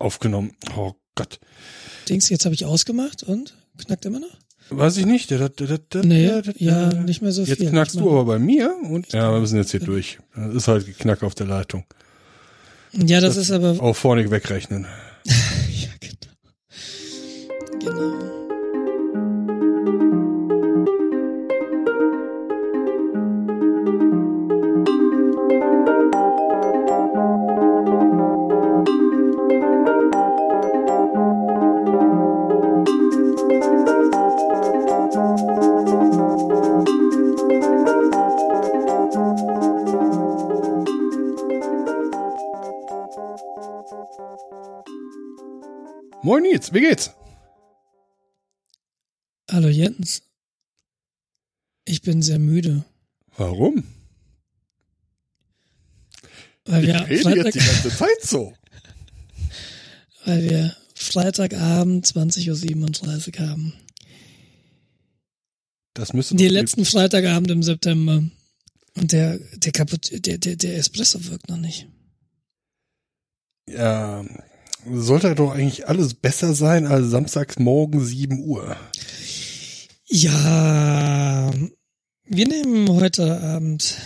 aufgenommen. Oh Gott. Dings, jetzt habe ich ausgemacht und knackt immer noch? Weiß ich nicht. Der, der, der, Nee, der, der, ja, nicht mehr so Jetzt viel. knackst Ich du aber bei mir und ja, wir müssen jetzt hier durch. Das ist halt geknackt auf der Leitung. Ja, das ist aber Auch vorne wegrechnen. Ja, genau. Genau. Moin Nils, wie geht's? Hallo Jens. Ich bin sehr müde, Warum? weil Ich wir, rede Freitag, jetzt die ganze Zeit so. weil wir Freitagabend 20.37 Uhr haben. Das müsste Die letzten Freitagabend im September. Und der, der kaputt, der, der, der Espresso wirkt noch nicht. Ja, sollte doch eigentlich alles besser sein als samstags morgen 7 Uhr. Ja, wir nehmen heute Abend,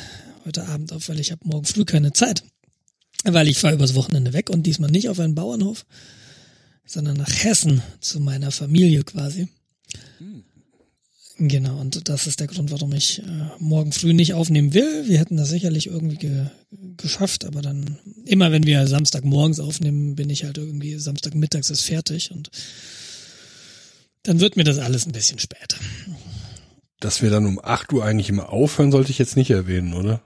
heute Abend auf, weil ich habe morgen früh keine Zeit. Weil ich fahre übers Wochenende weg und diesmal nicht auf einen Bauernhof, sondern nach Hessen zu meiner Familie quasi. Genau, und das ist der Grund, warum ich äh, morgen früh nicht aufnehmen will. Wir hätten das sicherlich irgendwie ge geschafft, aber dann, immer wenn wir Samstagmorgens aufnehmen, bin ich halt irgendwie, Samstagmittags ist fertig und dann wird mir das alles ein bisschen später. Dass wir dann um 8 Uhr eigentlich immer aufhören, sollte ich jetzt nicht erwähnen, oder?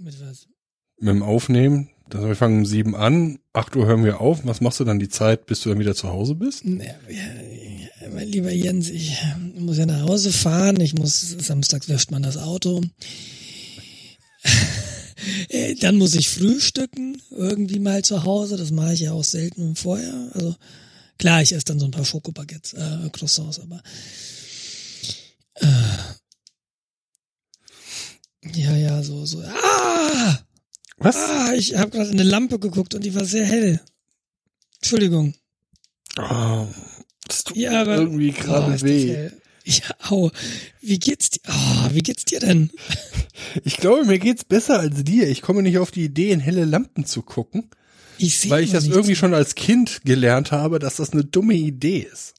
Mit was? Mit dem Aufnehmen. Also wir fangen um 7 an, 8 Uhr hören wir auf. Was machst du dann die Zeit, bis du dann wieder zu Hause bist? Ja, ja, mein lieber Jens, ich muss ja nach Hause fahren. Ich muss, samstags wäscht man das Auto. Äh, Dann muss ich frühstücken, irgendwie mal zu Hause. Das mache ich ja auch selten vorher. Also klar, ich esse dann so ein paar Schokobaguettes, äh, Croissants, aber äh, ja, ja, so, so. Ah! Was? Ah, ich habe gerade in eine Lampe geguckt und die war sehr hell. Entschuldigung. Oh, das tut Ja, aber irgendwie Oh, gerade das weh. Ja, au. Wie geht's dir? Oh, wie geht's dir denn? Ich glaube, mir geht's besser als dir. Ich komme nicht auf die Idee, in helle Lampen zu gucken, Ich weil ich das nichts. irgendwie schon als Kind gelernt habe, dass das eine dumme Idee ist.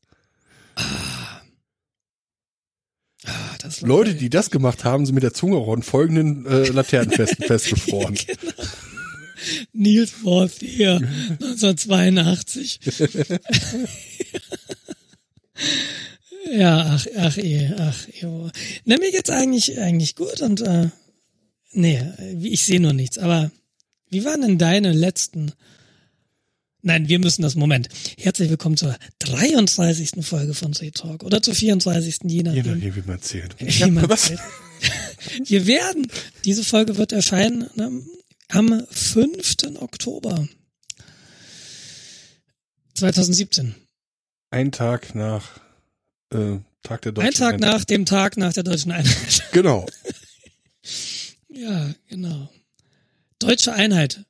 Ah, das war Leute, die das gemacht haben, sind mit der Zunge auch an folgenden äh, Laternenfesten festgefroren. genau. Niels Forth hier, 1982. ja, ach, ach, eh, ach, jo. Na, mir geht's eigentlich, eigentlich gut und, äh, nee, ich sehe nur nichts, aber wie waren denn deine letzten, nein, wir müssen das, Moment. Herzlich willkommen zur 33. Folge von Dreh Talk oder zur 34. je Je nachdem. nachdem, wie man zählt. Wie man zählt. Wir werden, diese Folge wird erscheinen ne, am 5. Oktober 2017. Ein Tag nach äh, Tag der Deutschen Ein Tag Einheit. nach dem Tag nach der deutschen Einheit. Genau. ja, genau. Deutsche Einheit.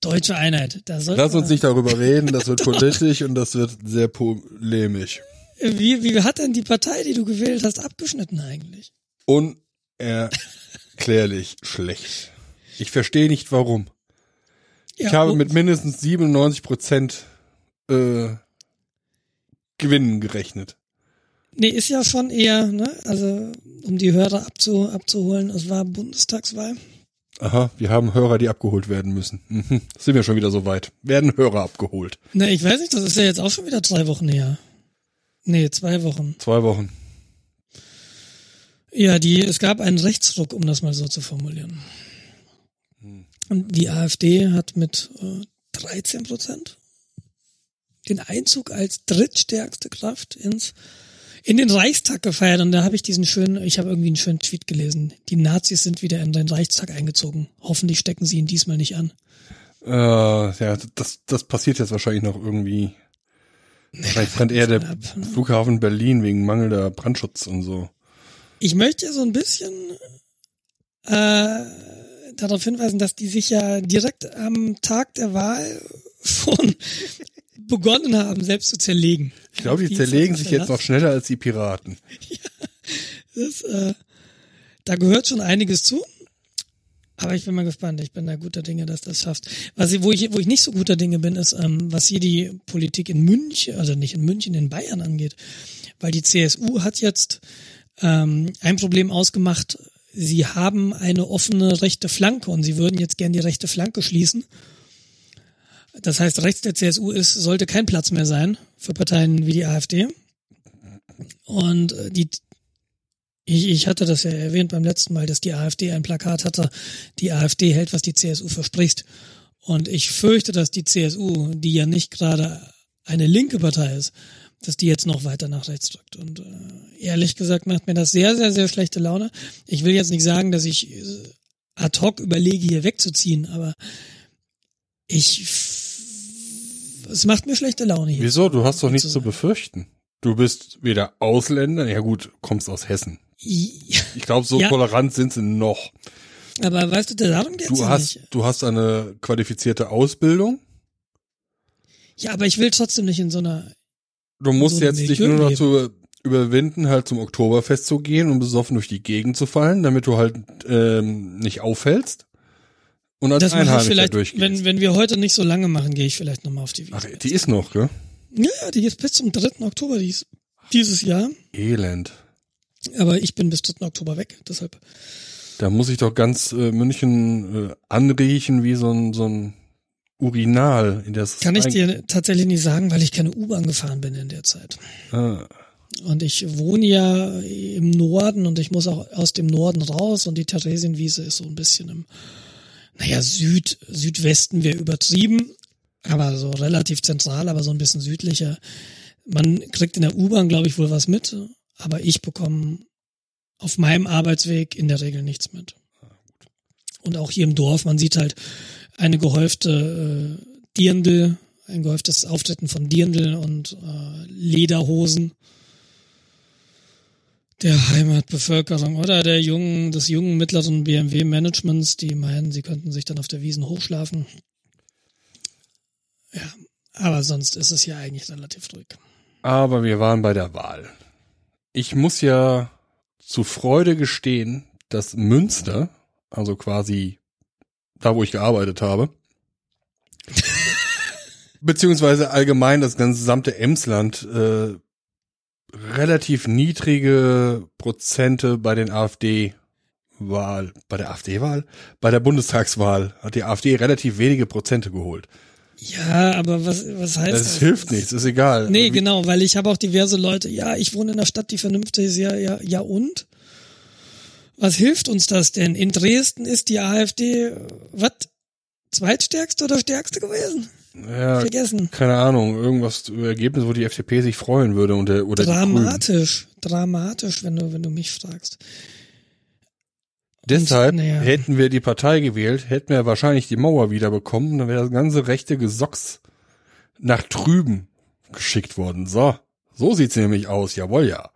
Deutsche Einheit. Da Lass uns nicht darüber reden, das wird politisch und das wird sehr polemisch. Wie, wie hat denn die Partei, die du gewählt hast, abgeschnitten eigentlich? Unerklärlich schlecht. Ich verstehe nicht warum. Ja, ich habe mit mindestens 97 Prozent äh, Gewinnen gerechnet. Nee, ist ja schon eher, ne? Also, um die Hörer abzu, abzuholen, es war Bundestagswahl. Aha, wir haben Hörer, die abgeholt werden müssen. Mhm. Sind wir schon wieder so weit. Werden Hörer abgeholt. Na, ich weiß nicht, das ist ja jetzt auch schon wieder drei Wochen her. Nee, zwei Wochen. Zwei Wochen. Ja, die, es gab einen Rechtsruck, um das mal so zu formulieren. Und die AfD hat mit äh, 13 Prozent den Einzug als drittstärkste Kraft ins in den Reichstag gefeiert und da habe ich diesen schönen, ich habe irgendwie einen schönen Tweet gelesen. Die Nazis sind wieder in den Reichstag eingezogen. Hoffentlich stecken sie ihn diesmal nicht an. Äh, ja, das, das passiert jetzt wahrscheinlich noch irgendwie. Wahrscheinlich brennt eher der ne? Flughafen Berlin wegen mangelnder Brandschutz und so. Ich möchte so ein bisschen äh, darauf hinweisen, dass die sich ja direkt am Tag der Wahl schon begonnen haben, selbst zu zerlegen. Ich glaube, die zerlegen sich jetzt noch schneller als die Piraten. Ja, das, äh, da gehört schon einiges zu. Aber ich bin mal gespannt. Ich bin da guter Dinge, dass das schafft. Was ich, wo ich, wo ich nicht so guter Dinge bin, ist, ähm, was hier die Politik in München, also nicht in München, in Bayern angeht. Weil die CSU hat jetzt ähm, ein Problem ausgemacht. Sie haben eine offene rechte Flanke und sie würden jetzt gern die rechte Flanke schließen. Das heißt, rechts der CSU ist, sollte kein Platz mehr sein für Parteien wie die AfD. Und äh, die ich, ich hatte das ja erwähnt beim letzten Mal, dass die AfD ein Plakat hatte, die AfD hält, was die CSU verspricht. Und ich fürchte, dass die CSU, die ja nicht gerade eine linke Partei ist, dass die jetzt noch weiter nach rechts drückt. Und äh, ehrlich gesagt macht mir das sehr, sehr, sehr schlechte Laune. Ich will jetzt nicht sagen, dass ich äh, ad hoc überlege, hier wegzuziehen, aber ich es macht mir schlechte Laune hier. Wieso? Du hast doch nichts zu befürchten. Du bist weder Ausländer, ja gut, kommst aus Hessen. Ich glaube, so ja. tolerant sind sie noch. Aber weißt du, darum geht's du hast, nicht. Du hast eine qualifizierte Ausbildung. Ja, aber ich will trotzdem nicht in so einer. Du musst so jetzt dich nur noch zu überwinden, halt zum Oktoberfest zu gehen und besoffen durch die Gegend zu fallen, damit du halt ähm, nicht auffällst. Und als das Einheimischer vielleicht, durchgehst. Wenn, wenn wir heute nicht so lange machen, gehe ich vielleicht nochmal auf die Wiese. Ach, die ist noch, gell? Ja, die ist bis zum 3. Oktober dies, dieses Jahr. Elend. Aber ich bin bis 3. Oktober weg, deshalb. Da muss ich doch ganz äh, München äh, anriechen wie so ein, so ein Urinal, in das Kann ich dir tatsächlich nicht sagen, weil ich keine U-Bahn gefahren bin in der Zeit. Ah. Und ich wohne ja im Norden und ich muss auch aus dem Norden raus und die Theresienwiese ist so ein bisschen im, naja, Süd, Südwesten wäre übertrieben, aber so relativ zentral, aber so ein bisschen südlicher. Man kriegt in der U-Bahn, glaube ich, wohl was mit, aber ich bekomme auf meinem Arbeitsweg in der Regel nichts mit. Und auch hier im Dorf, man sieht halt eine gehäufte äh, Dirndl, ein gehäuftes Auftreten von Dirndl und äh, Lederhosen der Heimatbevölkerung oder der jungen, des jungen mittleren BMW-Managements, die meinen, sie könnten sich dann auf der Wiesen hochschlafen. Ja, aber sonst ist es ja eigentlich relativ ruhig. Aber wir waren bei der Wahl. Ich muss ja zu Freude gestehen, dass Münster, also quasi da, wo ich gearbeitet habe, beziehungsweise allgemein das ganze gesamte Emsland äh, relativ niedrige Prozente bei den AfD Wahl, bei der AfD-Wahl, bei der Bundestagswahl hat die AfD relativ wenige Prozente geholt. Ja, aber was, was heißt das? Das hilft nichts, ist egal. Nee, Wie genau, weil ich habe auch diverse Leute, ja, ich wohne in einer Stadt, die vernünftig ist, ja, ja, ja und? Was hilft uns das denn? In Dresden ist die AfD, was, zweitstärkste oder stärkste gewesen? Ja, Vergessen. Keine Ahnung, irgendwas Ergebnis, wo die FDP sich freuen würde und der, oder Dramatisch, dramatisch, wenn du, wenn du mich fragst. Deshalb naja. hätten wir die Partei gewählt, hätten wir wahrscheinlich die Mauer wiederbekommen, dann wäre das ganze rechte Gesocks nach drüben geschickt worden. So, so sieht's nämlich aus, jawohl ja.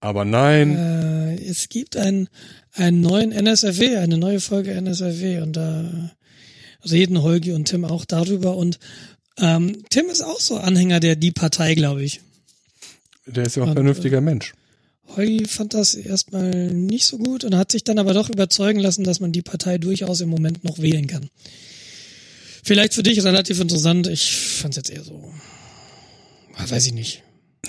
Aber nein. Äh, es gibt einen, einen neuen NSFW, eine neue Folge NSFW und da reden Holgi und Tim auch darüber und ähm, Tim ist auch so Anhänger der Die Partei, glaube ich. Der ist ja auch ein vernünftiger Mensch. Holly fand das erstmal nicht so gut und hat sich dann aber doch überzeugen lassen, dass man die Partei durchaus im Moment noch wählen kann. Vielleicht für dich relativ interessant. Ich fand es jetzt eher so, weiß ich nicht.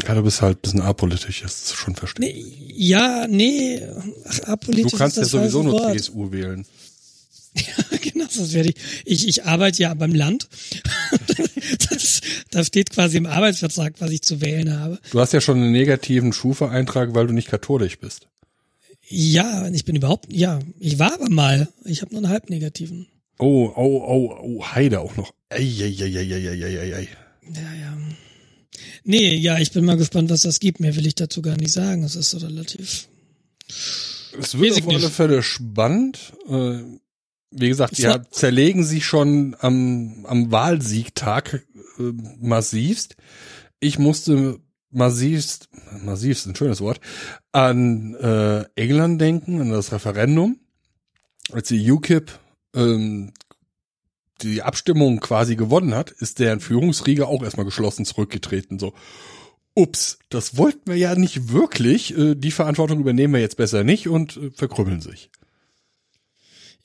Ja, du bist halt ein bisschen apolitisch, das ist schon verständlich. Nee, ja, nee, ach, apolitisch. Du kannst ja sowieso nur Wort. CSU wählen. Ja, genau, das werde ich. Ich, ich arbeite ja beim Land. das, da steht quasi im Arbeitsvertrag, was ich zu wählen habe. Du hast ja schon einen negativen Schufa-Eintrag, weil du nicht katholisch bist. Ja, ich bin überhaupt, ja, ich war aber mal. Ich habe nur einen halb negativen. Oh, oh, oh, oh, Heide auch noch. Ei, ei, ei, ei, ei, ei, ei, ei. Ja, ja. Nee, ja, ich bin mal gespannt, was das gibt. Mehr will ich dazu gar nicht sagen. Es ist so relativ. Es wird auf alle Fälle spannend. Äh, wie gesagt, ja, zerlegen sich schon am, am Wahlsiegtag äh, massivst. Ich musste massivst, massivst, ein schönes Wort, an äh, England denken, an das Referendum, als die UKIP ähm, die Abstimmung quasi gewonnen hat, ist deren Führungsriege auch erstmal geschlossen zurückgetreten. So, ups, das wollten wir ja nicht wirklich. Äh, die Verantwortung übernehmen wir jetzt besser nicht und äh, verkrümmeln sich.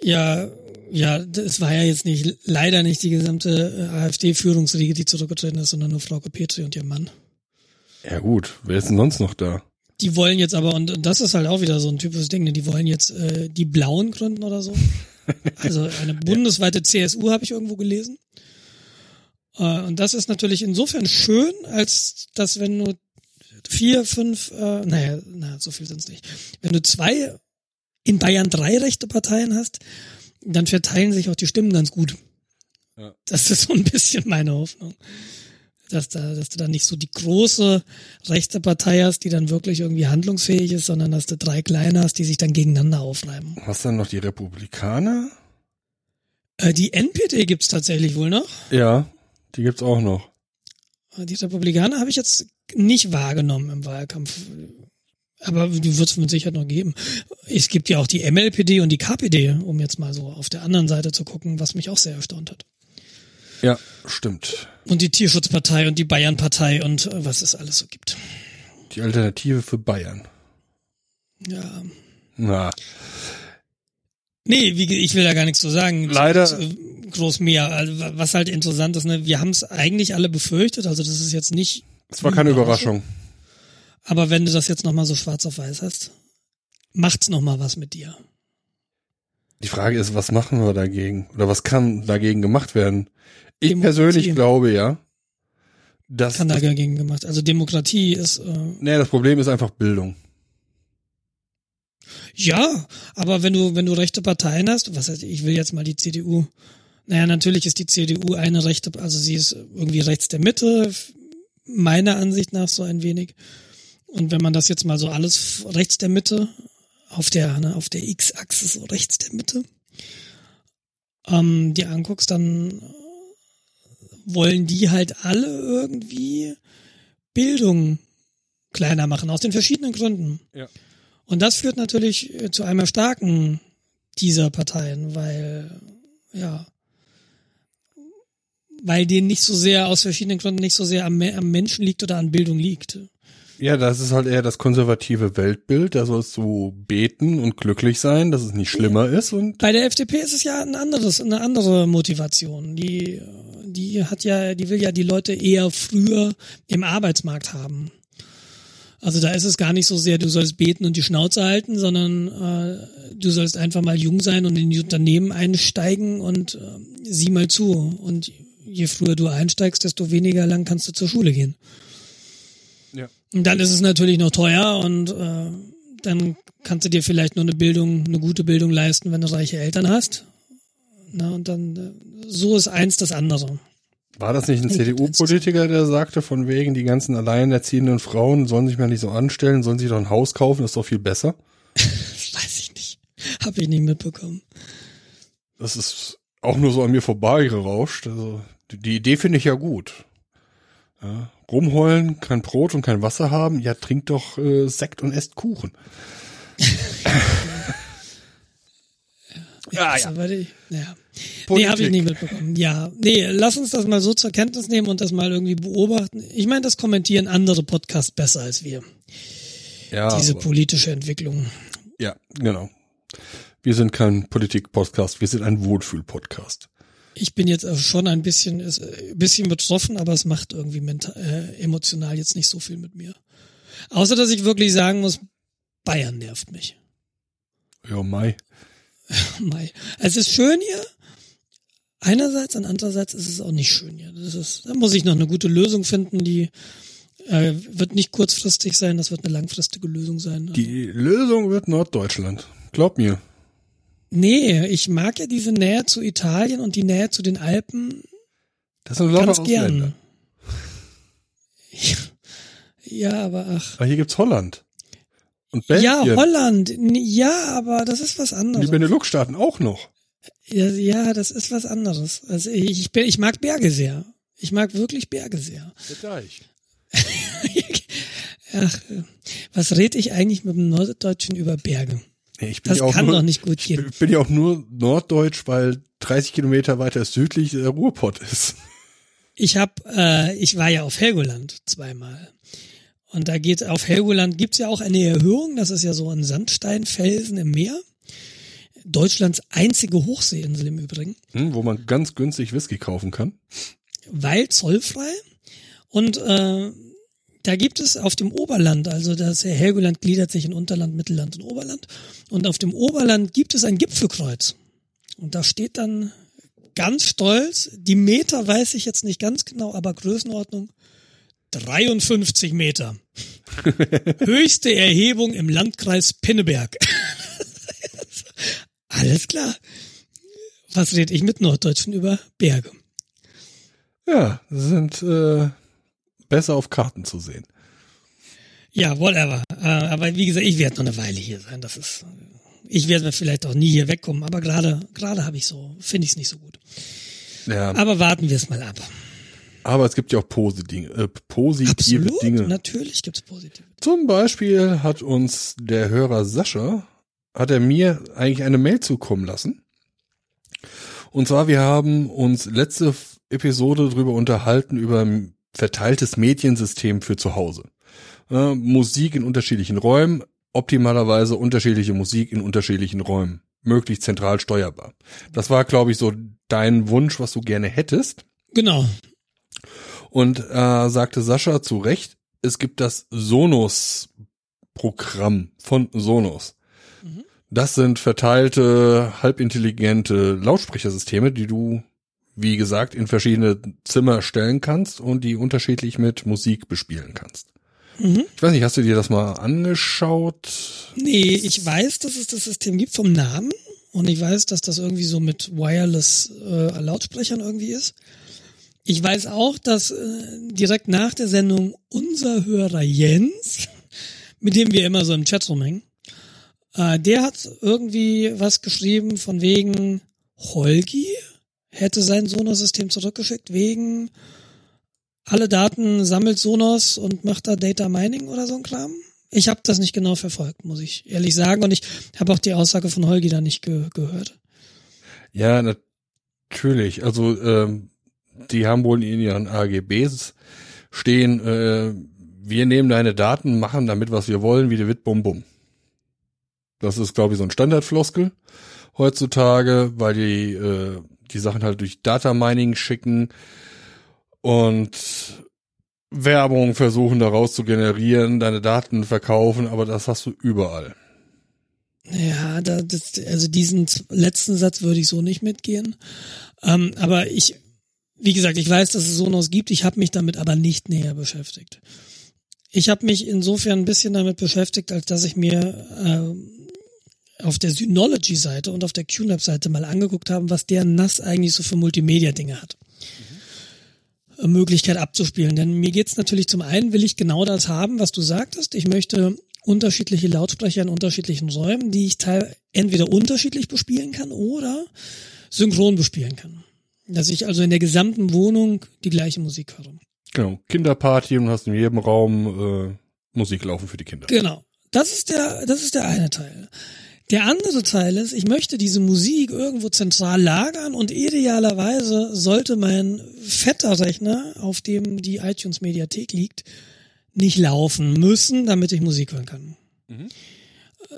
Ja, ja, es war ja jetzt nicht, leider nicht die gesamte äh, AfD-Führungsriege, die zurückgetreten ist, sondern nur Frau Petri und ihr Mann. Ja gut, wer ist denn sonst noch da? Die wollen jetzt aber, und das ist halt auch wieder so ein typisches Ding, ne? die wollen jetzt äh, die Blauen gründen oder so. Also eine bundesweite CSU habe ich irgendwo gelesen. Äh, und das ist natürlich insofern schön, als dass wenn du vier, fünf, äh, naja, na, so viel sind's nicht. Wenn du zwei, in Bayern drei rechte Parteien hast, dann verteilen sich auch die Stimmen ganz gut. Ja. Das ist so ein bisschen meine Hoffnung dass, da, dass du da nicht so die große rechte Partei hast, die dann wirklich irgendwie handlungsfähig ist, sondern dass du drei kleine hast, die sich dann gegeneinander aufreiben. Hast du dann noch die Republikaner? Äh, die NPD gibt's tatsächlich wohl noch. Ja, die gibt's auch noch. Äh, die Republikaner habe ich jetzt nicht wahrgenommen im Wahlkampf. Aber die wird es mit Sicherheit noch geben. Es gibt ja auch die MLPD und die KPD, um jetzt mal so auf der anderen Seite zu gucken, was mich auch sehr erstaunt hat. Ja, stimmt. Und die Tierschutzpartei und die Bayernpartei und äh, was es alles so gibt. Die Alternative für Bayern. Ja. Na. Nee, wie, ich will da gar nichts zu sagen. Leider. Groß mehr. Also, was halt interessant ist, ne, wir haben es eigentlich alle befürchtet, also das ist jetzt nicht. Es war keine Überraschung. Aber wenn du das jetzt nochmal so schwarz auf weiß hast, macht's nochmal was mit dir. Die Frage ist, was machen wir dagegen? Oder was kann dagegen gemacht werden? Ich persönlich glaube ja. Dass kann dagegen gemacht. Also Demokratie ist. Äh, nee, das Problem ist einfach Bildung. Ja, aber wenn du, wenn du rechte Parteien hast, was heißt, ich will jetzt mal die CDU. Naja, natürlich ist die CDU eine rechte, also sie ist irgendwie rechts der Mitte, meiner Ansicht nach so ein wenig. Und wenn man das jetzt mal so alles rechts der Mitte auf der, ne, auf der X-Achse so rechts der Mitte, ähm, dir anguckst, dann wollen die halt alle irgendwie Bildung kleiner machen, aus den verschiedenen Gründen. Ja. Und das führt natürlich äh, zu einem Erstarken dieser Parteien, weil, ja, weil denen nicht so sehr aus verschiedenen Gründen nicht so sehr am, am Menschen liegt oder an Bildung liegt. Ja, das ist halt eher das konservative Weltbild. Da sollst du beten und glücklich sein, dass es nicht schlimmer ist. Und bei der FDP ist es ja ein anderes, eine andere Motivation. Die, die hat ja, die will ja die Leute eher früher im Arbeitsmarkt haben. Also da ist es gar nicht so sehr, du sollst beten und die Schnauze halten, sondern äh, du sollst einfach mal jung sein und in die Unternehmen einsteigen und äh, sieh mal zu. Und je früher du einsteigst, desto weniger lang kannst du zur Schule gehen. Und dann ist es natürlich noch teuer und äh, dann kannst du dir vielleicht nur eine Bildung, eine gute Bildung leisten, wenn du reiche Eltern hast. Na, und dann äh, so ist eins das andere. War das nicht ein CDU-Politiker, der sagte, von wegen, die ganzen alleinerziehenden Frauen sollen sich mal nicht so anstellen, sollen sich doch ein Haus kaufen, ist doch viel besser? Weiß ich nicht. Hab ich nicht mitbekommen. Das ist auch nur so an mir vorbeigerauscht. Also, die Idee finde ich ja gut. Ja, rumheulen, kein Brot und kein Wasser haben, ja, trinkt doch äh, Sekt und esst Kuchen. ja, ja. Aber die, ja. Nee, habe ich nicht mitbekommen. Ja, nee, lass uns das mal so zur Kenntnis nehmen und das mal irgendwie beobachten. Ich meine, das kommentieren andere Podcasts besser als wir. Ja. Diese politische Entwicklung. Ja, genau. Wir sind kein Politik-Podcast, wir sind ein Wohlfühl-Podcast. Ich bin jetzt schon ein bisschen, ein äh, bisschen betroffen, aber es macht irgendwie mental, äh, emotional jetzt nicht so viel mit mir. Außer, dass ich wirklich sagen muss, Bayern nervt mich. Ja, Mai. Mai. Es ist schön hier. Einerseits, und andererseits ist es auch nicht schön hier. Das ist, da muss ich noch eine gute Lösung finden, die äh, wird nicht kurzfristig sein, das wird eine langfristige Lösung sein. Die Lösung wird Norddeutschland. Glaub mir. Nee, ich mag ja diese Nähe zu Italien und die Nähe zu den Alpen. Das sind ganz gern. Ja, ja, aber ach. Aber hier gibt's Holland. Und Belgien. Ja, Holland. Ja, aber das ist was anderes. Die Benelux-Staaten auch noch. Ja, ja, das ist was anderes. Also ich, bin, ich mag Berge sehr. Ich mag wirklich Berge sehr. Der Deich. Ach, was red ich eigentlich mit dem Norddeutschen über Berge? Ich bin das ja auch kann nur, doch nicht gut gehen. Ich bin ja auch nur norddeutsch, weil 30 Kilometer weiter südlich der Ruhrpott ist. Ich hab, äh, ich war ja auf Helgoland zweimal. Und da geht auf Helgoland gibt's ja auch eine Erhöhung, das ist ja so ein Sandsteinfelsen im Meer. Deutschlands einzige Hochseeinsel im Übrigen. Hm, wo man ganz günstig Whisky kaufen kann. Weil zollfrei. Und äh, da gibt es auf dem Oberland, also das Helgoland gliedert sich in Unterland, Mittelland und Oberland. Und auf dem Oberland gibt es ein Gipfelkreuz. Und da steht dann ganz stolz, die Meter weiß ich jetzt nicht ganz genau, aber Größenordnung 53 Meter. Höchste Erhebung im Landkreis Pinneberg. Alles klar. Was rede ich mit Norddeutschen über Berge? Ja, sind äh, besser auf Karten zu sehen. Ja, whatever. Äh, aber wie gesagt, ich werde noch eine Weile hier sein. Das ist, ich werde vielleicht auch nie hier wegkommen. Aber gerade, gerade habe ich so, finde ich es nicht so gut. Ja. Aber warten wir es mal ab. Aber es gibt ja auch positive, äh, positive Absolut, Dinge. Natürlich gibt es positive. Zum Beispiel hat uns der Hörer Sascha, hat er mir eigentlich eine Mail zukommen lassen. Und zwar, wir haben uns letzte Episode darüber unterhalten, über verteiltes Mediensystem für zu Hause. Äh, Musik in unterschiedlichen Räumen, optimalerweise unterschiedliche Musik in unterschiedlichen Räumen, möglichst zentral steuerbar. Das war, glaube ich, so dein Wunsch, was du gerne hättest. Genau. Und äh, sagte Sascha zu Recht, es gibt das Sonos-Programm von Sonos. Mhm. Das sind verteilte, halbintelligente Lautsprechersysteme, die du wie gesagt, in verschiedene Zimmer stellen kannst und die unterschiedlich mit Musik bespielen kannst. Mhm. Ich weiß nicht, hast du dir das mal angeschaut? Nee, ich weiß, dass es das System gibt vom Namen und ich weiß, dass das irgendwie so mit Wireless äh, Lautsprechern irgendwie ist. Ich weiß auch, dass äh, direkt nach der Sendung unser Hörer Jens, mit dem wir immer so im Chat rumhängen, äh, der hat irgendwie was geschrieben von wegen Holgi hätte sein Sonos-System zurückgeschickt wegen alle Daten sammelt Sonos und macht da Data Mining oder so ein Kram. Ich habe das nicht genau verfolgt, muss ich ehrlich sagen. Und ich habe auch die Aussage von Holgi da nicht ge gehört. Ja, natürlich. Also ähm, die haben wohl in ihren AGBs stehen, äh, wir nehmen deine Daten, machen damit, was wir wollen, wie der Witt bum bum. Das ist, glaube ich, so ein Standardfloskel heutzutage, weil die äh, die Sachen halt durch Data Mining schicken und Werbung versuchen daraus zu generieren, deine Daten verkaufen, aber das hast du überall. Ja, da, das, also diesen letzten Satz würde ich so nicht mitgehen. Ähm, aber ich, wie gesagt, ich weiß, dass es Sonos gibt. Ich habe mich damit aber nicht näher beschäftigt. Ich habe mich insofern ein bisschen damit beschäftigt, als dass ich mir äh, auf der Synology-Seite und auf der QNAP-Seite mal angeguckt haben, was der NAS eigentlich so für Multimedia-Dinge hat. Mhm. Möglichkeit abzuspielen. Denn mir geht's natürlich zum einen, will ich genau das haben, was du sagtest. Ich möchte unterschiedliche Lautsprecher in unterschiedlichen Räumen, die ich teil entweder unterschiedlich bespielen kann oder synchron bespielen kann. Dass ich also in der gesamten Wohnung die gleiche Musik höre. Genau, Kinderparty und hast in jedem Raum äh, Musik laufen für die Kinder. Genau. Das ist der, das ist der eine Teil. Der andere Teil ist, ich möchte diese Musik irgendwo zentral lagern und idealerweise sollte mein fetter Rechner, auf dem die iTunes Mediathek liegt, nicht laufen müssen, damit ich Musik hören kann. Mhm.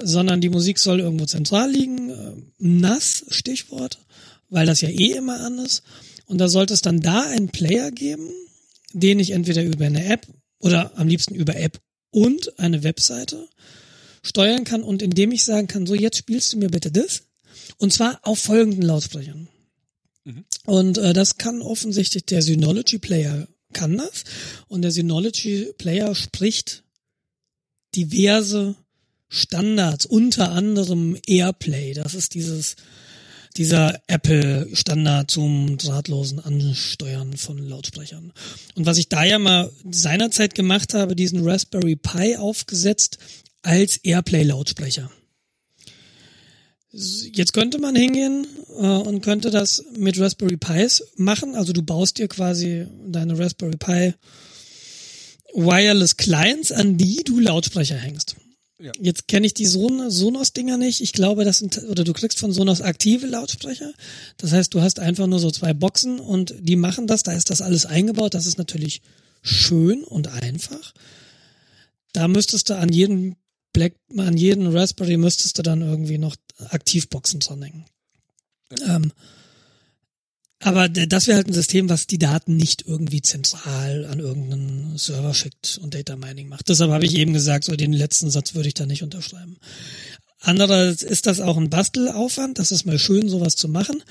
Sondern die Musik soll irgendwo zentral liegen, äh, nass, Stichwort, weil das ja eh immer an ist. Und da sollte es dann da einen Player geben, den ich entweder über eine App oder am liebsten über App und eine Webseite steuern kann und indem ich sagen kann, so jetzt spielst du mir bitte das und zwar auf folgenden Lautsprechern. Mhm. Und äh, das kann offensichtlich der Synology Player kann das und der Synology Player spricht diverse Standards, unter anderem Airplay. Das ist dieses dieser Apple Standard zum drahtlosen Ansteuern von Lautsprechern. Und was ich da ja mal seinerzeit gemacht habe, diesen Raspberry Pi aufgesetzt, als Airplay-Lautsprecher. Jetzt könnte man hingehen äh, und könnte das mit Raspberry Pis machen. Also du baust dir quasi deine Raspberry Pi Wireless Clients, an die du Lautsprecher hängst. Ja. Jetzt kenne ich die Son Sonos-Dinger nicht. Ich glaube, das sind, oder du kriegst von Sonos aktive Lautsprecher. Das heißt, du hast einfach nur so zwei Boxen und die machen das. Da ist das alles eingebaut. Das ist natürlich schön und einfach. Da müsstest du an jedem Black, an jeden Raspberry müsstest du dann irgendwie noch Aktivboxen dran hängen. Ja. Ähm, aber das wäre halt ein System, was die Daten nicht irgendwie zentral an irgendeinen Server schickt und Data Mining macht. Deshalb habe ich eben gesagt, so den letzten Satz würde ich da nicht unterschreiben. Andererseits ist das auch ein Bastelaufwand. Das ist mal schön, sowas zu machen.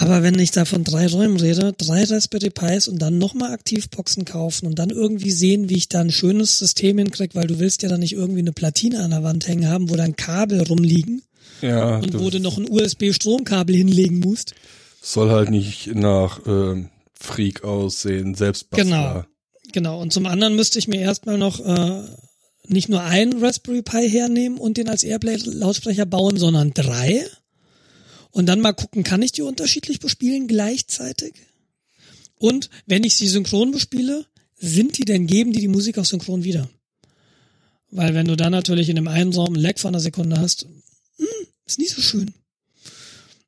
Aber wenn ich da von drei Räumen rede, drei Raspberry Pis und dann nochmal Aktivboxen kaufen und dann irgendwie sehen, wie ich da ein schönes System hinkriege, weil du willst ja dann nicht irgendwie eine Platine an der Wand hängen haben, wo dann Kabel rumliegen. Ja. Und wo du noch ein USB-Stromkabel hinlegen musst. Soll halt nicht nach äh, Freak aussehen, selbst Genau. Genau. Und zum anderen müsste ich mir erstmal noch äh, nicht nur einen Raspberry Pi hernehmen und den als Airplay-Lautsprecher bauen, sondern drei. Und dann mal gucken, kann ich die unterschiedlich bespielen gleichzeitig? Und wenn ich sie synchron bespiele, sind die denn, geben die die Musik auch synchron wieder? Weil wenn du dann natürlich in dem einen Raum ein Lag von einer Sekunde hast, hm, ist nicht so schön.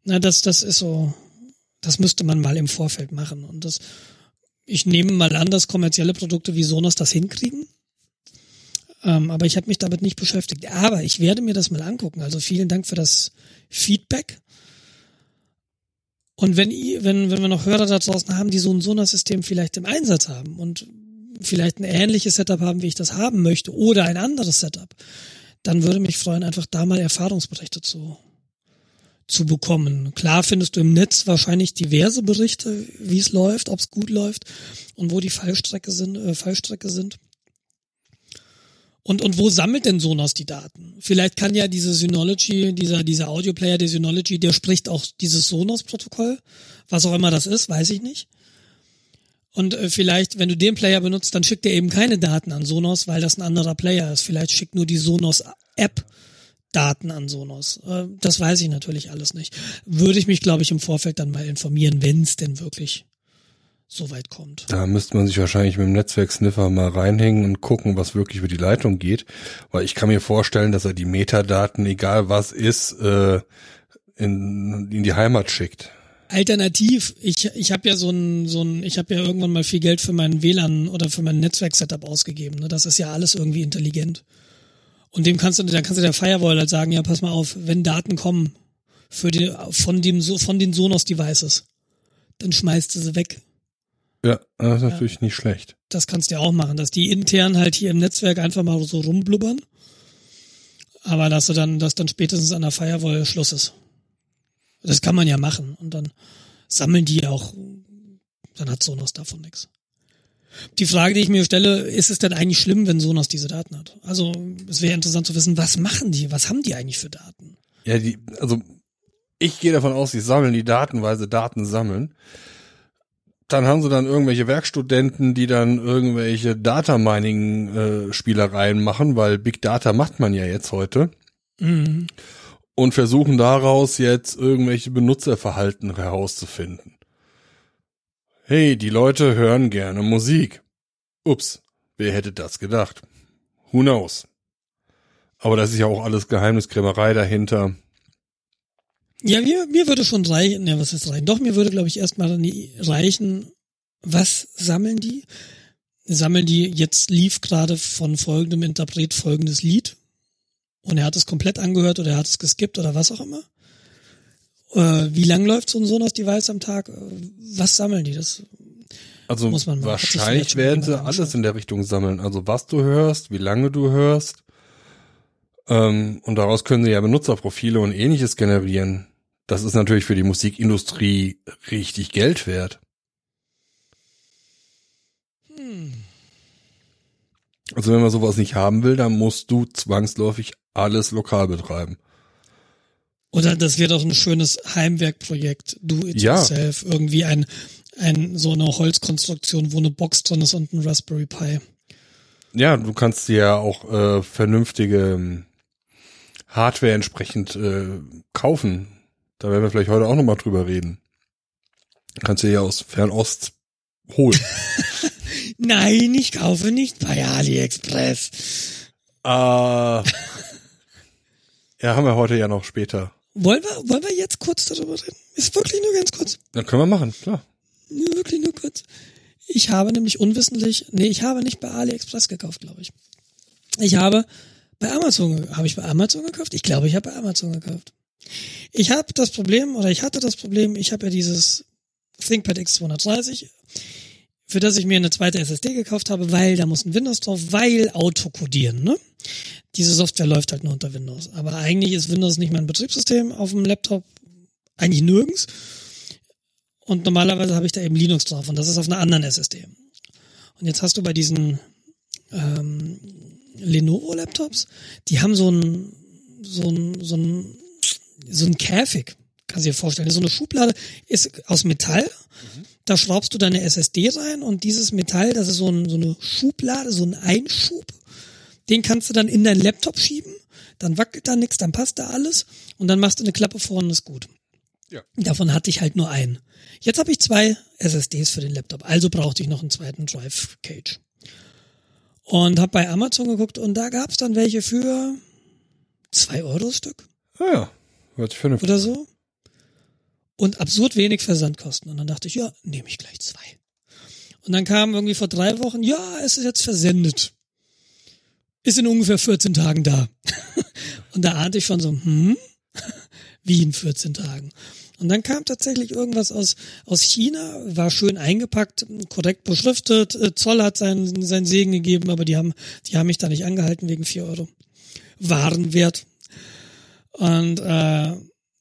Na, das, das ist so, das müsste man mal im Vorfeld machen. Und das, ich nehme mal an, dass kommerzielle Produkte wie Sonos das hinkriegen. Ähm, aber ich habe mich damit nicht beschäftigt. Aber ich werde mir das mal angucken. Also vielen Dank für das Feedback. Und wenn, wenn, wenn wir noch Hörer da draußen haben, die so ein Sonos-System vielleicht im Einsatz haben und vielleicht ein ähnliches Setup haben, wie ich das haben möchte, oder ein anderes Setup, dann würde mich freuen, einfach da mal Erfahrungsberichte zu zu bekommen. Klar findest du im Netz wahrscheinlich diverse Berichte, wie es läuft, ob es gut läuft und wo die Fallstrecke sind, äh, Fallstrecke sind. Und, und wo sammelt denn Sonos die Daten? Vielleicht kann ja diese Synology, dieser, dieser Audioplayer der Synology, der spricht auch dieses Sonos-Protokoll. Was auch immer das ist, weiß ich nicht. Und äh, vielleicht, wenn du den Player benutzt, dann schickt er eben keine Daten an Sonos, weil das ein anderer Player ist. Vielleicht schickt nur die Sonos-App Daten an Sonos. Äh, das weiß ich natürlich alles nicht. Würde ich mich, glaube ich, im Vorfeld dann mal informieren, wenn es denn wirklich so weit kommt. Da müsste man sich wahrscheinlich mit dem Netzwerksniffer mal reinhängen und gucken, was wirklich über die Leitung geht. Weil ich kann mir vorstellen, dass er die Metadaten, egal was ist, äh, in, in die Heimat schickt. Alternativ, ich, ich habe ja so ein, so ein, ich habe ja irgendwann mal viel Geld für meinen WLAN oder für mein Netzwerk-Setup ausgegeben. Ne? Das ist ja alles irgendwie intelligent. Und dem kannst du, dann kannst du der Firewall halt sagen, ja, pass mal auf, wenn Daten kommen für die, von dem, von den Sonos-Devices, dann schmeißt du sie weg. Ja, das ist natürlich ja. nicht schlecht. Das kannst du ja auch machen, dass die intern halt hier im Netzwerk einfach mal so rumblubbern. Aber dass du dann, dass dann spätestens an der Firewall Schluss ist. Das kann man ja machen. Und dann sammeln die auch, dann hat Sonos davon nichts. Die Frage, die ich mir stelle, ist es denn eigentlich schlimm, wenn Sonos diese Daten hat? Also es wäre interessant zu wissen, was machen die? Was haben die eigentlich für Daten? Ja, die, also ich gehe davon aus, sie sammeln die Daten, weil sie Daten sammeln. Dann haben sie dann irgendwelche Werkstudenten, die dann irgendwelche Data Mining äh, Spielereien machen, weil Big Data macht man ja jetzt heute. Mhm. Und versuchen daraus jetzt irgendwelche Benutzerverhalten herauszufinden. Hey, die Leute hören gerne Musik. Ups, wer hätte das gedacht? Who knows? Aber das ist ja auch alles Geheimniskrämerei dahinter. Ja, mir, mir würde schon reichen, ja, was ist reichen? Doch, mir würde, glaube ich, erstmal reichen, was sammeln die? Sammeln die, jetzt lief gerade von folgendem Interpret folgendes Lied und er hat es komplett angehört oder er hat es geskippt oder was auch immer. Äh, wie lang läuft so ein Sonos-Device am Tag? Äh, was sammeln die? Das also muss man wahrscheinlich werden sie alles in der Richtung sammeln. Also was du hörst, wie lange du hörst. Ähm, und daraus können sie ja Benutzerprofile und ähnliches generieren. Das ist natürlich für die Musikindustrie richtig Geld wert. Hm. Also wenn man sowas nicht haben will, dann musst du zwangsläufig alles lokal betreiben. Oder das wird auch ein schönes Heimwerkprojekt, do it ja. yourself, irgendwie ein, ein, so eine Holzkonstruktion, wo eine Box drin ist und ein Raspberry Pi. Ja, du kannst dir ja auch äh, vernünftige ähm, Hardware entsprechend äh, kaufen. Da werden wir vielleicht heute auch nochmal drüber reden. Kannst du ja aus Fernost holen. Nein, ich kaufe nicht bei AliExpress. Äh, ja, haben wir heute ja noch später. Wollen wir, wollen wir jetzt kurz darüber reden? Ist wirklich nur ganz kurz. Dann können wir machen, klar. Nur wirklich nur kurz. Ich habe nämlich unwissentlich, nee, ich habe nicht bei AliExpress gekauft, glaube ich. Ich habe bei Amazon, habe ich bei Amazon gekauft? Ich glaube, ich habe bei Amazon gekauft. Ich habe das Problem, oder ich hatte das Problem, ich habe ja dieses ThinkPad X230, für das ich mir eine zweite SSD gekauft habe, weil da muss ein Windows drauf, weil Autocodieren, ne? Diese Software läuft halt nur unter Windows. Aber eigentlich ist Windows nicht mein Betriebssystem auf dem Laptop, eigentlich nirgends. Und normalerweise habe ich da eben Linux drauf und das ist auf einer anderen SSD. Und jetzt hast du bei diesen ähm, Lenovo-Laptops, die haben so ein so ein so ein so ein Käfig, kannst du dir vorstellen. So eine Schublade ist aus Metall. Mhm. Da schraubst du deine SSD rein und dieses Metall, das ist so, ein, so eine Schublade, so ein Einschub. Den kannst du dann in deinen Laptop schieben. Dann wackelt da nichts, dann passt da alles. Und dann machst du eine Klappe vorne und ist gut. Ja. Davon hatte ich halt nur einen. Jetzt habe ich zwei SSDs für den Laptop, also brauchte ich noch einen zweiten Drive Cage. Und habe bei Amazon geguckt und da gab es dann welche für zwei Euro Stück. Ah ja, hört sich vernünftig. Oder so. Und absurd wenig Versandkosten. Und dann dachte ich, ja, nehme ich gleich zwei. Und dann kam irgendwie vor drei Wochen, ja, es ist jetzt versendet. Ist in ungefähr 14 Tagen da. und da ahnte ich schon so, hm, wie in 14 Tagen. Und dann kam tatsächlich irgendwas aus, aus China, war schön eingepackt, korrekt beschriftet. Äh, Zoll hat seinen, seinen Segen gegeben, aber die haben, die haben mich da nicht angehalten wegen vier Euro. Warenwert. Und äh,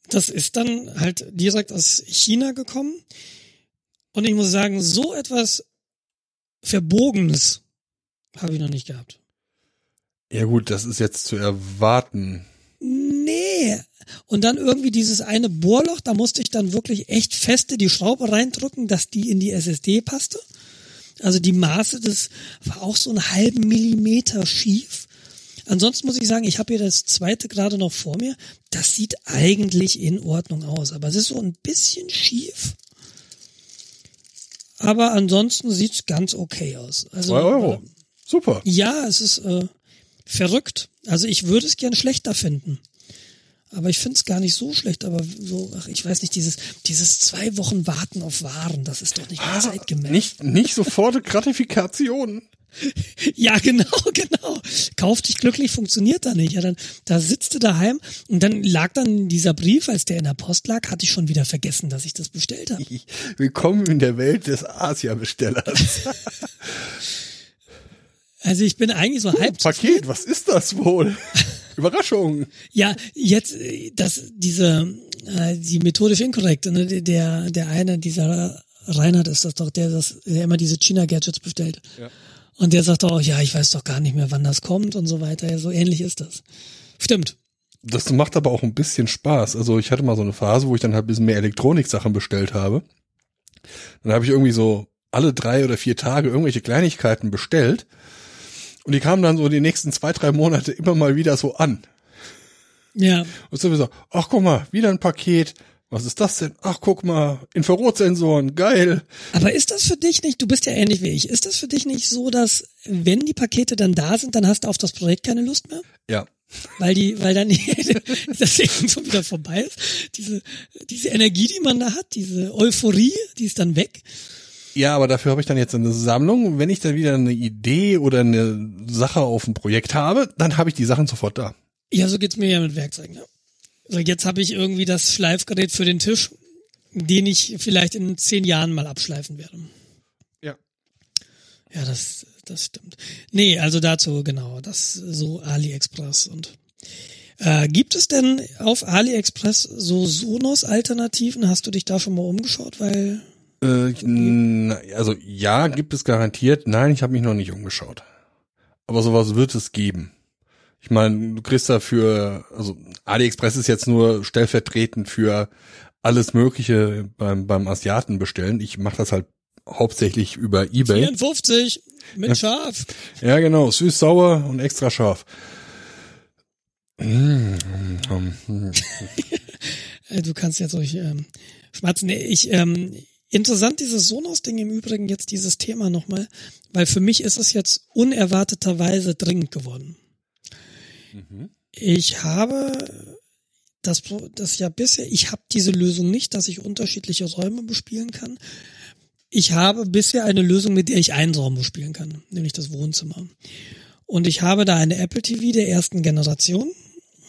das ist dann halt direkt aus China gekommen. Und ich muss sagen, so etwas Verbogenes habe ich noch nicht gehabt. Ja gut, das ist jetzt zu erwarten. Nee. Und dann irgendwie dieses eine Bohrloch, da musste ich dann wirklich echt feste die Schraube reindrücken, dass die in die SSD passte. Also die Maße, das war auch so einen halben Millimeter schief. Ansonsten muss ich sagen, ich habe hier das zweite gerade noch vor mir. Das sieht eigentlich in Ordnung aus, aber es ist so ein bisschen schief. Aber ansonsten sieht's ganz okay aus. Also, Zwei Euro. Äh, Super. Ja, es ist äh, verrückt. Also ich würde es gern schlechter finden. Aber ich finde es gar nicht so schlecht, aber so, ach, ich weiß nicht, dieses, dieses zwei Wochen Warten auf Waren, das ist doch nicht mehr ah, zeitgemäß. Nicht, nicht sofort Gratifikation. ja, genau, genau. Kauf dich glücklich funktioniert da nicht. Ja, dann, da sitzt du daheim und dann lag dann dieser Brief, als der in der Post lag, hatte ich schon wieder vergessen, dass ich das bestellt habe. Willkommen in der Welt des Asia-Bestellers. Also ich bin eigentlich so halb. Paket, was ist das wohl? Überraschung. Ja, jetzt das diese äh, die methodisch inkorrekte, ne? Der der eine dieser Reinhard ist das doch, der das der immer diese China Gadgets bestellt. Ja. Und der sagt auch, ja, ich weiß doch gar nicht mehr, wann das kommt und so weiter. Ja, so ähnlich ist das. Stimmt. Das macht aber auch ein bisschen Spaß. Also ich hatte mal so eine Phase, wo ich dann halt ein bisschen mehr Elektronik-Sachen bestellt habe. Dann habe ich irgendwie so alle drei oder vier Tage irgendwelche Kleinigkeiten bestellt und die kamen dann so die nächsten zwei, drei Monate immer mal wieder so an. Ja. Und so, ach guck mal, wieder ein Paket. Was ist das denn? Ach, guck mal, Infrarotsensoren, geil. Aber ist das für dich nicht, du bist ja ähnlich wie ich, ist das für dich nicht so, dass wenn die Pakete dann da sind, dann hast du auf das Projekt keine Lust mehr? Ja. Weil die, weil dann das eben so wieder vorbei ist. Diese, diese Energie, die man da hat, diese Euphorie, die ist dann weg. Ja, aber dafür habe ich dann jetzt eine Sammlung. Wenn ich dann wieder eine Idee oder eine Sache auf ein Projekt habe, dann habe ich die Sachen sofort da. Ja, so geht's mir ja mit Werkzeugen. Ja. Also jetzt habe ich irgendwie das Schleifgerät für den Tisch, den ich vielleicht in zehn Jahren mal abschleifen werde. Ja. Ja, das, das stimmt. Nee, also dazu genau, das so AliExpress und äh, gibt es denn auf AliExpress so Sonos-Alternativen? Hast du dich da schon mal umgeschaut? Weil äh, also ja, gibt es garantiert. Nein, ich habe mich noch nicht umgeschaut. Aber sowas wird es geben. Ich meine, du kriegst dafür, also AliExpress ist jetzt nur stellvertretend für alles Mögliche beim, beim Asiaten bestellen. Ich mache das halt hauptsächlich über eBay. 54 mit scharf. Ja, genau, süß, sauer und extra scharf. du kannst jetzt euch ähm, schmatzen. Ich ähm, Interessant dieses Sonos-Ding im Übrigen jetzt dieses Thema nochmal, weil für mich ist es jetzt unerwarteterweise dringend geworden. Mhm. Ich habe das, das ja bisher, ich habe diese Lösung nicht, dass ich unterschiedliche Räume bespielen kann. Ich habe bisher eine Lösung, mit der ich einen Raum bespielen kann, nämlich das Wohnzimmer. Und ich habe da eine Apple TV der ersten Generation.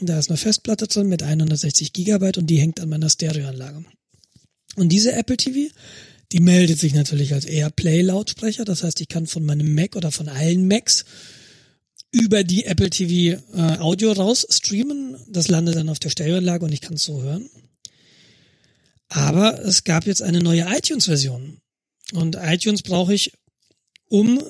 Da ist eine Festplatte drin mit 160 Gigabyte und die hängt an meiner Stereoanlage. Und diese Apple TV, die meldet sich natürlich als AirPlay-Lautsprecher. Das heißt, ich kann von meinem Mac oder von allen Macs über die Apple TV äh, Audio raus streamen. Das landet dann auf der Stereoanlage und ich kann es so hören. Aber es gab jetzt eine neue iTunes-Version. Und iTunes brauche ich, um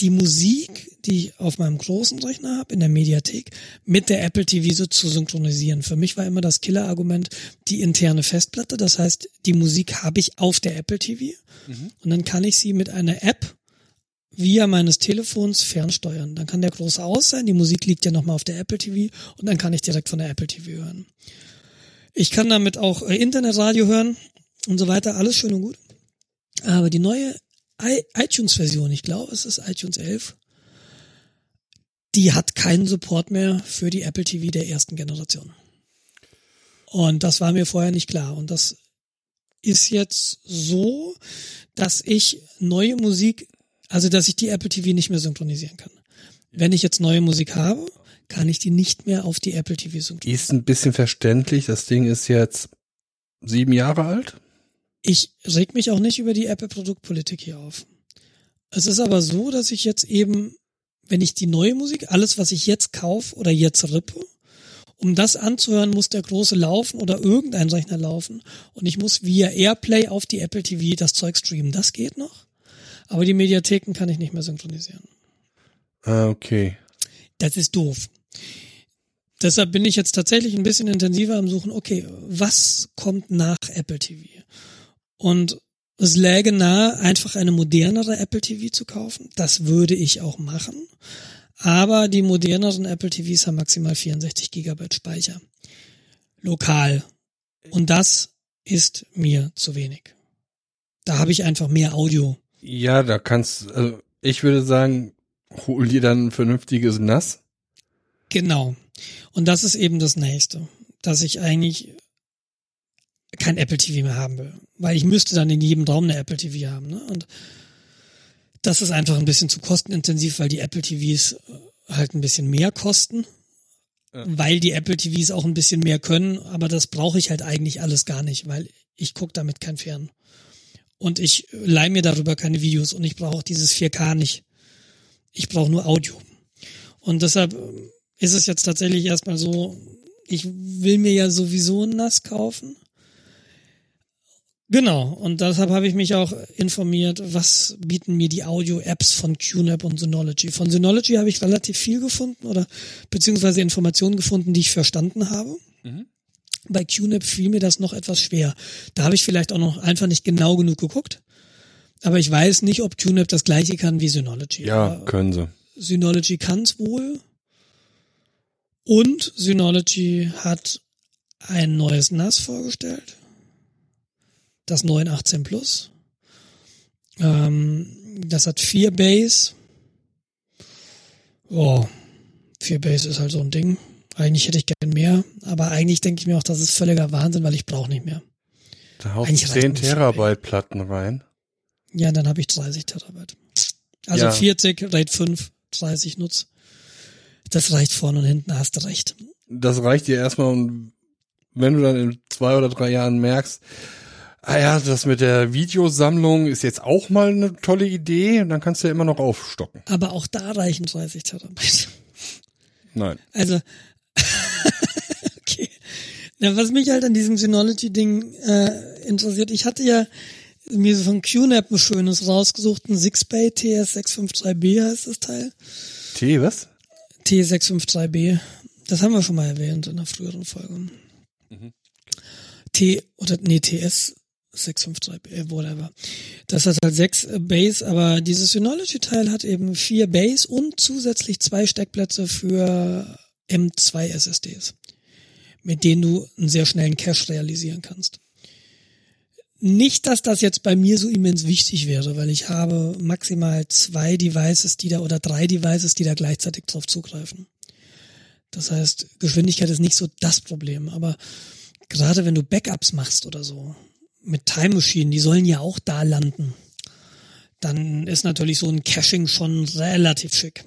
die Musik, die ich auf meinem großen Rechner habe, in der Mediathek, mit der Apple TV so zu synchronisieren. Für mich war immer das Killer-Argument die interne Festplatte. Das heißt, die Musik habe ich auf der Apple TV mhm. und dann kann ich sie mit einer App via meines Telefons fernsteuern. Dann kann der große aus sein, die Musik liegt ja nochmal auf der Apple TV und dann kann ich direkt von der Apple TV hören. Ich kann damit auch äh, Internetradio hören und so weiter, alles schön und gut. Aber die neue iTunes-Version, ich glaube, es ist iTunes 11, die hat keinen Support mehr für die Apple TV der ersten Generation. Und das war mir vorher nicht klar. Und das ist jetzt so, dass ich neue Musik, also dass ich die Apple TV nicht mehr synchronisieren kann. Wenn ich jetzt neue Musik habe, kann ich die nicht mehr auf die Apple TV synchronisieren. Ist ein bisschen verständlich. Das Ding ist jetzt sieben Jahre alt. Ich reg mich auch nicht über die Apple-Produktpolitik hier auf. Es ist aber so, dass ich jetzt eben, wenn ich die neue Musik, alles, was ich jetzt kaufe oder jetzt rippe, um das anzuhören, muss der große laufen oder irgendein Rechner laufen. Und ich muss via Airplay auf die Apple TV das Zeug streamen. Das geht noch. Aber die Mediatheken kann ich nicht mehr synchronisieren. Ah, okay. Das ist doof. Deshalb bin ich jetzt tatsächlich ein bisschen intensiver am Suchen, okay, was kommt nach Apple TV? Und es läge nahe, einfach eine modernere Apple TV zu kaufen. Das würde ich auch machen. Aber die moderneren Apple TVs haben maximal 64 Gigabyte Speicher. Lokal. Und das ist mir zu wenig. Da habe ich einfach mehr Audio. Ja, da kannst, also ich würde sagen, hol dir dann ein vernünftiges NAS. Genau. Und das ist eben das nächste, dass ich eigentlich kein Apple TV mehr haben will. Weil ich müsste dann in jedem Raum eine Apple TV haben. Ne? Und das ist einfach ein bisschen zu kostenintensiv, weil die Apple TVs äh, halt ein bisschen mehr kosten. Ja. Weil die Apple TVs auch ein bisschen mehr können, aber das brauche ich halt eigentlich alles gar nicht, weil ich gucke damit kein Fern. Und ich leih mir darüber keine Videos und ich brauche auch dieses 4K nicht. Ich brauche nur Audio. Und deshalb äh, ist es jetzt tatsächlich erstmal so, ich will mir ja sowieso ein NAS kaufen Genau, und deshalb habe ich mich auch informiert, was bieten mir die Audio-Apps von QNAP und Synology. Von Synology habe ich relativ viel gefunden oder beziehungsweise Informationen gefunden, die ich verstanden habe. Mhm. Bei QNAP fiel mir das noch etwas schwer. Da habe ich vielleicht auch noch einfach nicht genau genug geguckt. Aber ich weiß nicht, ob QNAP das gleiche kann wie Synology. Ja, Aber können sie. Synology kann es wohl. Und Synology hat ein neues NAS vorgestellt das 918 Plus. Ähm, das hat vier Bass. Oh, vier Bass ist halt so ein Ding. Eigentlich hätte ich gern mehr, aber eigentlich denke ich mir auch, das ist völliger Wahnsinn, weil ich brauche nicht mehr. Da haust du 10 Terabyte Platten rein. Ja, dann habe ich 30 Terabyte. Also ja. 40, RAID 5, 30 nutz. Das reicht vorne und hinten, hast du recht. Das reicht dir erstmal und wenn du dann in zwei oder drei Jahren merkst, ah ja, das mit der Videosammlung ist jetzt auch mal eine tolle Idee dann kannst du ja immer noch aufstocken. Aber auch da reichen 30 Terabyte. Nein. Also, okay. Ja, was mich halt an diesem Synology-Ding äh, interessiert, ich hatte ja mir so von QNAP ein schönes rausgesucht, ein 6-Bay TS653B heißt das Teil. T, was? T653B. Das haben wir schon mal erwähnt in einer früheren Folge. Mhm. T oder nee, TS 653, äh, whatever. Das hat halt sechs äh, Bays, aber dieses Synology-Teil hat eben vier Bays und zusätzlich zwei Steckplätze für M2 SSDs, mit denen du einen sehr schnellen Cache realisieren kannst. Nicht, dass das jetzt bei mir so immens wichtig wäre, weil ich habe maximal zwei Devices, die da oder drei Devices, die da gleichzeitig drauf zugreifen. Das heißt, Geschwindigkeit ist nicht so das Problem, aber gerade wenn du Backups machst oder so, mit Time Machine, die sollen ja auch da landen, dann ist natürlich so ein Caching schon relativ schick.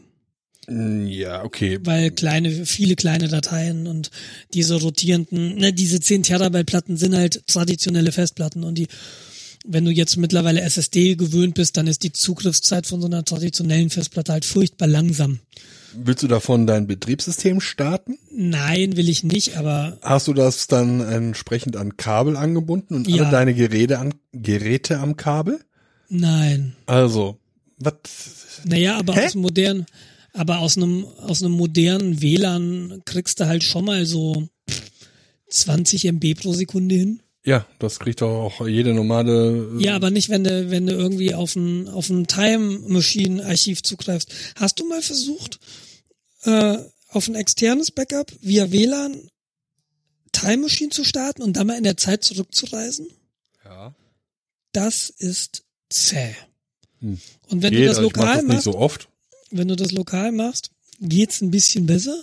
Mm, ja, okay. Weil kleine, viele kleine Dateien und diese rotierenden, ne, diese 10 Terabyte Platten sind halt traditionelle Festplatten und die, wenn du jetzt mittlerweile SSD gewöhnt bist, dann ist die Zugriffszeit von so einer traditionellen Festplatte halt furchtbar langsam. Willst du davon dein Betriebssystem starten? Nein, will ich nicht, aber. Hast du das dann entsprechend an Kabel angebunden und ja. alle deine Geräte, an, Geräte am Kabel? Nein. Also, was? Naja, aber Hä? aus modernen, aber aus einem, aus einem modernen WLAN kriegst du halt schon mal so 20 MB pro Sekunde hin. Ja, das kriegt doch auch jede normale. Äh ja, aber nicht, wenn du, wenn du irgendwie auf ein, auf ein Time Machine Archiv zugreifst. Hast du mal versucht, äh, auf ein externes Backup via WLAN Time Machine zu starten und dann mal in der Zeit zurückzureisen? Ja. Das ist zäh. Hm. Und wenn Geht, du das also lokal das machst, so oft. Wenn du das lokal machst, geht's ein bisschen besser.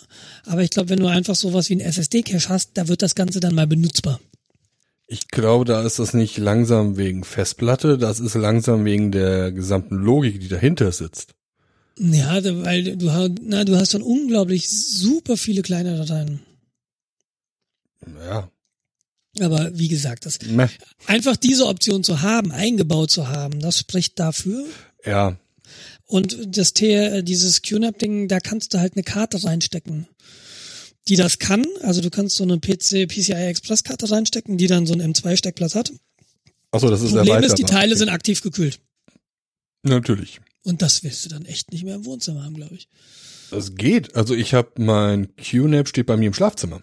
Aber ich glaube, wenn du einfach sowas wie ein SSD-Cache hast, da wird das Ganze dann mal benutzbar. Ich glaube, da ist das nicht langsam wegen Festplatte, das ist langsam wegen der gesamten Logik, die dahinter sitzt. Ja, weil du, na, du hast dann unglaublich super viele kleine Dateien. Ja. Aber wie gesagt, das Meh. einfach diese Option zu haben, eingebaut zu haben, das spricht dafür. Ja. Und das T, dieses QNAP-Ding, da kannst du halt eine Karte reinstecken, die das kann. Also du kannst so eine PC, PCI Express Karte reinstecken, die dann so einen M2-Steckplatz hat. Achso, das ist Problem ist, die Teile sind aktiv gekühlt. Natürlich. Und das willst du dann echt nicht mehr im Wohnzimmer haben, glaube ich. Das geht. Also ich habe mein QNAP steht bei mir im Schlafzimmer.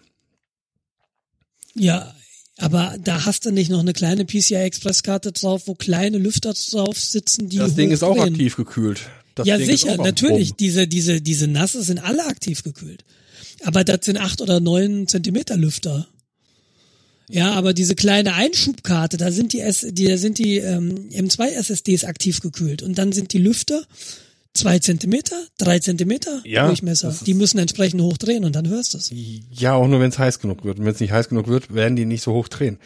Ja, aber da hast du nicht noch eine kleine PCI Express Karte drauf, wo kleine Lüfter drauf sitzen, die Das Ding ist auch aktiv gekühlt. Das ja, Ding sicher, natürlich. Diese, diese, diese Nasse sind alle aktiv gekühlt. Aber das sind acht oder neun Zentimeter Lüfter. Ja, aber diese kleine Einschubkarte, da sind die, S, die da sind die ähm, M2 SSDs aktiv gekühlt und dann sind die Lüfter zwei Zentimeter, drei Zentimeter ja, Durchmesser. Die müssen entsprechend hoch drehen und dann hörst du es. Ja, auch nur wenn es heiß genug wird. Und wenn es nicht heiß genug wird, werden die nicht so hoch drehen.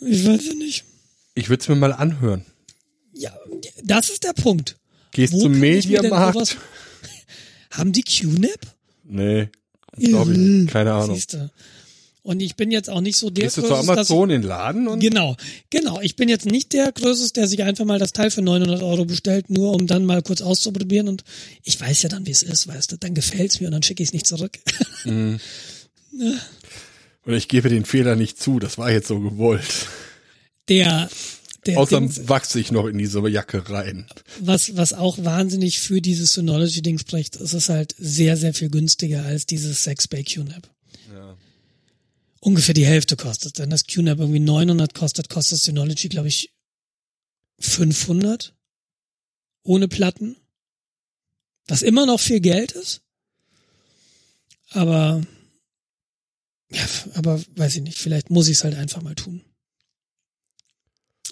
Ich weiß ja nicht. Ich würde es mir mal anhören. Ja, das ist der Punkt. Gehst Wo zum Mediamarkt. Haben die QNAP? Nee, glaube ich. Keine Ahnung. Siehste. Und ich bin jetzt auch nicht so der Gehst du zu Amazon in den Laden? Und genau, genau. Ich bin jetzt nicht der Größtes, der sich einfach mal das Teil für 900 Euro bestellt, nur um dann mal kurz auszuprobieren. Und ich weiß ja dann, wie es ist, weißt du. Dann gefällt's mir und dann schicke ich es nicht zurück. Ja. Und ich gebe den Fehler nicht zu. Das war jetzt so gewollt. Der der Außerdem wachse ich noch in diese Jacke rein. Was, was auch wahnsinnig für dieses Synology-Ding spricht, ist es halt sehr, sehr viel günstiger als dieses 6 Bay QNAP ungefähr die Hälfte kostet. Wenn das QNAP irgendwie 900 kostet, kostet Synology, glaube ich, 500 ohne Platten. Was immer noch viel Geld ist. Aber, ja, aber weiß ich nicht, vielleicht muss ich es halt einfach mal tun.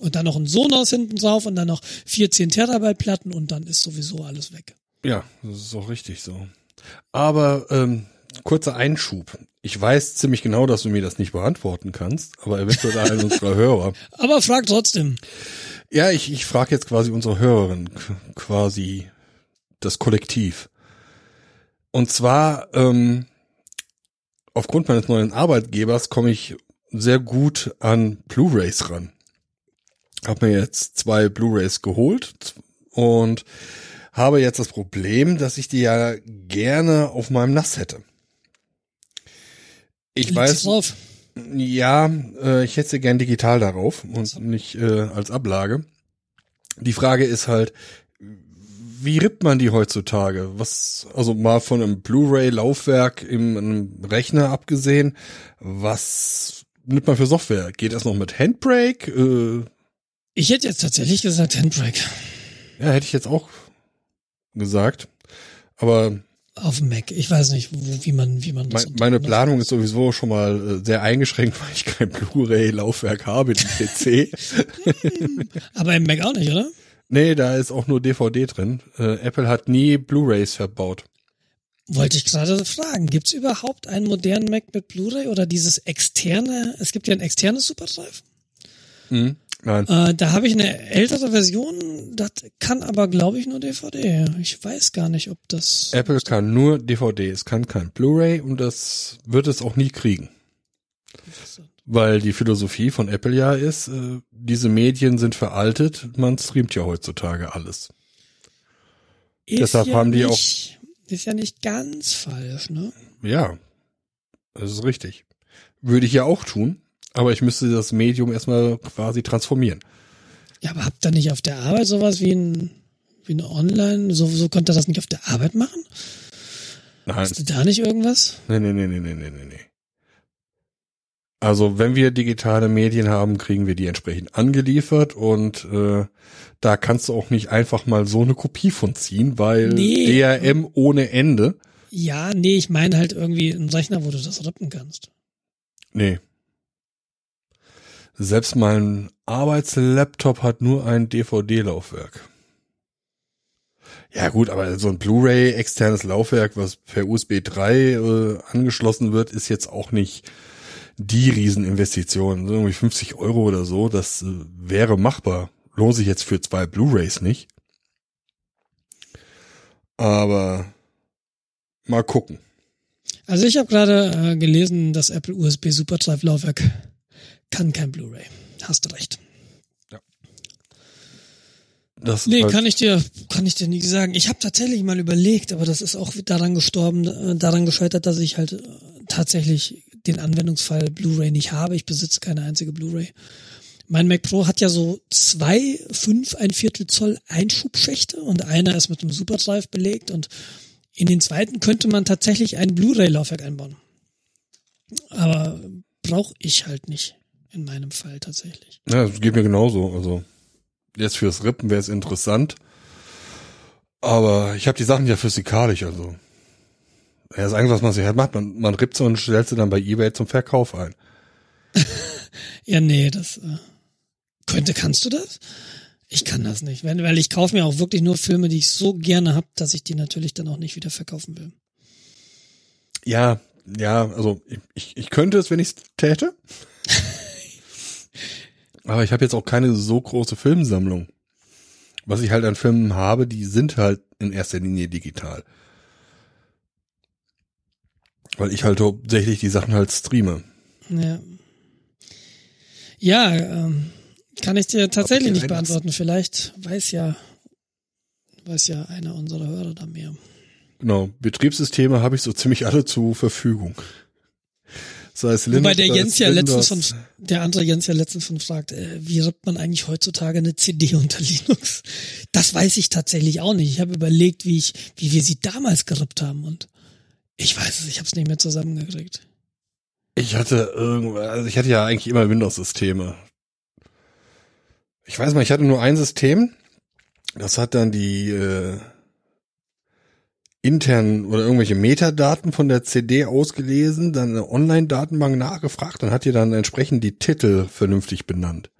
Und dann noch ein Sonos hinten drauf und dann noch 14 Terabyte Platten und dann ist sowieso alles weg. Ja, das ist auch richtig so. Aber ähm, kurzer Einschub. Ich weiß ziemlich genau, dass du mir das nicht beantworten kannst, aber eventuell einer unserer Hörer. Aber frag trotzdem. Ja, ich, ich frage jetzt quasi unsere Hörerin, quasi das Kollektiv. Und zwar, ähm, aufgrund meines neuen Arbeitgebers komme ich sehr gut an Blu-rays ran. Hab mir jetzt zwei Blu-rays geholt und habe jetzt das Problem, dass ich die ja gerne auf meinem NAS hätte. Ich Liegt weiß. Drauf? Ja, äh, ich hätte sie gern digital darauf und nicht äh, als Ablage. Die Frage ist halt, wie rippt man die heutzutage? Was, also mal von einem Blu-ray-Laufwerk im, im Rechner abgesehen, was nimmt man für Software? Geht das noch mit Handbrake? Äh, ich hätte jetzt tatsächlich gesagt Handbrake. Ja, hätte ich jetzt auch gesagt. Aber auf dem Mac. Ich weiß nicht, wie man, wie man das. Meine Planung ist sowieso schon mal äh, sehr eingeschränkt, weil ich kein Blu-ray-Laufwerk habe im PC. Aber im Mac auch nicht, oder? Nee, da ist auch nur DVD drin. Äh, Apple hat nie Blu-rays verbaut. Wollte ich gerade fragen, gibt's überhaupt einen modernen Mac mit Blu-ray oder dieses externe, es gibt ja ein externes Superdrive? Mhm. Nein. Äh, da habe ich eine ältere Version, das kann aber, glaube ich, nur DVD. Ich weiß gar nicht, ob das. Apple kann nur DVD, es kann kein Blu-ray und das wird es auch nie kriegen. Weil die Philosophie von Apple ja ist, äh, diese Medien sind veraltet, man streamt ja heutzutage alles. Ist Deshalb ja haben die nicht, Ist ja nicht ganz falsch, ne? Ja, das ist richtig. Würde ich ja auch tun, aber ich müsste das Medium erstmal quasi transformieren. Ja, aber habt ihr nicht auf der Arbeit sowas wie ein, wie ein Online, so, so könnt ihr das nicht auf der Arbeit machen? Nein. Hast du da nicht irgendwas? Nee, nee, nee, nee, nee, nee, nee, nee. Also wenn wir digitale Medien haben, kriegen wir die entsprechend angeliefert und äh, da kannst du auch nicht einfach mal so eine Kopie von ziehen, weil Nee. DRM ohne Ende. Ja, nee, ich meine halt irgendwie einen Rechner, wo du das rippen kannst. Nee. Selbst mein Arbeitslaptop hat nur ein DVD-Laufwerk. Ja gut, aber so ein Blu-ray externes Laufwerk, was per USB 3 äh, angeschlossen wird, ist jetzt auch nicht die Rieseninvestition. Irgendwie 50 Euro oder so, das äh, wäre machbar. Lohnt sich jetzt für zwei Blu-rays nicht. Aber mal gucken. Also ich habe gerade äh, gelesen, das Apple USB Superdrive Laufwerk kann kein Blu-ray. Hast du recht. Das Nee, halt- kann ich dir, kann ich dir nie sagen. Ich habe tatsächlich mal überlegt, aber das ist auch daran gestorben, äh, daran gescheitert, dass ich halt äh, tatsächlich den Anwendungsfall Blu-ray nicht habe. Ich besitze keine einzige Blu-ray. Mein Mac Pro hat ja so zwei, fünf, ein Viertel Zoll Einschubschächte und einer ist mit einem Superdrive belegt und in den zweiten könnte man tatsächlich ein Blu-ray-Laufwerk einbauen. Aber brauche ich halt nicht in meinem Fall tatsächlich. Ja, das geht mir genauso. Also jetzt fürs Rippen wäre es interessant. Aber ich habe die Sachen ja physikalisch, also. Ja, das Einzige, was man sich halt macht, man, man rippt sie und stellt sie dann bei Ebay zum Verkauf ein. Ja, nee, das äh, könnte, kannst du das? Ich kann das nicht, weil, weil ich kaufe mir auch wirklich nur Filme, die ich so gerne hab, dass ich die natürlich dann auch nicht wieder verkaufen will. Ja, ja, also ich, ich könnte es, wenn ich es täte. Aber ich habe jetzt auch keine so große Filmsammlung. Was ich halt an Filmen habe, die sind halt in erster Linie digital. Weil ich halt hauptsächlich die Sachen halt streame. Ja, ja ähm, kann ich dir tatsächlich ich nicht beantworten. Vielleicht weiß ja, weiß ja einer unserer Hörer da mehr. Genau, Betriebssysteme habe ich so ziemlich alle zur Verfügung. Sei es Linux, Wobei der Jens ja letztens von, der andere Jens ja letztens von fragt, äh, wie rippt man eigentlich heutzutage eine CD unter Linux? Das weiß ich tatsächlich auch nicht. Ich habe überlegt, wie ich, wie wir sie damals gerippt haben und ich weiß es, ich habe es nicht mehr zusammengekriegt. Ich hatte irgendwas, also ich hatte ja eigentlich immer Windows-Systeme. Ich weiß mal, ich hatte nur ein System, das hat dann die äh, internen oder irgendwelche Metadaten von der CD ausgelesen, dann eine Online-Datenbank nachgefragt und hat ihr dann entsprechend die Titel vernünftig benannt.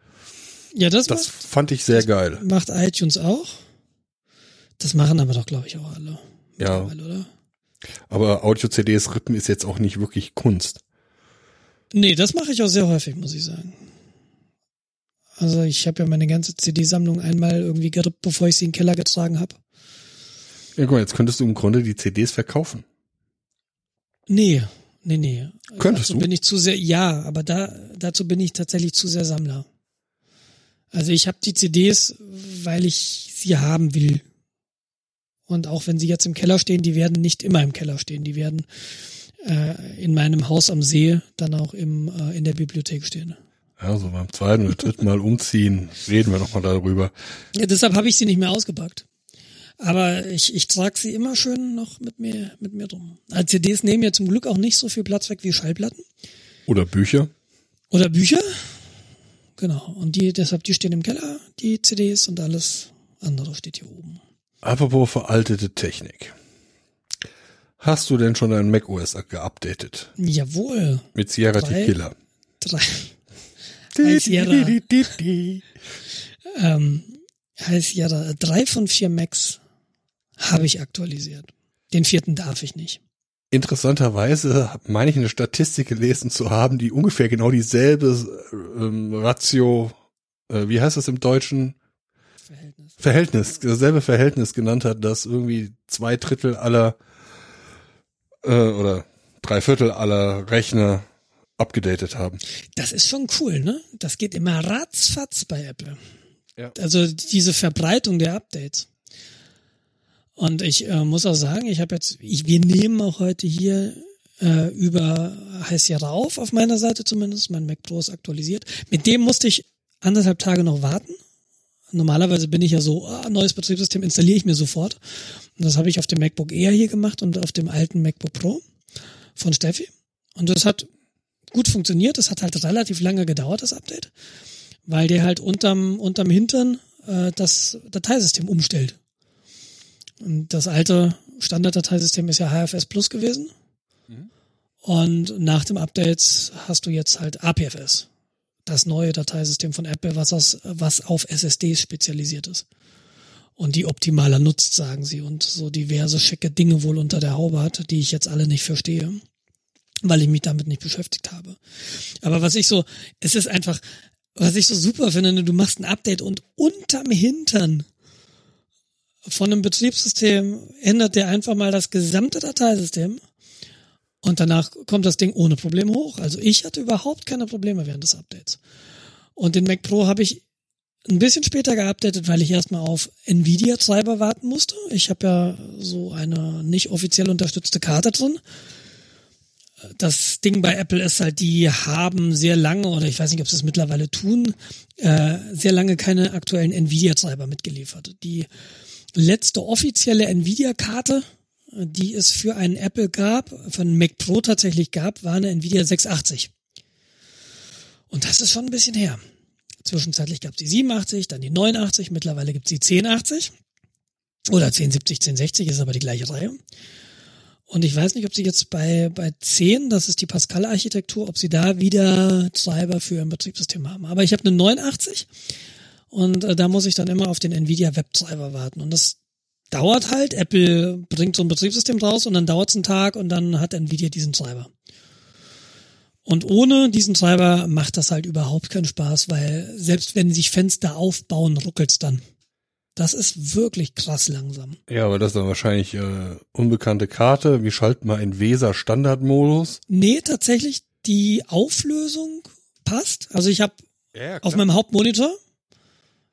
Ja, das, Das fand ich sehr geil. macht, macht iTunes auch. Das machen aber doch, glaube ich, auch alle. Ja. Oder? Aber Audio-CDs rippen ist jetzt auch nicht wirklich Kunst. Nee, das mache ich auch sehr häufig, muss ich sagen. Also ich habe ja meine ganze CD-Sammlung einmal irgendwie gerippt, bevor ich sie in den Keller getragen habe. Ja, guck mal, jetzt könntest du im Grunde die CDs verkaufen. Nee, nee, nee. Könntest dazu du? bin ich zu sehr, ja, aber da, dazu bin ich tatsächlich zu sehr Sammler. Also ich habe die CDs, weil ich sie haben will. Und auch wenn sie jetzt im Keller stehen, die werden nicht immer im Keller stehen. Die werden äh, in meinem Haus am See dann auch im, äh, in der Bibliothek stehen. Ja, so beim zweiten oder dritten Mal umziehen, reden wir nochmal darüber. Ja, deshalb habe ich sie nicht mehr ausgepackt. Aber ich, ich trage sie immer schön noch mit mir, mit mir drum. Also CDs nehmen ja zum Glück auch nicht so viel Platz weg wie Schallplatten. Oder Bücher. Oder Bücher. Genau. Und die, deshalb, die stehen im Keller, die CDs und alles andere steht hier oben. Apropos veraltete Technik. Hast du denn schon dein macOS geupdatet? Jawohl. Mit Sierra Drei. Tequila? Drei. Heißt Sierra, ähm, heißt Sierra, drei von vier Macs habe ich aktualisiert. Den vierten darf ich nicht. Interessanterweise meine ich eine Statistik gelesen zu haben, die ungefähr genau dieselbe ähm, Ratio, äh, wie heißt das im Deutschen? Verhältnis. Verhältnis, dasselbe Verhältnis genannt hat, dass irgendwie zwei Drittel aller äh, oder drei Viertel aller Rechner abgedatet haben. Das ist schon cool, ne? Das geht immer ratzfatz bei Apple. Ja. Also diese Verbreitung der Updates. Und ich äh, muss auch sagen, ich habe jetzt, ich, wir nehmen auch heute hier äh, über heißt ja rauf auf meiner Seite zumindest. Mein Mac Pro ist aktualisiert. Mit dem musste ich anderthalb Tage noch warten. Normalerweise bin ich ja so, ah, neues Betriebssystem installiere ich mir sofort. Und das habe ich auf dem MacBook Air hier gemacht und auf dem alten MacBook Pro von Steffi. Und das hat gut funktioniert. Das hat halt relativ lange gedauert, das Update, weil der halt unterm, unterm Hintern äh, das Dateisystem umstellt. Und das alte Standarddateisystem ist ja HFS Plus gewesen. Mhm. Und nach dem Update hast du jetzt halt APFS. Das neue Dateisystem von Apple, was, aus, was auf SSDs spezialisiert ist. Und die optimaler nutzt, sagen sie. Und so diverse schicke Dinge wohl unter der Haube hat, die ich jetzt alle nicht verstehe. Weil ich mich damit nicht beschäftigt habe. Aber was ich so, es ist einfach, was ich so super finde, du machst ein Update und unterm Hintern von einem Betriebssystem ändert der einfach mal das gesamte Dateisystem und danach kommt das Ding ohne Probleme hoch. Also ich hatte überhaupt keine Probleme während des Updates. Und den Mac Pro habe ich ein bisschen später geupdatet, weil ich erstmal auf Nvidia-Treiber warten musste. Ich habe ja so eine nicht offiziell unterstützte Karte drin. Das Ding bei Apple ist halt, die haben sehr lange, oder ich weiß nicht, ob sie es mittlerweile tun, äh, sehr lange keine aktuellen Nvidia-Treiber mitgeliefert. Die letzte offizielle Nvidia-Karte, die es für einen Apple gab, einen Mac Pro tatsächlich gab, war eine Nvidia 680. Und das ist schon ein bisschen her. Zwischenzeitlich gab es die 87, dann die 89, mittlerweile gibt es die 1080 oder 1070, 1060 ist aber die gleiche Reihe. Und ich weiß nicht, ob sie jetzt bei, bei 10, das ist die Pascal-Architektur, ob sie da wieder Treiber für ein Betriebssystem haben. Aber ich habe eine 89 und äh, da muss ich dann immer auf den Nvidia Webtreiber warten. Und das dauert halt. Apple bringt so ein Betriebssystem raus und dann dauert es einen Tag und dann hat Nvidia diesen Treiber. Und ohne diesen Treiber macht das halt überhaupt keinen Spaß, weil selbst wenn sich Fenster aufbauen, ruckelt's dann. Das ist wirklich krass langsam. Ja, aber das ist dann wahrscheinlich äh, unbekannte Karte. Wie schalten wir in Weser Standardmodus? Nee, tatsächlich die Auflösung passt. Also ich habe ja, auf meinem Hauptmonitor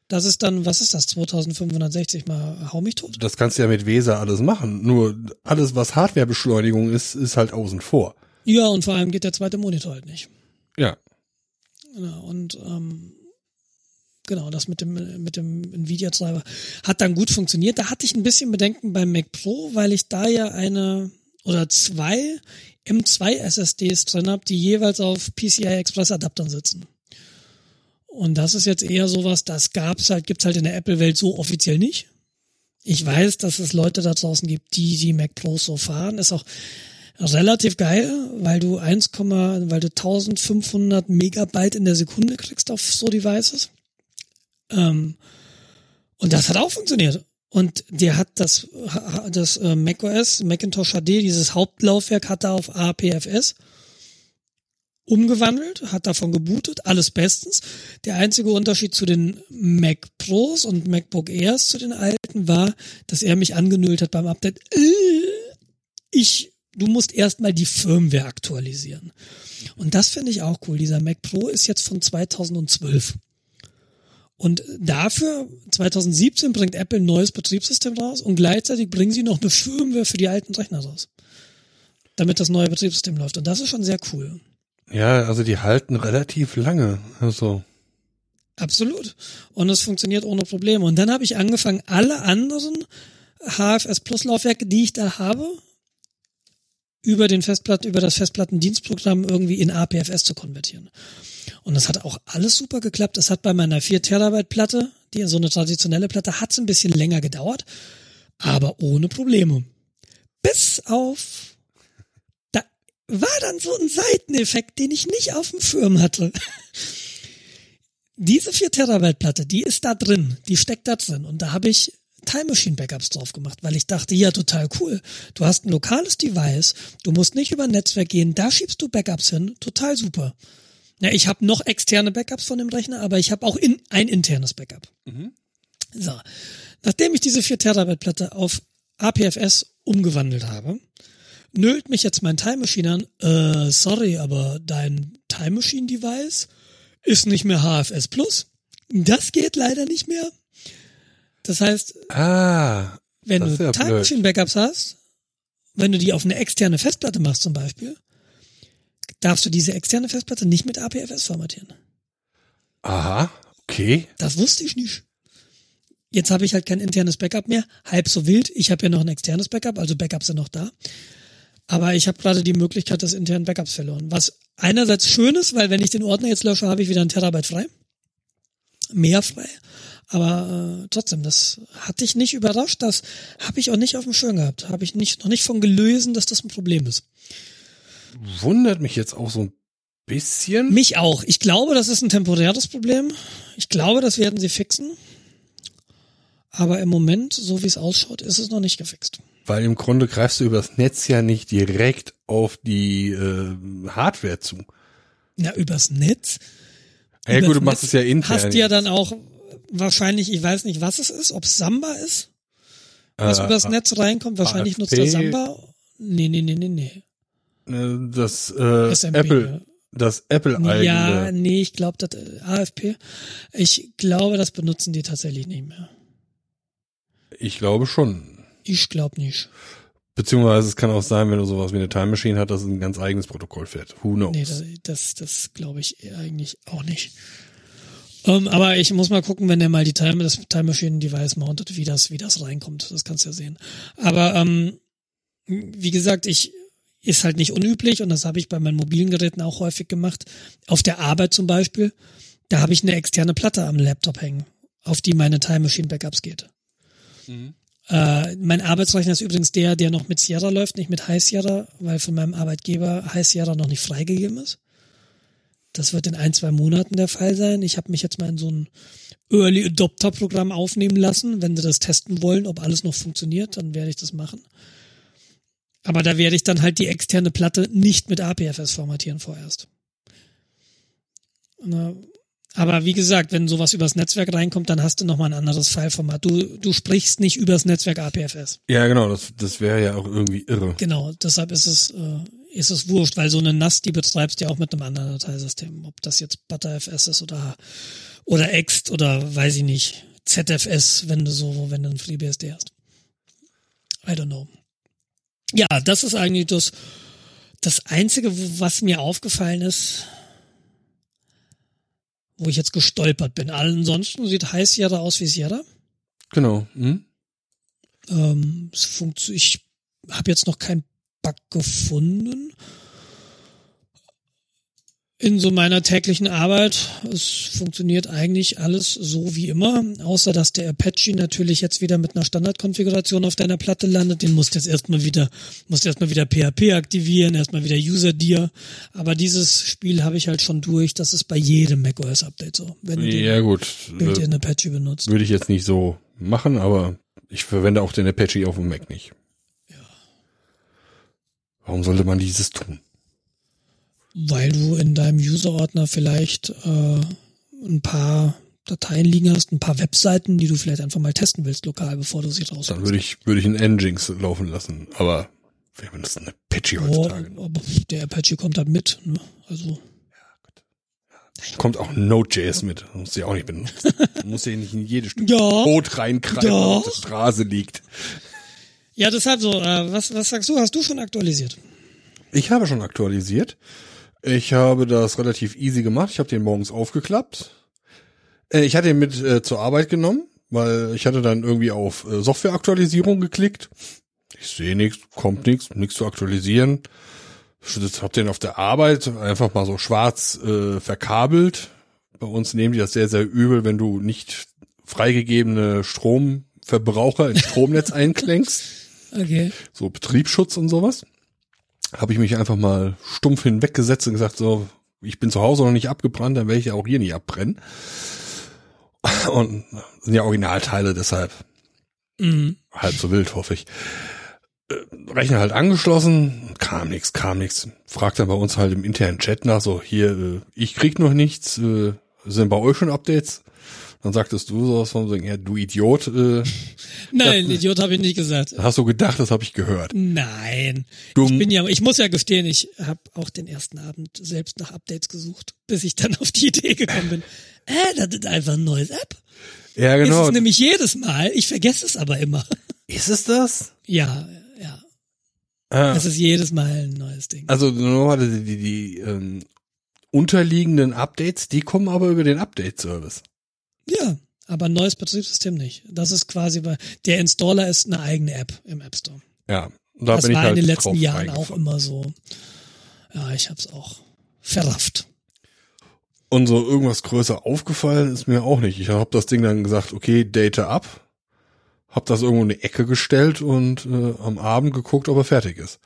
das ist dann, was ist das, 2560 mal hau mich tot? Das kannst du ja mit Weser alles machen. Nur alles, was Hardwarebeschleunigung ist, ist halt außen vor. Ja, und vor allem geht der zweite Monitor halt nicht. Ja. Genau, und ähm, genau, das mit dem, mit dem Nvidia-Treiber hat dann gut funktioniert. Da hatte ich ein bisschen Bedenken beim Mac Pro, weil ich da ja eine oder zwei M2 SSDs drin habe, die jeweils auf PCI Express Adaptern sitzen. Und das ist jetzt eher sowas, das gab's halt, gibt's halt in der Apple-Welt so offiziell nicht. Ich weiß, dass es Leute da draußen gibt, die die Mac Pros so fahren. Ist auch relativ geil, weil du 1, weil du 1500 Megabyte in der Sekunde kriegst auf so Devices. Ähm, und das hat auch funktioniert. Und der hat das, das äh, macOS, Macintosh HD, dieses Hauptlaufwerk hat da auf APFS umgewandelt, hat davon gebootet, alles bestens. Der einzige Unterschied zu den Mac Pros und MacBook Airs zu den alten war, dass er mich angenölt hat beim Update. Äh, ich, du musst erstmal die Firmware aktualisieren. Und das finde ich auch cool. Dieser Mac Pro ist jetzt von 2012. Und dafür, 2017 bringt Apple ein neues Betriebssystem raus und gleichzeitig bringen sie noch eine Firmware für die alten Rechner raus. Damit das neue Betriebssystem läuft. Und das ist schon sehr cool. Ja, also die halten relativ lange. Also. Absolut. Und es funktioniert ohne Probleme. Und dann habe ich angefangen, alle anderen HFS Plus Laufwerke, die ich da habe, über den Festplatten, über das Festplattendienstprogramm irgendwie in APFS zu konvertieren. Und das hat auch alles super geklappt. Das hat bei meiner 4 Terabyte Platte, die so eine traditionelle Platte, hat es ein bisschen länger gedauert, aber ohne Probleme. Bis auf war dann so ein Seiteneffekt, den ich nicht auf dem Schirm hatte. Diese 4 Terabyte Platte, die ist da drin, die steckt da drin und da habe ich Time Machine Backups drauf gemacht, weil ich dachte, ja, total cool. Du hast ein lokales Device, du musst nicht über ein Netzwerk gehen, da schiebst du Backups hin, total super. Ja, ich habe noch externe Backups von dem Rechner, aber ich habe auch in, ein internes Backup. Mhm. So, nachdem ich diese 4 Terabyte Platte auf APFS umgewandelt habe, nölt mich jetzt mein Time Machine an, äh, sorry, aber dein Time Machine Device ist nicht mehr HFS Plus. Das geht leider nicht mehr. Das heißt, ah, wenn du ja Time Machine Backups hast, wenn du die auf eine externe Festplatte machst zum Beispiel, darfst du diese externe Festplatte nicht mit APFS formatieren. Aha, okay. Das wusste ich nicht. Jetzt habe ich halt kein internes Backup mehr, halb so wild. Ich habe ja noch ein externes Backup, also Backups sind noch da. Aber ich habe gerade die Möglichkeit des internen Backups verloren. Was einerseits schön ist, weil wenn ich den Ordner jetzt lösche, habe ich wieder ein Terabyte frei. Mehr frei. Aber äh, trotzdem, das hatte ich nicht überrascht. Das habe ich auch nicht auf dem Schirm gehabt. Habe ich nicht, noch nicht von gelösen, dass das ein Problem ist. Wundert mich jetzt auch so ein bisschen. Mich auch. Ich glaube, das ist ein temporäres Problem. Ich glaube, das werden sie fixen. Aber im Moment, so wie es ausschaut, ist es noch nicht gefixt. Weil im Grunde greifst du übers Netz ja nicht direkt auf die äh, Hardware zu. Na, übers Netz? Ja übers gut, du machst Netz es ja intern. Hast du ja dann auch wahrscheinlich, ich weiß nicht, was es ist, ob es Samba ist, was äh, übers Netz reinkommt. Wahrscheinlich AFP, nutzt er Samba. Nee, nee, nee, nee, nee. Äh, das äh, SMP, Apple, das Apple eigene. Ja, nee, ich glaube, das äh, AFP. Ich glaube, das benutzen die tatsächlich nicht mehr. Ich glaube schon. Ich glaube nicht. Beziehungsweise es kann auch sein, wenn du sowas wie eine Time Machine hat, dass es ein ganz eigenes Protokoll fährt. Who knows? Nee, das, das, das glaube ich eigentlich auch nicht. Um, ähm, aber ich muss mal gucken, wenn der mal die Time, das Time Machine Device mountet, wie das, wie das reinkommt. Das kannst du ja sehen. Aber ähm, wie gesagt, ich ist halt nicht unüblich und das habe ich bei meinen mobilen Geräten auch häufig gemacht. Auf der Arbeit zum Beispiel, da habe ich eine externe Platte am Laptop hängen, auf die meine Time Machine Backups geht. Mhm. Äh, mein Arbeitsrechner ist übrigens der, der noch mit Sierra läuft, nicht mit High Sierra, weil von meinem Arbeitgeber High Sierra noch nicht freigegeben ist. Das wird in ein, zwei Monaten der Fall sein. Ich habe mich jetzt mal in so ein Early Adopter Programm aufnehmen lassen. Wenn sie das testen wollen, ob alles noch funktioniert, dann werde ich das machen. Aber da werde ich dann halt die externe Platte nicht mit APFS formatieren vorerst. Aber wie gesagt, wenn sowas übers Netzwerk reinkommt, dann hast du nochmal ein anderes Fileformat. Du, du sprichst nicht übers Netzwerk APFS. Ja, genau, das, das wäre ja auch irgendwie irre. Genau, deshalb ist es, äh, ist es wurscht, weil so eine NAS, die betreibst du ja auch mit einem anderen Dateisystem. Ob das jetzt ButterFS ist oder, oder Ext oder weiß ich nicht, ZFS, wenn du so, wenn du ein FreeBSD hast. I don't know. Ja, das ist eigentlich das, das einzige, was mir aufgefallen ist, wo ich jetzt gestolpert bin. Ansonsten sieht High Sierra aus wie Sierra. Genau. Hm? Ähm, es funktioniert. Ich habe jetzt noch keinen Bug gefunden in so meiner täglichen Arbeit. Es funktioniert eigentlich alles so wie immer, außer dass der Apache natürlich jetzt wieder mit einer Standardkonfiguration auf deiner Platte landet. Den musst du jetzt erstmal wieder, musst erstmal wieder PHP aktivieren, erstmal wieder User dir. Aber dieses Spiel habe ich halt schon durch. Das ist bei jedem macOS Update so. Wenn du ja, den gut. Build in Apache benutzt. Würde ich jetzt nicht so machen, aber ich verwende auch den Apache auf dem Mac nicht. Ja. Warum sollte man dieses tun? Weil du in deinem User-Ordner vielleicht äh, ein paar Dateien liegen hast, ein paar Webseiten, die du vielleicht einfach mal testen willst lokal, bevor du sie raus. Dann würde ich würde ich einen Nginx laufen lassen, aber wer benutzt eine Apache heutzutage? Oh, der Apache kommt halt mit, ne? Also ja, kommt auch Node.js mit. Das muss ja auch nicht benutzen. Du musst ja nicht in jede Stück ja, Code reinkreisen, ja. auf der Straße liegt. Ja, deshalb so, äh, was, was sagst du? Hast du schon aktualisiert? Ich habe schon aktualisiert. Ich habe das relativ easy gemacht. Ich habe den morgens aufgeklappt. Äh, ich hatte ihn mit äh, zur Arbeit genommen, weil ich hatte dann irgendwie auf äh, Softwareaktualisierung geklickt. Ich sehe nichts, kommt nichts, nichts zu aktualisieren. Ich habe den auf der Arbeit einfach mal so schwarz äh, verkabelt. Bei uns nehmen die das sehr, sehr übel, wenn du nicht freigegebene Stromverbraucher ins Stromnetz einklängst. Okay. So Betriebsschutz und sowas habe ich mich einfach mal stumpf hinweggesetzt und gesagt, so, ich bin zu Hause noch nicht abgebrannt, dann werde ich ja auch hier nicht abbrennen. Und sind ja Originalteile deshalb. Mhm. Halb so wild, hoffe ich. Äh, Rechner halt angeschlossen, kam nichts, kam nichts. Fragt dann bei uns halt im internen Chat nach, so hier, äh, ich krieg noch nichts, äh, sind bei euch schon Updates? Dann sagtest du sowas von so, ja, du Idiot. Äh, Nein, das, Idiot habe ich nicht gesagt. Hast du gedacht, das habe ich gehört. Nein. Dumm. Ich bin ja, ich muss ja gestehen, ich habe auch den ersten Abend selbst nach Updates gesucht, bis ich dann auf die Idee gekommen bin. Äh, das ist einfach ein neues App. Ja, genau. Ist es nämlich jedes Mal. Ich vergesse es aber immer. Ist es das? Ja, ja. Ah. Es ist jedes Mal ein neues Ding. Also nur die, die, die ähm, unterliegenden Updates, die kommen aber über den Update-Service. Ja, aber ein neues Betriebssystem nicht. Das ist quasi, bei der Installer ist eine eigene App im App Store. Ja, da das bin war ich halt in den letzten Jahren auch immer so. Ja, ich hab's auch verrafft. Und so irgendwas größer aufgefallen ist mir auch nicht. Ich habe das Ding dann gesagt, okay, Data ab, hab das irgendwo in die Ecke gestellt und äh, am Abend geguckt, ob er fertig ist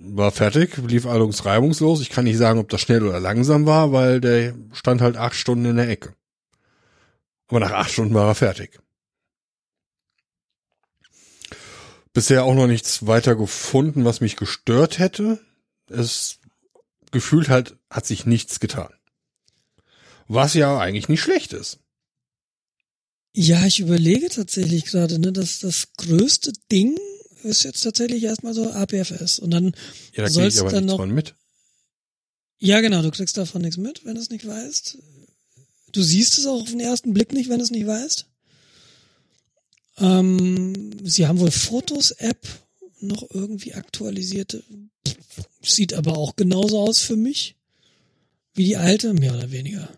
war fertig, lief allerdings reibungslos. Ich kann nicht sagen, ob das schnell oder langsam war, weil der stand halt acht Stunden in der Ecke. Aber nach acht Stunden war er fertig. Bisher auch noch nichts weiter gefunden, was mich gestört hätte. Es gefühlt halt hat sich nichts getan. Was ja eigentlich nicht schlecht ist. Ja, ich überlege tatsächlich gerade, ne, dass das größte Ding ist jetzt tatsächlich erstmal so APFS. Und dann ja, da sollst ich aber dann noch mit. Ja, genau, du kriegst davon nichts mit, wenn du es nicht weißt. Du siehst es auch auf den ersten Blick nicht, wenn du es nicht weißt. Ähm, sie haben wohl Fotos-App noch irgendwie aktualisierte. Sieht aber auch genauso aus für mich wie die alte, mehr oder weniger.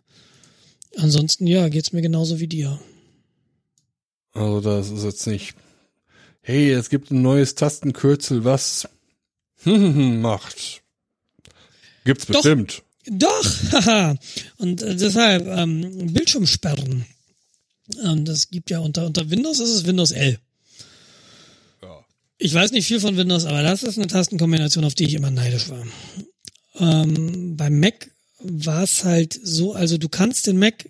Ansonsten, ja, geht's mir genauso wie dir. Also das ist jetzt nicht hey, es gibt ein neues Tastenkürzel, was macht. Gibt's bestimmt. Doch, haha. Und äh, deshalb ähm, Bildschirmsperren. Und das gibt ja unter unter Windows ist es Windows L. Ja. Ich weiß nicht viel von Windows, aber das ist eine Tastenkombination, auf die ich immer neidisch war. Ähm, beim Mac war es halt so, also du kannst den Mac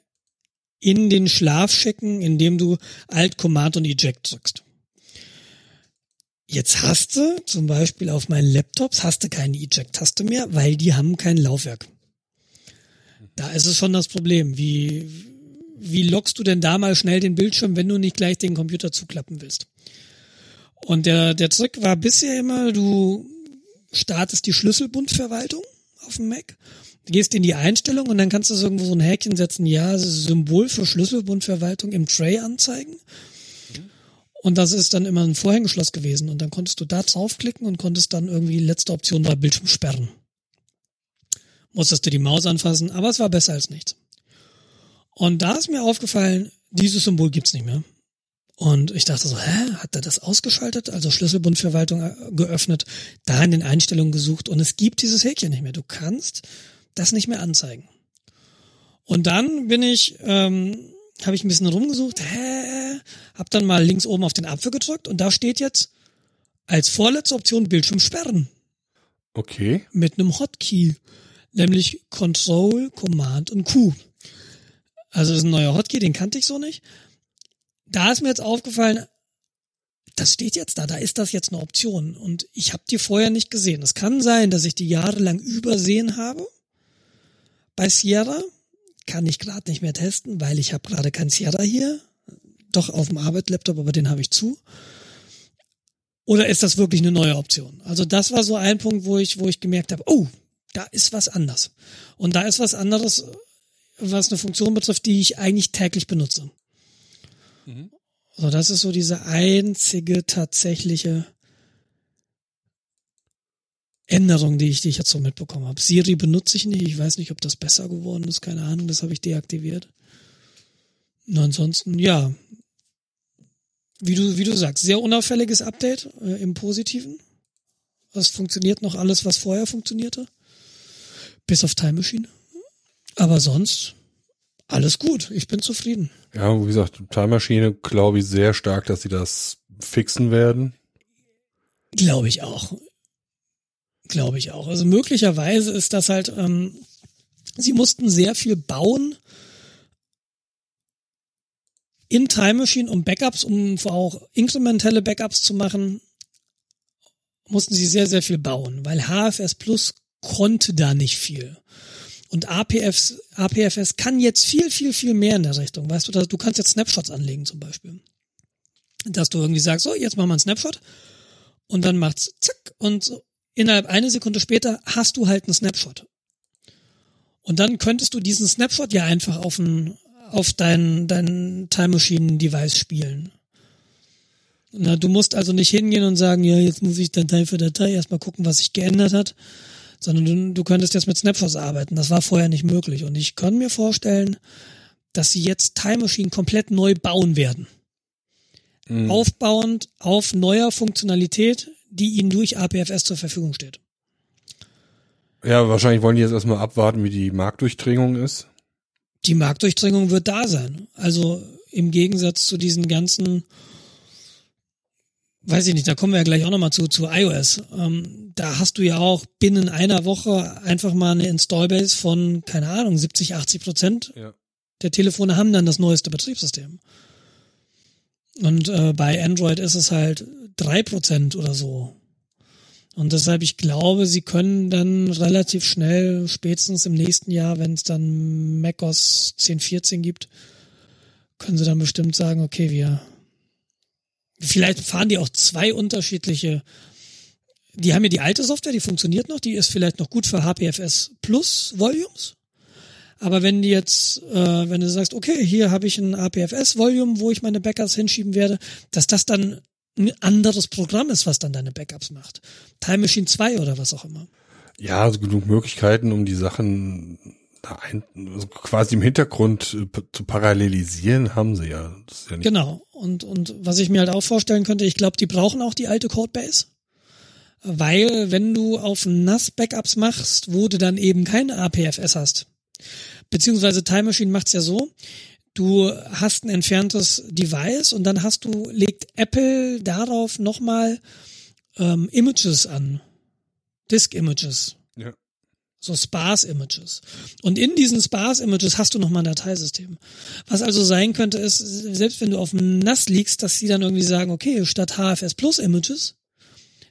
in den Schlaf schicken, indem du Alt, Command und Eject drückst. Jetzt hast du zum Beispiel auf meinen Laptops hast du keine Eject-Taste mehr, weil die haben kein Laufwerk. Da ist es schon das Problem. Wie, wie lockst du denn da mal schnell den Bildschirm, wenn du nicht gleich den Computer zuklappen willst? Und der, der Trick war bisher immer, du startest die Schlüsselbundverwaltung auf dem Mac, gehst in die Einstellung und dann kannst du irgendwo so ein Häkchen setzen, ja, Symbol für Schlüsselbundverwaltung im Tray anzeigen. Und das ist dann immer ein Vorhängeschloss gewesen. Und dann konntest du da draufklicken und konntest dann irgendwie, letzte Option war Bildschirm sperren. Musstest du die Maus anfassen, aber es war besser als nichts. Und da ist mir aufgefallen, dieses Symbol gibt's nicht mehr. Und ich dachte so, hä, hat er das ausgeschaltet? Also Schlüsselbundverwaltung äh, geöffnet, da in den Einstellungen gesucht und es gibt dieses Häkchen nicht mehr. Du kannst das nicht mehr anzeigen. Und dann bin ich ähm, habe ich ein bisschen rumgesucht, hä, hab dann mal links oben auf den Apfel gedrückt und da steht jetzt als vorletzte Option Bildschirm sperren. Okay. Mit einem Hotkey, nämlich Control, Command und Q. Also das ist ein neuer Hotkey, den kannte ich so nicht. Da ist mir jetzt aufgefallen, das steht jetzt da, da ist das jetzt eine Option und ich habe die vorher nicht gesehen. Es kann sein, dass ich die jahrelang übersehen habe bei Sierra, kann ich gerade nicht mehr testen, weil ich habe gerade kein Sierra hier. Doch auf dem Arbeitslaptop, aber den habe ich zu. Oder ist das wirklich eine neue Option? Also das war so ein Punkt, wo ich, wo ich gemerkt habe, oh, da ist was anders. Und da ist was anderes, was eine Funktion betrifft, die ich eigentlich täglich benutze. Mhm. So, das ist so diese einzige tatsächliche Änderung, die ich, die ich jetzt so mitbekommen habe. Siri benutze ich nicht. Ich weiß nicht, ob das besser geworden ist. Keine Ahnung. Das habe ich deaktiviert. Und ansonsten, ja. Wie du, wie du sagst, sehr unauffälliges Update äh, im Positiven. Es funktioniert noch alles, was vorher funktionierte. Bis auf Time Machine. Aber sonst alles gut. Ich bin zufrieden. Ja, wie gesagt, Time Machine glaube ich sehr stark, dass sie das fixen werden. Glaube ich auch. Glaube ich auch. Also möglicherweise ist das halt, ähm, sie mussten sehr viel bauen in Time Machine, um Backups, um auch inkrementelle Backups zu machen, mussten sie sehr, sehr viel bauen, weil HFS Plus konnte da nicht viel. Und APFs, APFS kann jetzt viel, viel, viel mehr in der Richtung. Weißt du, du kannst jetzt Snapshots anlegen zum Beispiel. Dass du irgendwie sagst, so, jetzt machen wir einen Snapshot. Und dann macht's zack. Und so, innerhalb eine Sekunde später hast du halt einen Snapshot. Und dann könntest du diesen Snapshot ja einfach auf ein, auf dein, dein Time Machine Device spielen. Na, du musst also nicht hingehen und sagen, ja, jetzt muss ich Datei für Datei erstmal gucken, was sich geändert hat, sondern du, du könntest jetzt mit Snapshots arbeiten. Das war vorher nicht möglich. Und ich kann mir vorstellen, dass sie jetzt Time Machine komplett neu bauen werden. Mhm. Aufbauend auf neuer Funktionalität, die ihnen durch APFS zur Verfügung steht. Ja, wahrscheinlich wollen die jetzt erstmal abwarten, wie die Marktdurchdringung ist die Marktdurchdringung wird da sein. Also im Gegensatz zu diesen ganzen, weiß ich nicht, da kommen wir ja gleich auch nochmal zu, zu iOS. Ähm, da hast du ja auch binnen einer Woche einfach mal eine Installbase von, keine Ahnung, 70, 80 Prozent ja. der Telefone haben dann das neueste Betriebssystem. Und äh, bei Android ist es halt drei Prozent oder so. Und deshalb, ich glaube, sie können dann relativ schnell, spätestens im nächsten Jahr, wenn es dann macOS 10.14 gibt, können sie dann bestimmt sagen, okay, wir, vielleicht fahren die auch zwei unterschiedliche, die haben ja die alte Software, die funktioniert noch, die ist vielleicht noch gut für HPFS Plus Volumes. Aber wenn die jetzt, äh, wenn du sagst, okay, hier habe ich ein APFS-Volume, wo ich meine Backups hinschieben werde, dass das dann ein anderes Programm ist, was dann deine Backups macht. Time Machine 2 oder was auch immer. Ja, also genug Möglichkeiten, um die Sachen da ein, also quasi im Hintergrund äh, zu parallelisieren, haben sie ja. ja genau. Und, und was ich mir halt auch vorstellen könnte, ich glaube, die brauchen auch die alte Codebase. Weil, wenn du auf NAS-Backups machst, wo du dann eben keine APFS hast, beziehungsweise Time Machine macht's ja so, du hast ein entferntes Device und dann hast du, legt Apple darauf nochmal ähm, Images an. Disk-Images. Ja. So Sparse-Images. Und in diesen Sparse-Images hast du nochmal ein Dateisystem. Was also sein könnte, ist, selbst wenn du auf dem NAS liegst, dass sie dann irgendwie sagen, okay, statt HFS Plus Images,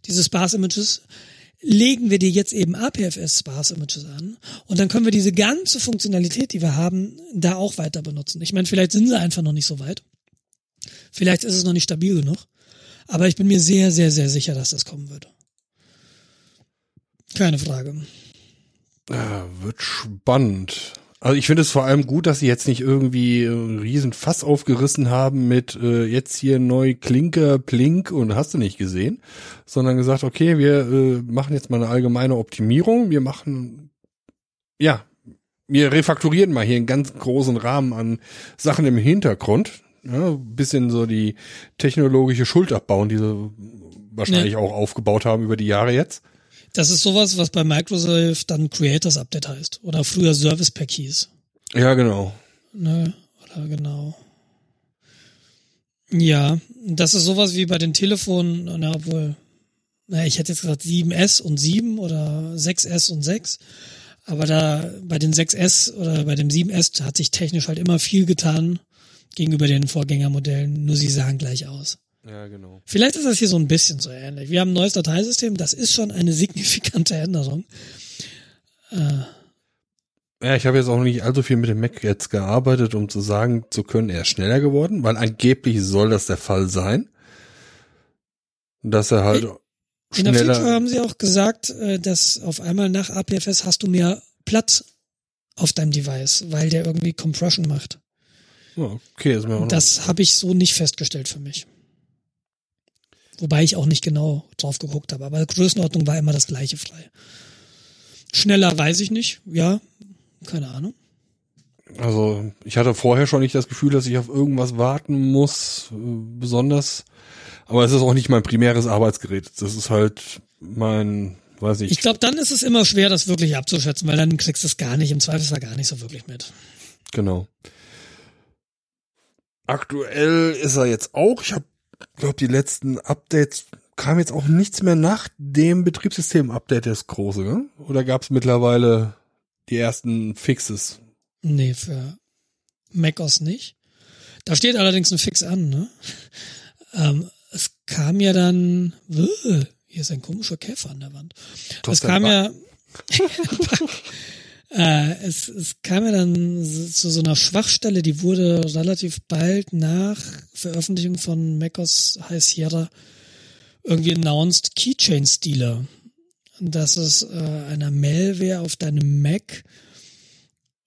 diese Sparse-Images, legen wir dir jetzt eben APFS Sparse Images an und dann können wir diese ganze Funktionalität, die wir haben, da auch weiter benutzen. Ich meine, vielleicht sind sie einfach noch nicht so weit. Vielleicht ist es noch nicht stabil genug. Aber ich bin mir sehr, sehr, sehr sicher, dass das kommen wird. Keine Frage. Ja, wird spannend. Also ich finde es vor allem gut, dass sie jetzt nicht irgendwie einen riesen Fass aufgerissen haben mit äh, jetzt hier neu Klinker, Plink und hast du nicht gesehen, sondern gesagt, okay, wir äh, machen jetzt mal eine allgemeine Optimierung, wir machen, ja, wir refakturieren mal hier einen ganz großen Rahmen an Sachen im Hintergrund, ja, bisschen so die technologische Schuld abbauen, die sie wahrscheinlich ja. auch aufgebaut haben über die Jahre jetzt. Das ist sowas, was bei Microsoft dann Creators Update heißt. Oder früher Service Pack hieß. Ja, genau. Ne, oder genau. Ja, das ist sowas wie bei den Telefonen, na, obwohl, na, ich hätte jetzt gesagt 7S und 7 oder 6S und 6. Aber da bei den 6S oder bei dem 7S hat sich technisch halt immer viel getan gegenüber den Vorgängermodellen, nur sie sahen gleich aus. Ja, genau. Vielleicht ist das hier so ein bisschen so ähnlich. Wir haben ein neues Dateisystem, das ist schon eine signifikante Änderung. Äh. Ja, ich habe jetzt auch nicht allzu viel mit dem Mac jetzt gearbeitet, um zu sagen zu können, er ist schneller geworden, weil angeblich soll das der Fall sein. Dass er halt in schneller. In der Feature haben sie auch gesagt, äh, dass auf einmal nach APFS hast du mehr Platz auf deinem Device, weil der irgendwie Compression macht. Okay, ist mir auch Das habe ich so nicht festgestellt für mich. Wobei ich auch nicht genau drauf geguckt habe. Aber Größenordnung war immer das gleiche frei. Schneller weiß ich nicht. Ja, keine Ahnung. Also ich hatte vorher schon nicht das Gefühl, dass ich auf irgendwas warten muss, äh, besonders. Aber es ist auch nicht mein primäres Arbeitsgerät. Das ist halt mein, weiß ich. Ich glaube, dann ist es immer schwer, das wirklich abzuschätzen, weil dann kriegst du es gar nicht, im Zweifelsfall gar nicht so wirklich mit. Genau. Aktuell ist er jetzt auch. Ich habe glaube, die letzten Updates kam jetzt auch nichts mehr nach dem Betriebssystem-Update, das große, ne? Oder gab es mittlerweile die ersten Fixes? Nee, für macOS nicht. Da steht allerdings ein Fix an, ne? Ähm, es kam ja dann, hier ist ein komischer Käfer an der Wand. Es kam ja, äh, es, es kam ja dann zu so einer Schwachstelle, die wurde relativ bald nach Veröffentlichung von macOS High Sierra irgendwie announced Keychain Stealer. Dass es äh, einer Malware auf deinem Mac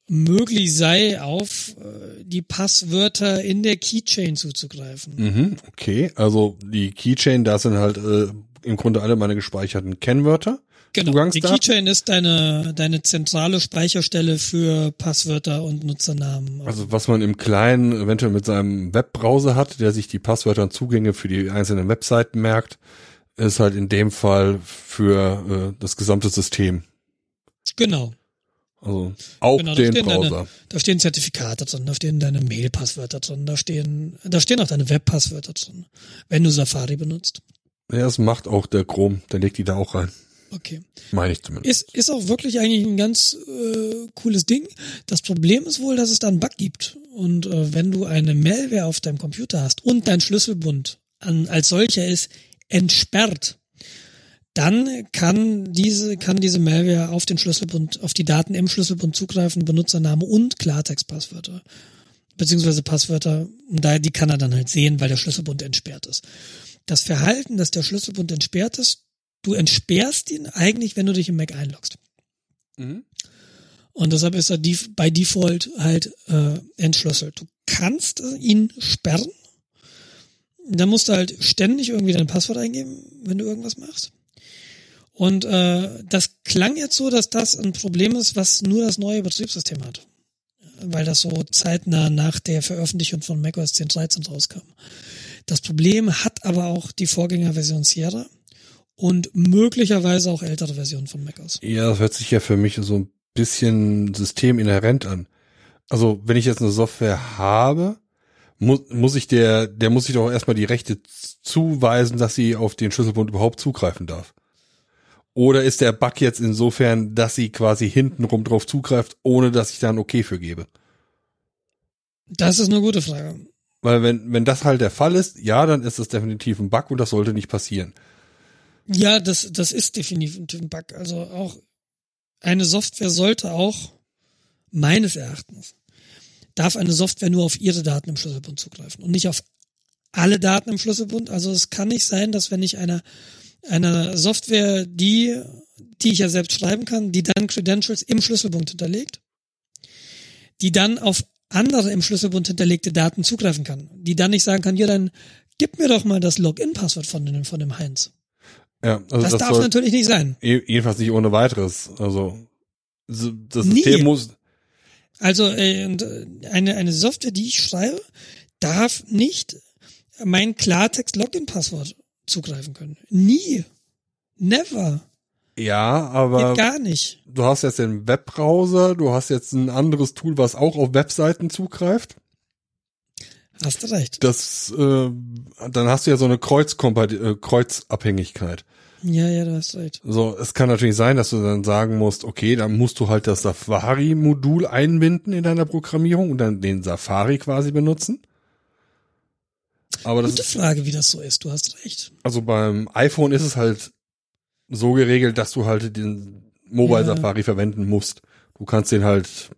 möglich sei, auf äh, die Passwörter in der Keychain zuzugreifen. Mhm, okay, also die Keychain, da sind halt äh, im Grunde alle meine gespeicherten Kennwörter. Genau, die Keychain ist deine, deine zentrale Speicherstelle für Passwörter und Nutzernamen. Also was man im Kleinen eventuell mit seinem Webbrowser hat, der sich die Passwörter und Zugänge für die einzelnen Webseiten merkt, ist halt in dem Fall für äh, das gesamte System. Genau. Also auch genau, den Browser. Deine, da stehen Zertifikate drin, da stehen deine Mail-Passwörter drin, da stehen, da stehen auch deine Web-Passwörter drin, wenn du Safari benutzt. Ja, das macht auch der Chrome, der legt die da auch rein. Okay. Meine ich zumindest. Ist, ist auch wirklich eigentlich ein ganz äh, cooles Ding. Das Problem ist wohl, dass es da einen Bug gibt. Und äh, wenn du eine Malware auf deinem Computer hast und dein Schlüsselbund an, als solcher ist entsperrt, dann kann diese, kann diese Malware auf den Schlüsselbund, auf die Daten im Schlüsselbund zugreifen, Benutzername und Klartextpasswörter. Beziehungsweise Passwörter, und daher die kann er dann halt sehen, weil der Schlüsselbund entsperrt ist. Das Verhalten, dass der Schlüsselbund entsperrt ist, du entsperrst ihn eigentlich, wenn du dich im Mac einloggst. Mhm. Und deshalb ist er bei Default halt äh, entschlüsselt. Du kannst ihn sperren. Da musst du halt ständig irgendwie dein Passwort eingeben, wenn du irgendwas machst. Und äh, das klang jetzt so, dass das ein Problem ist, was nur das neue Betriebssystem hat. Weil das so zeitnah nach der Veröffentlichung von macOS 10.13 rauskam. Das Problem hat aber auch die Vorgängerversion Sierra und möglicherweise auch ältere Versionen von macOS. Ja, das hört sich ja für mich so ein bisschen systeminhärent an. Also, wenn ich jetzt eine Software habe, muss, muss ich der, der muss ich doch erstmal die Rechte zuweisen, dass sie auf den Schlüsselbund überhaupt zugreifen darf. Oder ist der Bug jetzt insofern, dass sie quasi hintenrum drauf zugreift, ohne dass ich da ein Okay für gebe? Das ist eine gute Frage. Weil wenn, wenn das halt der Fall ist, ja, dann ist das definitiv ein Bug und das sollte nicht passieren. Ja, das, das ist definitiv ein Bug. Also auch eine Software sollte auch, meines Erachtens, darf eine Software nur auf ihre Daten im Schlüsselbund zugreifen und nicht auf alle Daten im Schlüsselbund. Also es kann nicht sein, dass wenn ich einer einer Software, die, die ich ja selbst schreiben kann, die dann Credentials im Schlüsselbund hinterlegt, die dann auf andere im Schlüsselbund hinterlegte Daten zugreifen kann, die dann nicht sagen kann, ja, dann gib mir doch mal das Login-Passwort von dem, von dem Heinz. Ja, also das, das darf natürlich nicht sein. Jedenfalls nicht ohne weiteres. Also das System Nie. muss. Also äh, eine eine Software, die ich schreibe, darf nicht mein Klartext Login-Passwort zugreifen können. Nie. Never. Ja, aber Geht gar nicht. Du hast jetzt den Webbrowser, du hast jetzt ein anderes Tool, was auch auf Webseiten zugreift. Hast du recht. Das, äh, dann hast du ja so eine Kreuzkompat äh, Kreuzabhängigkeit. Ja, ja, du hast recht. So, es kann natürlich sein, dass du dann sagen musst, okay, dann musst du halt das Safari-Modul einbinden in deiner Programmierung und dann den Safari quasi benutzen. Aber das Gute Frage, wie das so ist. Du hast recht. Also beim iPhone ist es halt so geregelt, dass du halt den Mobile ja. Safari verwenden musst. Du kannst den halt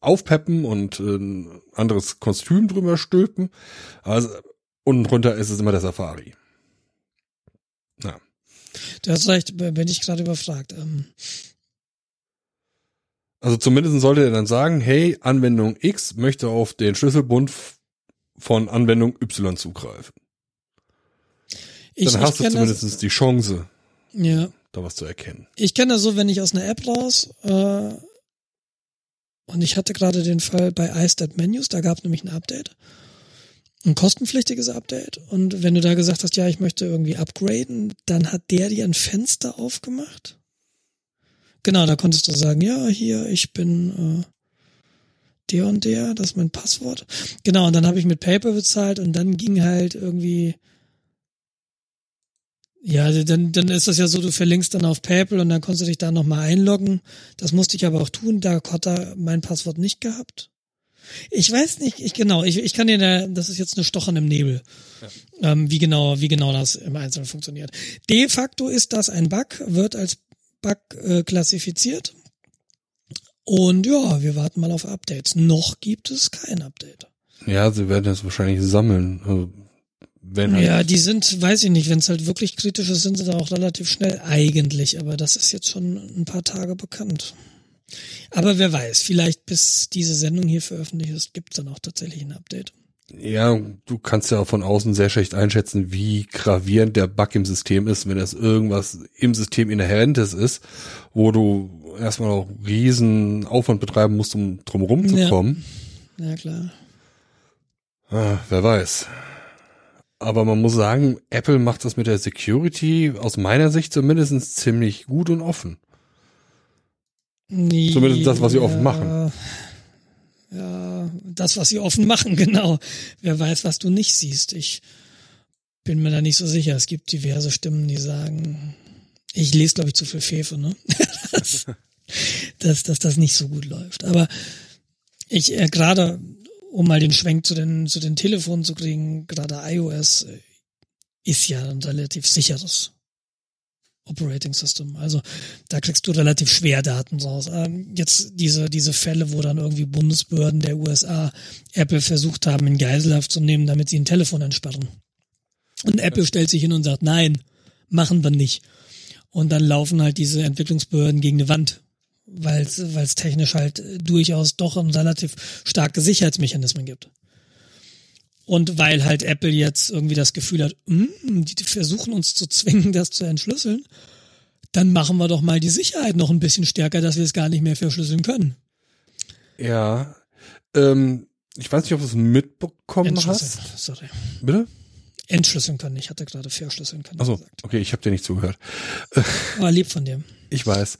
aufpeppen und ein anderes Kostüm drüber stülpen. Also unten drunter ist es immer der Safari. Ja. Du hast recht, bin ich gerade überfragt. Ähm. Also zumindest sollte er dann sagen, hey, Anwendung X möchte auf den Schlüsselbund von Anwendung Y zugreifen. Ich, Dann hast du zumindest das, die Chance, ja. da was zu erkennen. Ich kenne das so, wenn ich aus einer App raus äh, und ich hatte gerade den Fall bei iStat Menus, da gab es nämlich ein Update. Ein kostenpflichtiges Update. Und wenn du da gesagt hast, ja, ich möchte irgendwie upgraden, dann hat der dir ein Fenster aufgemacht. Genau, da konntest du sagen, ja, hier, ich bin äh, der und der, das ist mein Passwort. Genau, und dann habe ich mit PayPal bezahlt und dann ging halt irgendwie, ja, dann, dann ist das ja so, du verlinkst dann auf PayPal und dann konntest du dich da nochmal einloggen. Das musste ich aber auch tun, da hat er mein Passwort nicht gehabt. Ich weiß nicht, ich genau, ich, ich kann dir, da, das ist jetzt eine Stochern im Nebel, ja. ähm, wie genau, wie genau das im Einzelnen funktioniert. De facto ist das ein Bug, wird als Bug äh, klassifiziert. Und ja, wir warten mal auf Updates. Noch gibt es kein Update. Ja, sie werden es wahrscheinlich sammeln. Also, wenn halt ja, die sind, weiß ich nicht, wenn es halt wirklich kritisch ist, sind sie da auch relativ schnell eigentlich, aber das ist jetzt schon ein paar Tage bekannt. Aber wer weiß, vielleicht bis diese Sendung hier veröffentlicht ist, gibt es dann auch tatsächlich ein Update. Ja, du kannst ja von außen sehr schlecht einschätzen, wie gravierend der Bug im System ist, wenn das irgendwas im System Inhärentes ist, wo du erstmal noch riesen Aufwand betreiben musst, um drumherum zu kommen. Ja, klar. Ah, wer weiß. Aber man muss sagen, Apple macht das mit der Security aus meiner Sicht zumindest ziemlich gut und offen. Nee, Zumindest das, was sie offen machen. Ja, das, was sie offen machen, genau. Wer weiß, was du nicht siehst. Ich bin mir da nicht so sicher. Es gibt diverse Stimmen, die sagen, ich lese, glaube ich, zu viel Fefe, ne? dass, dass, dass das nicht so gut läuft. Aber ich äh, gerade, um mal den Schwenk zu den, zu den Telefonen zu kriegen, gerade iOS äh, ist ja ein relativ sicheres Operating System. Also da kriegst du relativ schwer Daten raus. Ähm, jetzt diese, diese Fälle, wo dann irgendwie Bundesbehörden der USA Apple versucht haben, in Geiselhaft zu nehmen, damit sie ein Telefon entsperren. Und Apple stellt sich hin und sagt, nein, machen wir nicht. Und dann laufen halt diese Entwicklungsbehörden gegen eine Wand, weil es technisch halt durchaus doch relativ starke Sicherheitsmechanismen gibt. Und weil halt Apple jetzt irgendwie das Gefühl hat, mm, die versuchen uns zu zwingen, das zu entschlüsseln, dann machen wir doch mal die Sicherheit noch ein bisschen stärker, dass wir es gar nicht mehr verschlüsseln können. Ja. Ähm, ich weiß nicht, ob du es mitbekommen hast. Sorry. Bitte? Entschlüsseln können. Ich hatte gerade verschlüsseln können. Also okay, ich habe dir nicht zugehört. Aber lieb von dir. Ich weiß.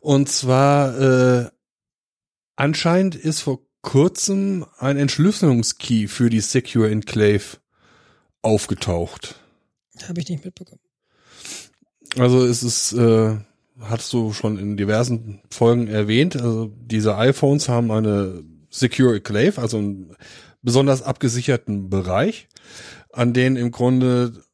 Und zwar äh, anscheinend ist vor kurzem ein Entschlüsselungskey für die Secure Enclave aufgetaucht. Habe ich nicht mitbekommen. Also es ist, äh, hast du schon in diversen Folgen erwähnt, also diese iPhones haben eine Secure Enclave, also einen besonders abgesicherten Bereich, an den im Grunde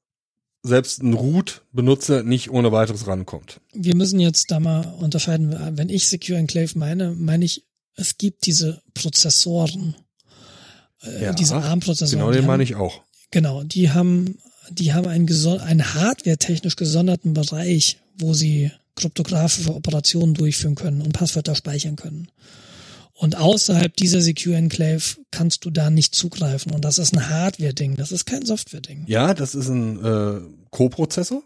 selbst ein Root-Benutzer nicht ohne weiteres rankommt. Wir müssen jetzt da mal unterscheiden. Wenn ich Secure Enclave meine, meine ich es gibt diese Prozessoren, äh, ja, diese ARM-Prozessoren. Genau, den meine ich auch. Genau, die haben, die haben einen, einen hardware-technisch gesonderten Bereich, wo sie kryptografische Operationen durchführen können und Passwörter speichern können. Und außerhalb dieser Secure Enclave kannst du da nicht zugreifen. Und das ist ein Hardware-Ding, das ist kein Software-Ding. Ja, das ist ein äh, Co-Prozessor.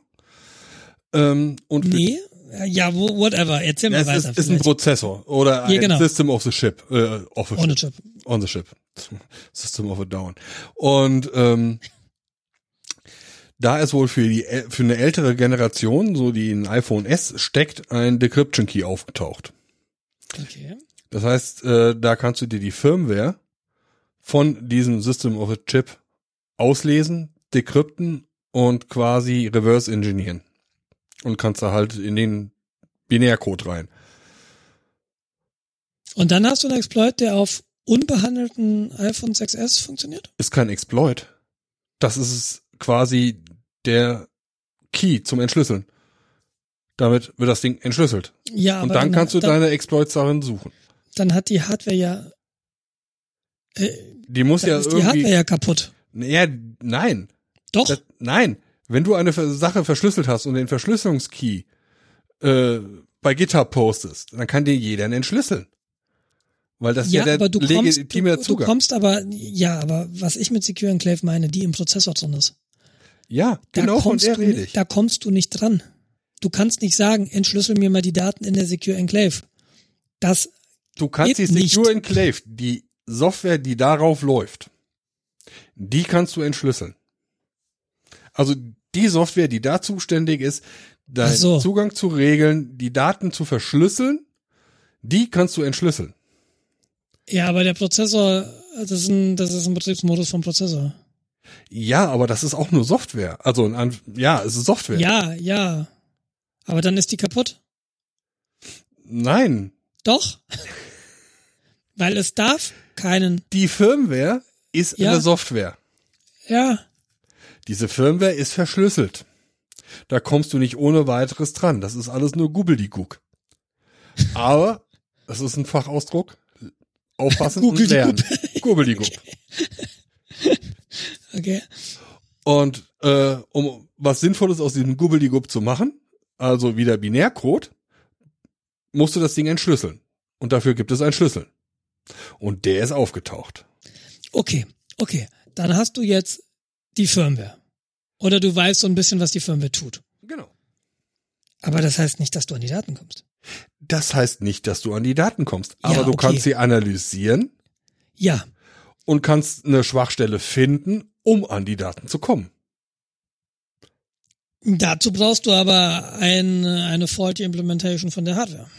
Ähm, und nee, ja, whatever. Erzähl mal ja, weiter. Es ist ein Prozessor oder ein ja, genau. System of the Ship. Äh, of On ship. ship. On the Ship. System of a Down. Und ähm, da ist wohl für die für eine ältere Generation, so die in iPhone S steckt, ein Decryption Key aufgetaucht. Okay. Das heißt, äh, da kannst du dir die Firmware von diesem System of a Chip auslesen, dekrypten und quasi reverse engineeren und kannst da halt in den Binärcode rein. Und dann hast du einen Exploit, der auf unbehandelten iPhone 6s funktioniert? Ist kein Exploit. Das ist quasi der Key zum Entschlüsseln. Damit wird das Ding entschlüsselt. Ja, und dann, kannst du dann, deine Exploits darin suchen. Dann hat die Hardware ja äh, die muss ja ist irgendwie. Die Hardware ja kaputt. Ja, nein. Doch. Das, nein. Wenn du eine Sache verschlüsselt hast und den Verschlüsselungskey äh, bei GitHub postest, dann kann dir jeder entschlüsseln. Weil das ja, ja der aber du legitime kommst, du, Zugang. Du kommst aber, ja, aber was ich mit Secure Enclave meine, die im Prozessor drin ist. Ja, da genau von der rede ich. Da kommst du nicht dran. Du kannst nicht sagen, entschlüssel mir mal die Daten in der Secure Enclave. Das Du kannst die Secure nicht. Enclave, die Software, die darauf läuft, die kannst du entschlüsseln. Also die Software, die da zuständig ist, deinen so. Zugang zu regeln, die Daten zu verschlüsseln, die kannst du entschlüsseln. Ja, aber der Prozessor, das ist ein, das ist ein Betriebsmodus vom Prozessor. Ja, aber das ist auch nur Software. Also, ein, ja, es ist Software. Ja, ja. Aber dann ist die kaputt. Nein. Doch. Weil es darf keinen. Die Firmware ist Ja. eine Software. Ja, Diese Firmware ist verschlüsselt. Da kommst du nicht ohne weiteres dran. Das ist alles nur Gubbeldigug. Aber, das ist ein Fachausdruck. Aufpassen und lernen. Gubbeldigub. okay. Und äh, um was Sinnvolles aus diesem Gubbeldigub zu machen, also wieder Binärcode, musst du das Ding entschlüsseln. Und dafür gibt es einen Schlüssel. Und der ist aufgetaucht. Okay, okay. Dann hast du jetzt die Firmware. Oder du weißt so ein bisschen, was die Firmware tut. Genau. Aber das heißt nicht, dass du an die Daten kommst. Das heißt nicht, dass du an die Daten kommst, aber Ja, du okay. kannst sie analysieren Ja, und kannst eine Schwachstelle finden, um an die Daten zu kommen. Dazu brauchst du aber ein, eine faulty Implementation von der Hardware.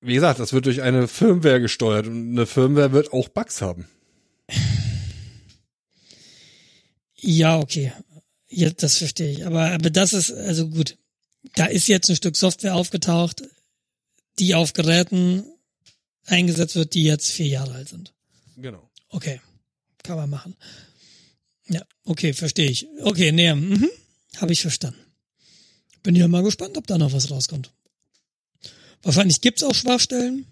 Wie gesagt, das wird durch eine Firmware gesteuert und eine Firmware wird auch Bugs haben. Ja, okay. Ja, das verstehe ich. Aber, aber das ist, also gut. Da ist jetzt ein Stück Software aufgetaucht, die auf Geräten eingesetzt wird, die jetzt vier Jahre alt sind. Genau. Okay. Kann man machen. Ja, okay, verstehe ich. Okay, nee, mhm. habe ich verstanden. Bin ja mal gespannt, ob da noch was rauskommt. Wahrscheinlich gibt's auch Schwachstellen.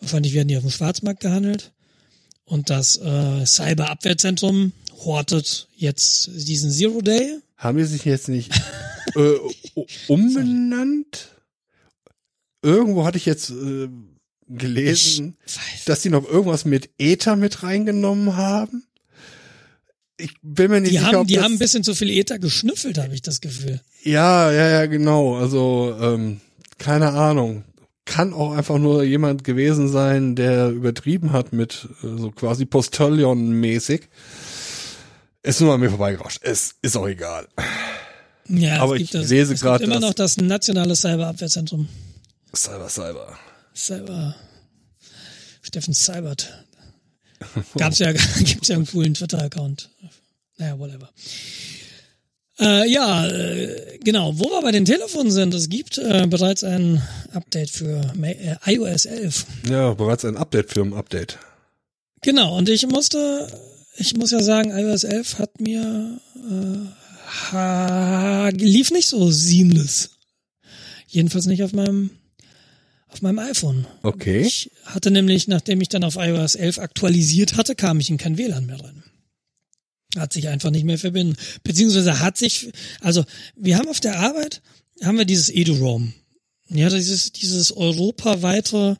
Wahrscheinlich werden die auf dem Schwarzmarkt gehandelt. Und das äh, Cyberabwehrzentrum hortet jetzt diesen Zero Day. Haben die sich jetzt nicht äh, umbenannt? Irgendwo hatte ich jetzt äh, gelesen, dass die noch irgendwas mit Ether mit reingenommen haben. Ich bin mir nicht Die sicher, haben, ob die das, haben ein bisschen zu viel Ether geschnüffelt, habe ich das Gefühl. Ja, ja, ja, genau. Also, ähm, keine Ahnung. Kann auch einfach nur jemand gewesen sein, der übertrieben hat mit äh, so quasi Postillon-mäßig. Ist nur an mir vorbeigerauscht. Es ist auch egal. Ja, Aber es ich das, lese gibt immer noch das nationale Cyberabwehrzentrum. Cyber, Cyber. Cyber. Steffen Cybert. Gab's ja, gibt's ja einen coolen Twitter-Account. Naja, whatever. Äh, ja, äh, genau. Wo wir bei den Telefonen sind, es gibt äh, bereits ein Update für Ma äh, iOS 11. Ja, bereits ein Update für ein Update. Genau, und ich musste, ich muss ja sagen, iOS 11 hat mir, äh, ha, lief nicht so seamless. Jedenfalls nicht auf meinem, auf meinem iPhone. Okay. Ich hatte nämlich, nachdem ich dann auf iOS 11 aktualisiert hatte, kam ich in kein WLAN mehr rein. Hat sich einfach nicht mehr verbinden. Beziehungsweise hat sich, also wir haben auf der Arbeit, haben wir dieses EduRoam. Ja, dieses, dieses europaweite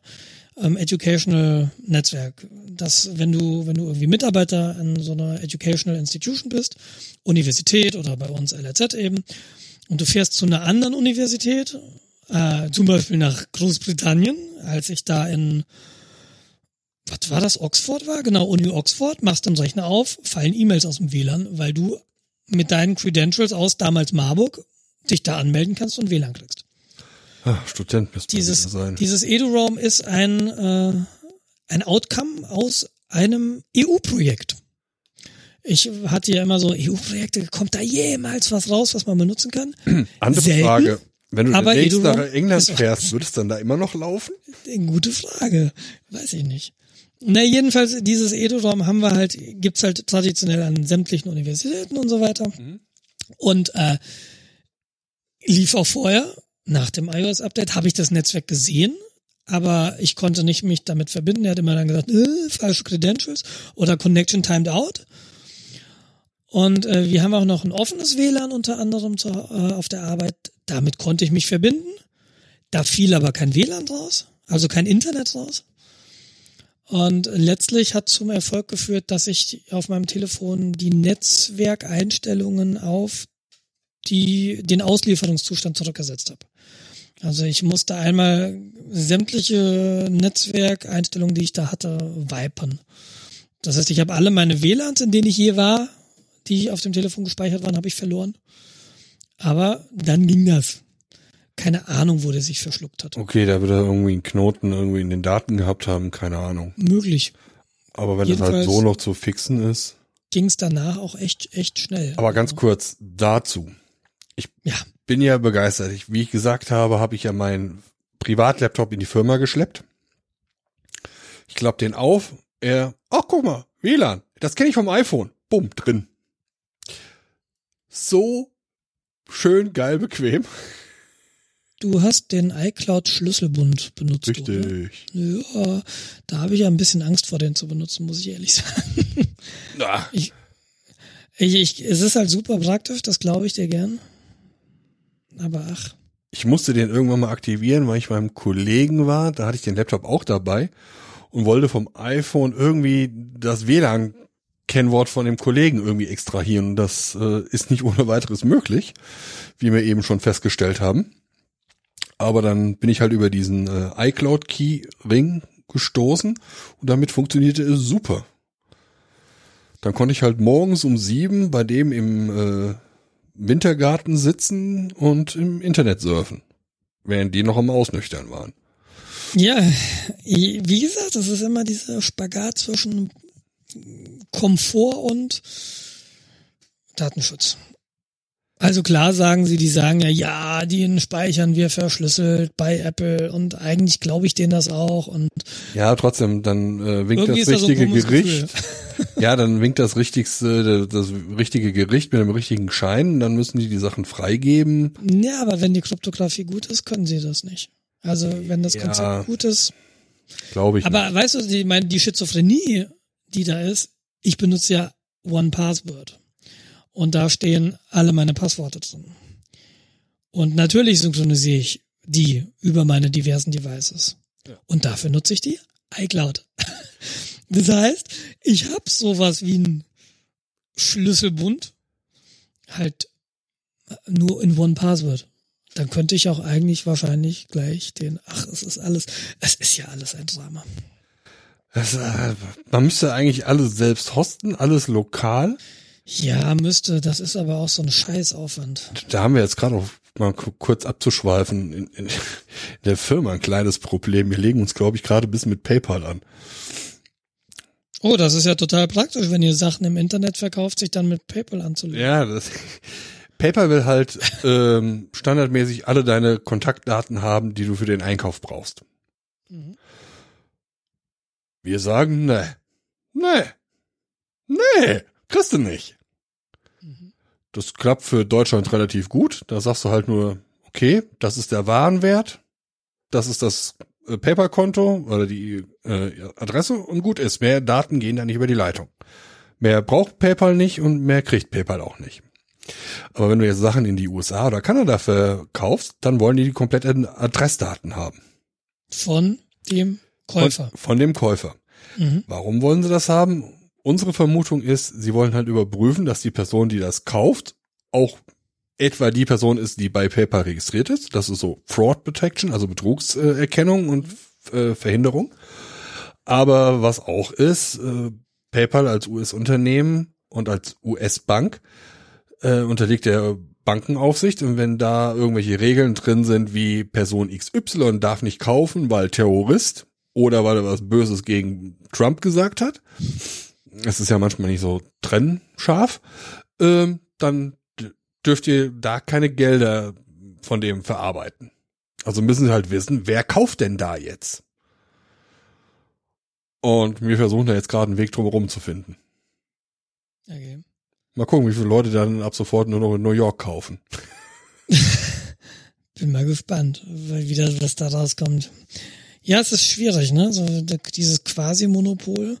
ähm, Educational Netzwerk. Das, wenn du, wenn du irgendwie Mitarbeiter an so einer Educational Institution bist, Universität oder bei uns LRZ eben, und du fährst zu einer anderen Universität, äh, zum Beispiel nach Großbritannien, als ich da in, was war das, Oxford war? Genau, Uni Oxford, machst den Rechner auf, fallen E-Mails aus dem WLAN, weil du mit deinen Credentials aus damals Marburg dich da anmelden kannst und WLAN kriegst. Ah, Student müsste Dieses, sein. dieses EduRoam ist ein, äh, ein Outcome aus einem EU-Projekt. Ich hatte ja immer so EU-Projekte, kommt da jemals was raus, was man benutzen kann? Andere selten, Frage. Wenn du aber demnächst EduRoam nach England fährst, wird es dann da immer noch laufen? Gute Frage. Weiß ich nicht. Na, jedenfalls, dieses EduRoam haben wir halt, gibt's halt traditionell an sämtlichen Universitäten und so weiter. Und äh, lief auch vorher, nach dem iOS-Update, habe ich das Netzwerk gesehen, aber ich konnte nicht mich damit verbinden. Er hat immer dann gesagt, äh, falsche Credentials oder Connection timed out. Und äh, wir haben auch noch ein offenes WLAN unter anderem zu, äh, auf der Arbeit. Damit konnte ich mich verbinden. Da fiel aber kein WLAN draus, also kein Internet raus. Und letztlich hat zum Erfolg geführt, dass ich auf meinem Telefon die Netzwerkeinstellungen auf die, den Auslieferungszustand zurückgesetzt habe. Also ich musste einmal sämtliche Netzwerkeinstellungen, die ich da hatte, vipern. Das heißt, ich habe alle meine WLANs, in denen ich je war, die auf dem Telefon gespeichert waren, habe ich verloren. Aber dann ging das. Keine Ahnung, wo der sich verschluckt hat. Okay, da wird er irgendwie einen Knoten irgendwie in den Daten gehabt haben, keine Ahnung. Möglich. Aber wenn es halt Jedenfalls- so noch zu fixen ist. Ging es danach auch echt, echt schnell. Aber ganz kurz dazu. ja, Bin ja begeistert. Ich, wie ich gesagt habe, habe ich ja meinen Privatlaptop in die Firma geschleppt. Ich klapp den auf, er, ach guck mal, WLAN, das kenne ich vom iPhone. Bumm, drin. So schön geil bequem. Du hast den iCloud Schlüsselbund benutzt. Richtig. Oder? Ja, da habe ich ja ein bisschen Angst vor, den zu benutzen, muss ich ehrlich sagen. Ah. Ich, ich, ich, es ist halt super praktisch, das glaube ich dir gern. Aber ach. Ich musste den irgendwann mal aktivieren, weil ich beim Kollegen war. Da hatte ich den Laptop auch dabei und wollte vom iPhone irgendwie das WLAN-Kennwort von dem Kollegen irgendwie extrahieren. Das äh, ist nicht ohne weiteres möglich, wie wir eben schon festgestellt haben. Aber dann bin ich halt über diesen äh, iCloud-Key-Ring gestoßen und damit funktionierte es super. Dann konnte ich halt morgens um sieben bei dem im äh, Wintergarten sitzen und im Internet surfen, während die noch am Ausnüchtern waren. Ja, wie gesagt, das ist immer dieser Spagat zwischen Komfort und Datenschutz. Also klar sagen sie, die sagen ja, ja, den speichern wir verschlüsselt bei Apple und eigentlich glaube ich denen das auch und ja, trotzdem, dann äh, winkt das richtige das Gericht. ja, dann winkt das richtigste, das richtige Gericht mit dem richtigen Schein, dann müssen die die Sachen freigeben. Ja, aber wenn die Kryptographie gut ist, können sie das nicht. Also wenn das Konzept ja, gut ist, glaube ich. Aber nicht. weißt du, die, meine, die Schizophrenie, die da ist, ich benutze ja One Password. Und da stehen alle meine Passworte drin. Und natürlich synchronisiere ich die über meine diversen Devices. Ja. Und dafür nutze ich die iCloud. Das heißt, ich habe sowas wie ein Schlüsselbund, halt nur in One Password. Dann könnte ich auch eigentlich wahrscheinlich gleich den, ach, es ist alles, es ist ja alles ein Drama. Das, äh, man müsste eigentlich alles selbst hosten, alles lokal. Ja, müsste. Das ist aber auch so ein Scheißaufwand. Da haben wir jetzt gerade noch mal kurz abzuschweifen. In, in, in der Firma ein kleines Problem. Wir legen uns, glaube ich, gerade bis mit PayPal an. Oh, das ist ja total praktisch, wenn ihr Sachen im Internet verkauft, sich dann mit PayPal anzulegen. Ja, das, PayPal will halt ähm, standardmäßig alle deine Kontaktdaten haben, die du für den Einkauf brauchst. Mhm. Wir sagen, ne, ne, ne, kriegst du nicht. Das klappt für Deutschland relativ gut. Da sagst du halt nur, okay, das ist der Warenwert, das ist das äh, PayPal-Konto oder die äh, Adresse und gut ist. Mehr Daten gehen da nicht über die Leitung. Mehr braucht PayPal nicht und mehr kriegt PayPal auch nicht. Aber wenn du jetzt Sachen in die USA oder Kanada verkaufst, dann wollen die die kompletten Adressdaten haben. Von dem Käufer. Von, von dem Käufer. Mhm. Warum wollen sie das haben? Unsere Vermutung ist, sie wollen halt überprüfen, dass die Person, die das kauft, auch etwa die Person ist, die bei PayPal registriert ist. Das ist so Fraud Protection, also Betrugserkennung und äh, Verhinderung. Aber was auch ist, äh, PayPal als US-Unternehmen und als US-Bank äh, unterliegt der Bankenaufsicht und wenn da irgendwelche Regeln drin sind wie Person XY darf nicht kaufen, weil Terrorist oder weil er was Böses gegen Trump gesagt hat, es ist ja manchmal nicht so trennscharf, ähm, dann dürft ihr da keine Gelder von dem verarbeiten. Also müssen sie halt wissen, wer kauft denn da jetzt? Und wir versuchen da jetzt gerade einen Weg drumherum zu finden. Okay. Mal gucken, wie viele Leute dann ab sofort nur noch in New York kaufen. Bin mal gespannt, wie das, was da rauskommt. Ja, es ist schwierig, ne? So dieses Quasi-Monopol.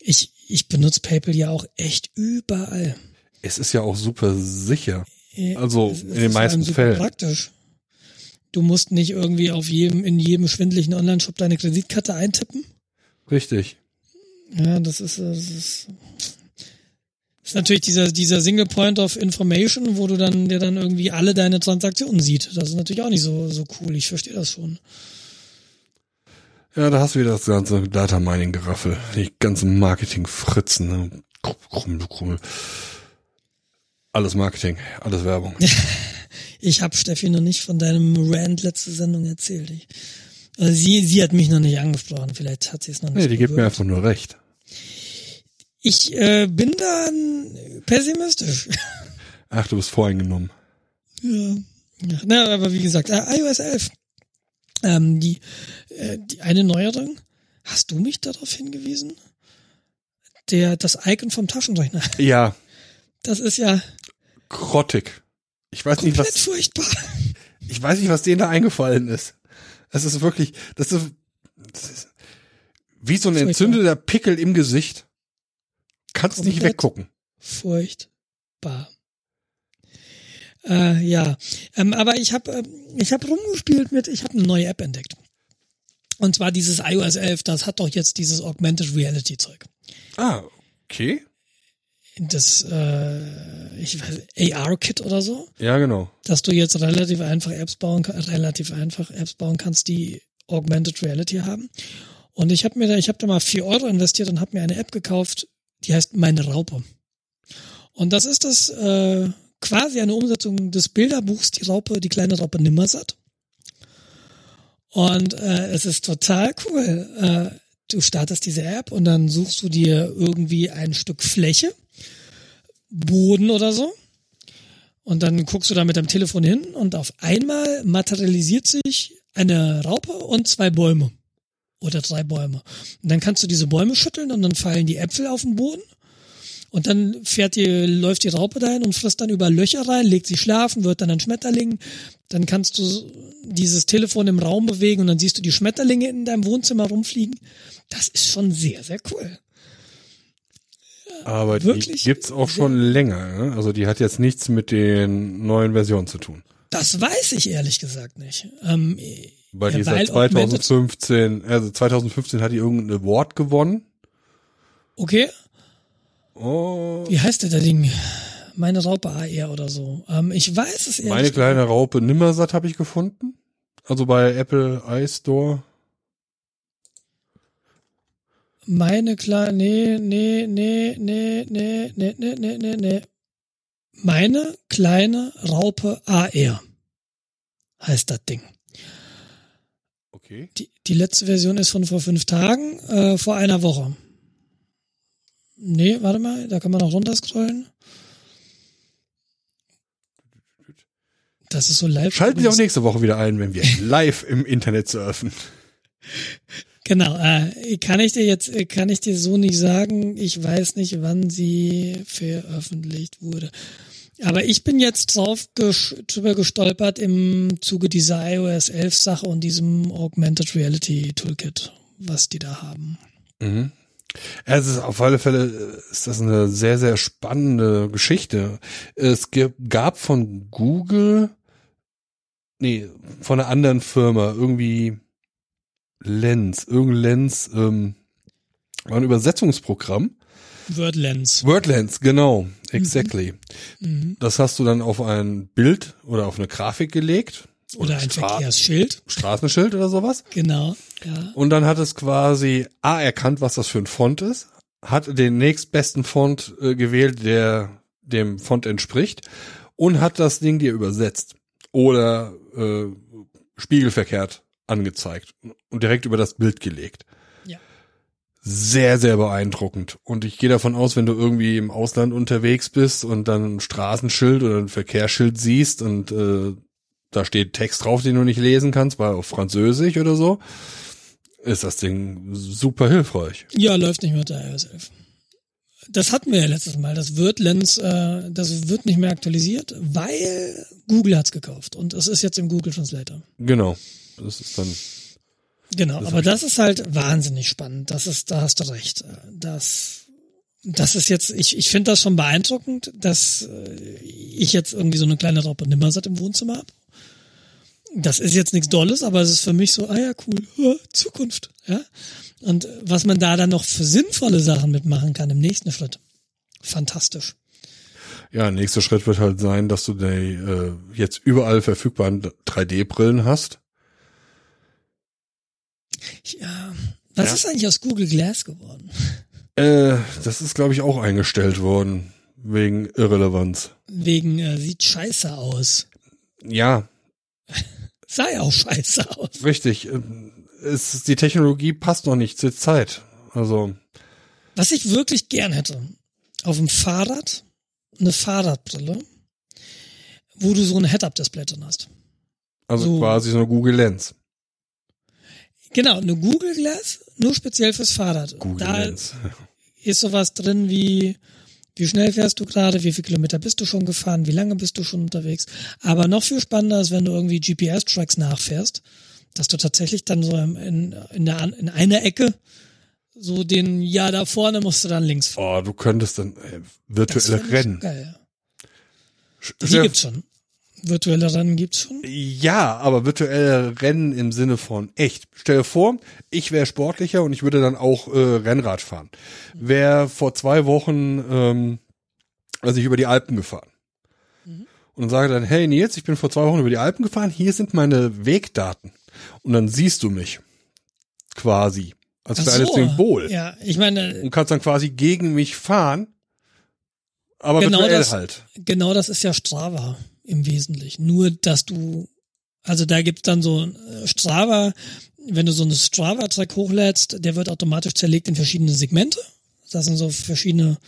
Ich, ich benutze PayPal ja auch echt überall. Es ist ja auch super sicher. Also es, es in den meisten Fällen. Praktisch. Du musst nicht irgendwie auf jedem, in jedem schwindlichen Online-Shop deine Kreditkarte eintippen. Richtig. Ja, das ist, das ist, das ist natürlich dieser, dieser Single Point of Information, wo du dann, der dann irgendwie alle deine Transaktionen sieht. Das ist natürlich auch nicht so, so cool. Ich verstehe das schon. Ja, da hast du wieder das ganze Data Mining Geraffel. Die ganzen Marketing Fritzen. Ne? Krummel, krummel. Alles Marketing, alles Werbung. ich habe Steffi noch nicht von deinem Rant letzte Sendung erzählt. Ich, also sie, sie hat mich noch nicht angesprochen. Vielleicht hat sie es noch nicht. Nee, die gibt mir einfach nur recht. Ich äh, bin dann pessimistisch. Ach, du bist voreingenommen. Ja. ja. Na, aber wie gesagt, äh, iOS 11 ähm, die, äh, die eine Neuerung Hast du mich darauf hingewiesen? Der, das Icon vom Taschenrechner. Ja. Das ist ja. Grottig. Ich weiß nicht, was. furchtbar. Ich weiß nicht, was denen da eingefallen ist. Es ist wirklich, das ist, das ist wie so ein entzündeter Pickel im Gesicht. Kannst Komplett nicht weggucken. Furchtbar. Äh, ja, ähm, aber ich habe äh, ich habe rumgespielt mit, ich habe eine neue App entdeckt. Und zwar dieses iOS 11, das hat doch jetzt dieses Augmented Reality Zeug. Ah, okay. Das, äh, ich weiß, AR-Kit oder so. Ja, genau. Dass du jetzt relativ einfach Apps bauen kannst, relativ einfach Apps bauen kannst, die Augmented Reality haben. Und ich habe mir da, ich habe da mal vier Euro investiert und habe mir eine App gekauft, die heißt Meine Raupe. Und das ist das äh, quasi eine Umsetzung des Bilderbuchs Die Raupe, die kleine Raupe Nimmersatt. Und äh, es ist total cool. Äh, du startest diese App und dann suchst du dir irgendwie ein Stück Fläche, Boden oder so. Und dann guckst du da mit deinem Telefon hin und auf einmal materialisiert sich eine Raupe und zwei Bäume. Oder drei Bäume. Und dann kannst du diese Bäume schütteln und dann fallen die Äpfel auf den Boden. Und dann fährt die, läuft die Raupe dahin und frisst dann über Löcher rein, legt sie schlafen, wird dann ein Schmetterling. Dann kannst du dieses Telefon im Raum bewegen und dann siehst du die Schmetterlinge in deinem Wohnzimmer rumfliegen. Das ist schon sehr, sehr cool. Aber Wirklich? die gibt's auch schon länger. Ne? Also die hat jetzt nichts mit den neuen Versionen zu tun. Das weiß ich ehrlich gesagt nicht. Ähm, weil die seit 2015, also 2015 hat die irgendein Award gewonnen. Okay. Oh. Wie heißt der, der Ding? Meine Raupe AR oder so. Ähm, ich weiß es ehrlich Meine kleine Raupe Nimmersatt habe ich gefunden. Also bei Apple iStore. Meine kleine, nee, nee, nee, nee, nee, nee, nee, nee, nee, nee. Meine kleine Raupe AR heißt das Ding. Okay. Die, die letzte Version ist von vor fünf Tagen, äh, vor einer Woche. Nee, warte mal, da kann man noch runterscrollen. Das ist so live. Schalten Sie auch nächste Woche wieder ein, wenn wir live im Internet surfen. Genau, äh, kann ich dir jetzt, kann ich dir so nicht sagen. Ich weiß nicht, wann sie veröffentlicht wurde. Aber ich bin jetzt drauf drüber gestolpert im Zuge dieser iOS 11 Sache und diesem Augmented Reality Toolkit, was die da haben. Mhm. Es ist auf alle Fälle ist das eine sehr, sehr spannende Geschichte. Es gab von Google, nee, von einer anderen Firma, irgendwie Lens, irgendein Lens, ähm, war ein Übersetzungsprogramm. Wordlens. Wordlens, genau, exactly. Mhm. Das hast du dann auf ein Bild oder auf eine Grafik gelegt oder, ein Stra Verkehrsschild. Straßenschild oder sowas. Genau, ja. Und dann hat es quasi A erkannt, was das für ein Font ist, hat den nächstbesten Font äh, gewählt, der dem Font entspricht und hat das Ding dir übersetzt oder äh, spiegelverkehrt angezeigt und direkt über das Bild gelegt. Ja. Sehr, sehr beeindruckend. Und ich gehe davon aus, wenn du irgendwie im Ausland unterwegs bist und dann ein Straßenschild oder ein Verkehrsschild siehst und äh, da steht Text drauf, den du nicht lesen kannst, weil auf Französisch oder so, ist das Ding super hilfreich. Ja, läuft nicht mit der iOS 11. Das hatten wir ja letztes Mal. Das wird Lens, äh, das wird nicht mehr aktualisiert, weil Google hat's gekauft und es ist jetzt im Google Translator. Genau. Das ist dann. Genau, das aber das ist halt wahnsinnig spannend. Das ist, da hast du recht. Das, das ist jetzt, ich, ich finde das schon beeindruckend, dass äh, ich jetzt irgendwie so eine kleine Raupe Nimmersatt im Wohnzimmer habe das ist jetzt nichts Dolles, aber es ist für mich so, ah ja, cool, Zukunft, ja. Und was man da dann noch für sinnvolle Sachen mitmachen kann im nächsten Schritt. Fantastisch. Ja, nächster Schritt wird halt sein, dass du die äh, jetzt überall verfügbaren 3D-Brillen hast. Ja. Was ja. ist eigentlich aus Google Glass geworden? Äh, das ist, glaube ich, auch eingestellt worden. Wegen Irrelevanz. Wegen, äh, sieht scheiße aus. Ja, sah ja auch scheiße aus. Richtig. Es, die Technologie passt noch nicht zur Zeit. Also. Was ich wirklich gern hätte, auf dem Fahrrad eine Fahrradbrille, wo du so ein Head-Up-Display drin hast. Also so, quasi so eine Google Lens. Genau, eine Google Glass, nur speziell fürs Fahrrad. Google da Lens. ist sowas drin wie, wie schnell fährst du gerade, wie viele Kilometer bist du schon gefahren, wie lange bist du schon unterwegs. Aber noch viel spannender ist, wenn du irgendwie GPS-Tracks nachfährst, dass du tatsächlich dann so in, in, der, in einer Ecke so den, ja, da vorne musst du dann links fahren. Oh, du könntest dann äh, virtuelle Rennen. Geil. Die gibt's schon. Virtuelle Rennen gibt's schon? Ja, aber virtuelle Rennen im Sinne von echt. Stell dir vor, ich wäre sportlicher und ich würde dann auch äh, Rennrad fahren. Wäre vor zwei Wochen, ähm, also ich über die Alpen gefahren. Mhm. Und dann sage dann, hey Nils, ich bin vor zwei Wochen über die Alpen gefahren, hier sind meine Wegdaten. Und dann siehst du mich. Quasi. Als kleines so. Symbol. Ja, ich meine. Und kannst dann quasi gegen mich fahren. Aber genau virtuell das, halt. Genau das ist ja Strava im Wesentlichen. Nur, dass du, also da gibt's dann so äh, Strava, wenn du so einen Strava-Track hochlädst, der wird automatisch zerlegt in verschiedene Segmente. Das sind so verschiedene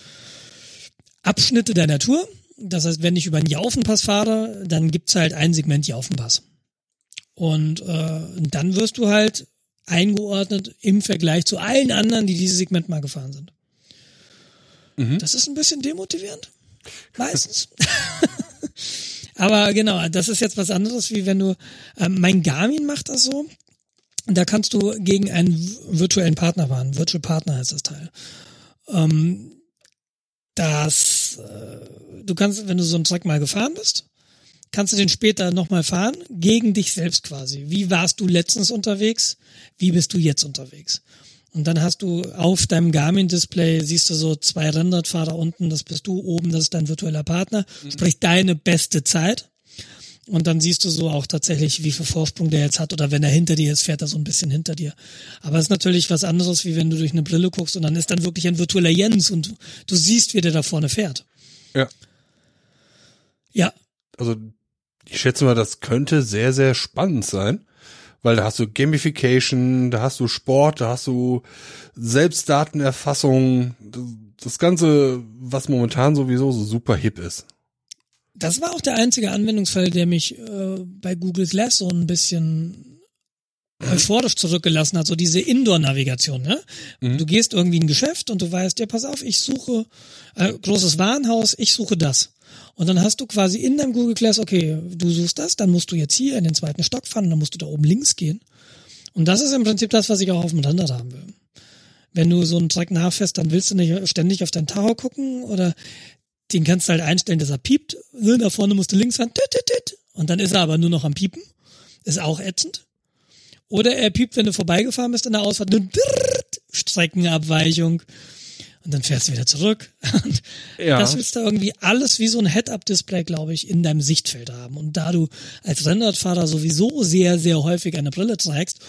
Abschnitte der Natur. Das heißt, wenn ich über einen Jaufenpass fahre, dann gibt's halt ein Segment Jaufenpass. Und äh, dann wirst du halt eingeordnet im Vergleich zu allen anderen, die dieses Segment mal gefahren sind. Mhm. Das ist ein bisschen demotivierend. Meistens. Aber genau, das ist jetzt was anderes, wie wenn du, ähm, mein Garmin macht das so. Da kannst du gegen einen virtuellen Partner fahren. Virtual Partner heißt das Teil. Ähm, das, äh, du kannst, wenn du so einen Track mal gefahren bist, kannst du den später nochmal fahren, gegen dich selbst quasi. Wie warst du letztens unterwegs? Wie bist du jetzt unterwegs? Und dann hast du auf deinem Garmin-Display, siehst du so zwei Rennradfahrer unten, das bist du, oben, das ist dein virtueller Partner, mhm. sprich deine beste Zeit. Und dann siehst du so auch tatsächlich, wie viel Vorsprung der jetzt hat oder wenn er hinter dir ist, fährt er so ein bisschen hinter dir. Aber es ist natürlich was anderes, wie wenn du durch eine Brille guckst und dann ist dann wirklich ein virtueller Jens und du siehst, wie der da vorne fährt. Ja. Ja. Also ich schätze mal, das könnte sehr, sehr spannend sein weil da hast du Gamification, da hast du Sport, da hast du Selbstdatenerfassung, das Ganze, was momentan sowieso so super hip ist. Das war auch der einzige Anwendungsfall, der mich äh, bei Google Glass so ein bisschen euphorisch zurückgelassen hat, so diese Indoor-Navigation. Ne? Mhm. Du gehst irgendwie in ein Geschäft und du weißt, ja, pass auf, ich suche äh, großes Warenhaus, ich suche das. Und dann hast du quasi in deinem Google Glass, okay, du suchst das, dann musst du jetzt hier in den zweiten Stock fahren, dann musst du da oben links gehen. Und das ist im Prinzip das, was ich auch auf dem Rennrad haben will. Wenn du so einen Track nachfährst, dann willst du nicht ständig auf dein Tacho gucken oder den kannst du halt einstellen, dass er piept. Ne, da vorne musst du links fahren. Und dann ist er aber nur noch am Piepen. Ist auch ätzend. Oder er piept, wenn du vorbeigefahren bist in der Ausfahrt. Streckenabweichung und dann fährst du wieder zurück. Und ja. das willst du irgendwie alles wie so ein Head-Up-Display, glaube ich, in deinem Sichtfeld haben. Und da du als Rennradfahrer sowieso sehr, sehr häufig eine Brille trägst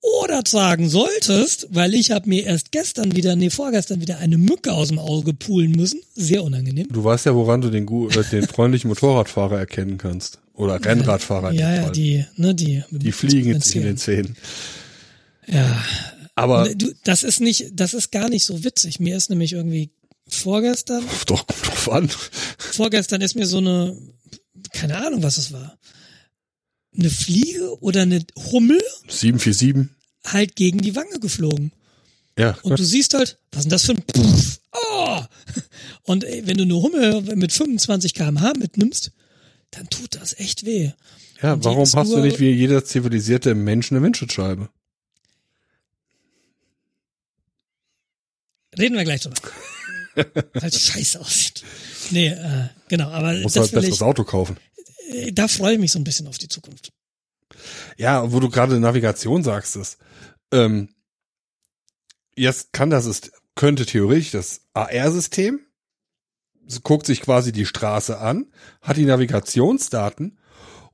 oder tragen solltest, weil ich habe mir erst gestern wieder, nee, vorgestern wieder eine Mücke aus dem Auge poolen müssen. Sehr unangenehm. Du weißt ja, woran du den, äh, den freundlichen Motorradfahrer erkennen kannst. Oder Rennradfahrer. Ja, ja, die, ne, die. Die fliegen jetzt in den Zähnen. Ja, aber du, das ist nicht, das ist gar nicht so witzig. Mir ist nämlich irgendwie vorgestern. Doch, kommt drauf an. Vorgestern ist mir so eine, keine Ahnung, was es war. Eine Fliege oder eine Hummel. 747. Halt gegen die Wange geflogen. Ja. Und du siehst halt, was ist denn das für ein Puff? Oh! Und ey, wenn du eine Hummel mit 25 kmh mitnimmst, dann tut das echt weh. Ja, warum hast du nicht wie jeder zivilisierte Mensch eine Windschutzscheibe? Reden wir gleich drüber. Es scheiße aussieht. Nee, äh, genau, aber Muss das halt ein besseres ich, Auto kaufen. Äh, da freue ich mich so ein bisschen auf die Zukunft. Ja, wo du gerade Navigation sagst, ist, ähm, jetzt kann das ist, könnte theoretisch das AR-System guckt sich quasi die Straße an, hat die Navigationsdaten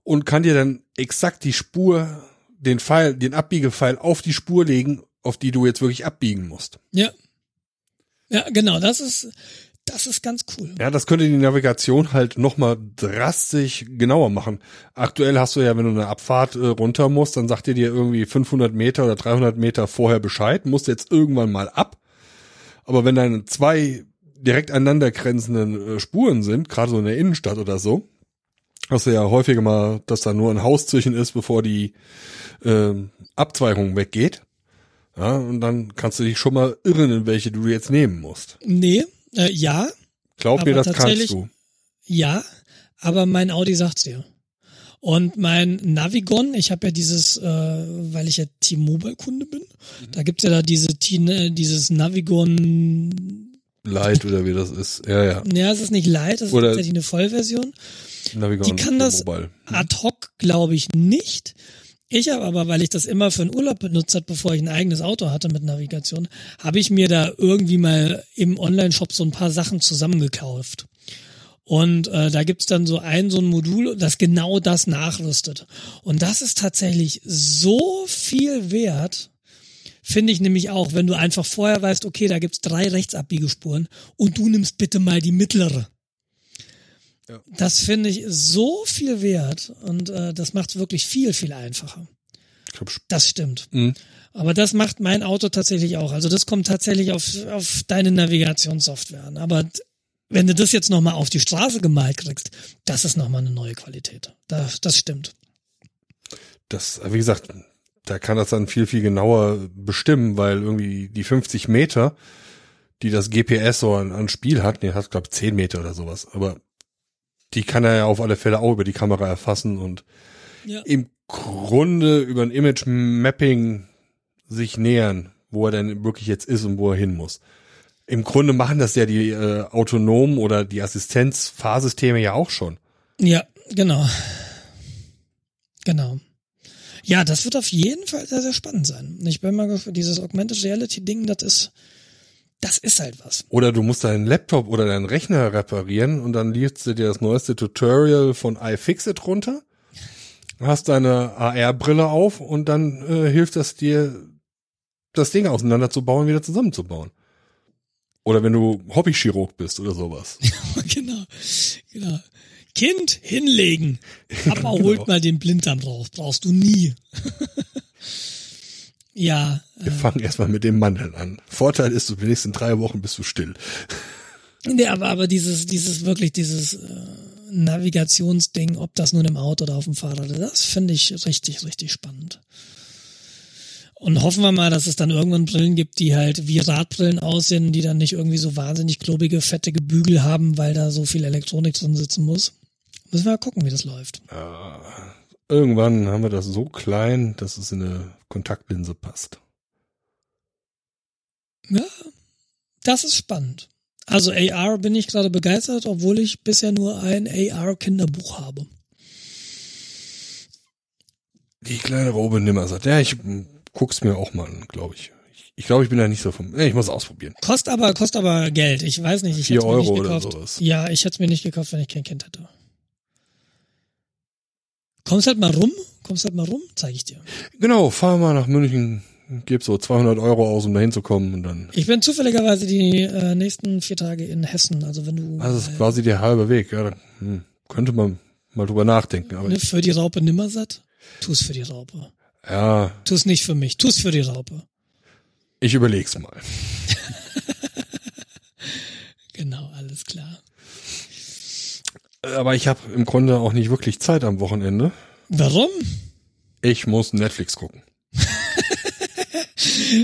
und kann dir dann exakt die Spur, den Pfeil, den Abbiegepfeil auf die Spur legen, auf die du jetzt wirklich abbiegen musst. Ja, ja, genau, das ist, das ist ganz cool. Ja, das könnte die Navigation halt nochmal drastisch genauer machen. Aktuell hast du ja, wenn du eine Abfahrt äh, runter musst, dann sagt ihr dir irgendwie 500 Meter oder 300 Meter vorher Bescheid, musst jetzt irgendwann mal ab. Aber wenn dann zwei direkt aneinander grenzenden äh, Spuren sind, gerade so in der Innenstadt oder so, hast du ja häufiger mal, dass da nur ein Haus zwischen ist, bevor die äh, Abzweigung weggeht Ja, und dann kannst du dich schon mal irren, in welche du jetzt nehmen musst. Nee, äh, ja. Glaub mir, das kannst du. Ja, aber mein Audi sagt's dir. Und mein Navigon, ich habe ja dieses, äh, weil ich ja T-Mobile-Kunde bin, mhm. da gibt's ja da diese T dieses Navigon Light oder wie das ist. Ja, ja. Ja, es ist nicht Light, das ist tatsächlich eine Vollversion. Navigon Die kann das Mobile. Ad hoc, glaube ich, nicht. Ich habe aber, weil ich das immer für einen Urlaub benutzt habe, bevor ich ein eigenes Auto hatte mit Navigation, habe ich mir da irgendwie mal im Online-Shop so ein paar Sachen zusammengekauft. Und äh, da gibt's dann so ein, so ein Modul, das genau das nachrüstet. Und das ist tatsächlich so viel wert, finde ich nämlich auch, wenn du einfach vorher weißt, okay, da gibt's drei Rechtsabbiegespuren und du nimmst bitte mal die mittlere. Ja. Das finde ich so viel wert und äh, das macht es wirklich viel, viel einfacher. Das stimmt. Mhm. Aber das macht mein Auto tatsächlich auch. Also das kommt tatsächlich auf, auf deine Navigationssoftware an. Aber wenn du das jetzt nochmal auf die Straße gemalt kriegst, das ist nochmal eine neue Qualität. Das, das stimmt. Das, wie gesagt, da kann das dann viel, viel genauer bestimmen, weil irgendwie die 50 Meter, die das GPS so an, an Spiel hat, nee, hat glaube 10 Meter oder sowas, aber die kann er ja auf alle Fälle auch über die Kamera erfassen und ja. im Grunde über ein Image Mapping sich nähern, wo er denn wirklich jetzt ist und wo er hin muss. Im Grunde machen das ja die äh, autonomen oder die Assistenzfahrsysteme ja auch schon. Ja, genau. Genau. Ja, das wird auf jeden Fall sehr, sehr spannend sein. Ich bin mal gespannt, dieses Augmented Reality Ding, das ist, das ist halt was. Oder du musst deinen Laptop oder deinen Rechner reparieren und dann liest du dir das neueste Tutorial von iFixit runter, hast deine AR-Brille auf und dann äh, hilft das dir, das Ding auseinanderzubauen, wieder zusammenzubauen. Oder wenn du Hobbychirurg bist oder sowas. genau, genau. Kind hinlegen. Papa genau. holt mal den Blinddarm raus. Brauchst du nie. ja. Wir äh, fangen erstmal mit dem Mandeln an. Vorteil ist, du die nächsten drei Wochen bist du still. Nee, aber, aber dieses, dieses wirklich, dieses äh, Navigationsding, ob das nun im Auto oder auf dem Fahrrad ist, das finde ich richtig, richtig spannend. Und hoffen wir mal, dass es dann irgendwann Brillen gibt, die halt wie Radbrillen aussehen, die dann nicht irgendwie so wahnsinnig klobige, fettige Bügel haben, weil da so viel Elektronik drin sitzen muss. Müssen wir mal gucken, wie das läuft. Ja, irgendwann haben wir das so klein, dass es in eine Kontaktlinse passt. Ja, das ist spannend. Also AR bin ich gerade begeistert, obwohl ich bisher nur ein AR-Kinderbuch habe. Die kleine Robe Nimmersatt. Ja, ich guck's mir auch mal an, glaube ich. Ich glaube, ich bin da nicht so vom. Ich muss ausprobieren. Kostet aber, kostet aber Geld. Ich weiß nicht. Ich Vier Euro oder sowas. Ja, ich hätte es mir nicht gekauft, wenn ich kein Kind hätte. Kommst halt mal rum, kommst halt mal rum, zeige ich dir. Genau, fahr mal nach München, gib so 200 Euro aus, um da hinzukommen und dann. Ich bin zufälligerweise die äh, nächsten vier Tage in Hessen, also wenn du. Also das ist quasi der halbe Weg, ja. Hm, könnte man mal drüber nachdenken. Aber ne, für die Raupe nimmersatt? Tu's für die Raupe. Ja. Tu's nicht für mich, tu's für die Raupe. Ich überleg's mal. genau, alles klar. Aber ich habe im Grunde auch nicht wirklich Zeit am Wochenende. Warum? Ich muss Netflix gucken.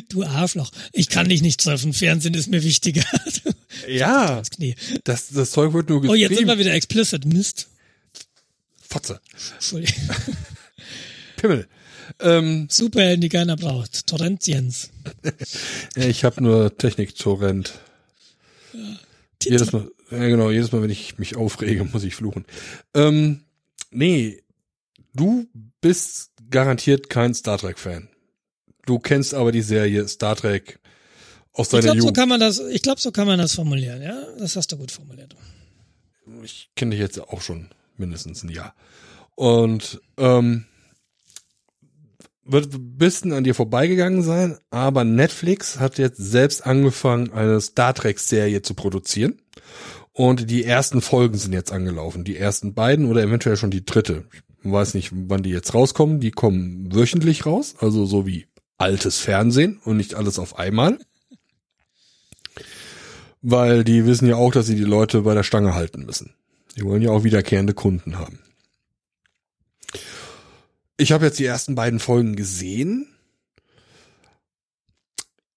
du Arschloch. Ich kann dich nicht surfen. Fernsehen ist mir wichtiger. ja. Das, das Zeug wird nur geschrieben. Oh, jetzt sind wir wieder explicit. Mist. Fotze. Entschuldigung. Pimmel. Ähm, Superhelden, die keiner braucht. Torrentiens. ja, ich habe nur Technik-Torrent. Ja. Jedes Mal, ja genau, jedes Mal, wenn ich mich aufrege, muss ich fluchen. Ähm, nee, du bist garantiert kein Star Trek-Fan. Du kennst aber die Serie Star Trek aus deiner ich glaub, Jugend. So kann man das, ich glaube, so kann man das formulieren, ja? Das hast du gut formuliert. Ich kenne dich jetzt auch schon mindestens ein Jahr. Und ähm, wird ein bisschen an dir vorbeigegangen sein, aber Netflix hat jetzt selbst angefangen, eine Star Trek-Serie zu produzieren. Und die ersten Folgen sind jetzt angelaufen. Die ersten beiden oder eventuell schon die dritte. Ich weiß nicht, wann die jetzt rauskommen. Die kommen wöchentlich raus, also so wie altes Fernsehen und nicht alles auf einmal. Weil die wissen ja auch, dass sie die Leute bei der Stange halten müssen. Die wollen ja auch wiederkehrende Kunden haben. Ich habe jetzt die ersten beiden Folgen gesehen.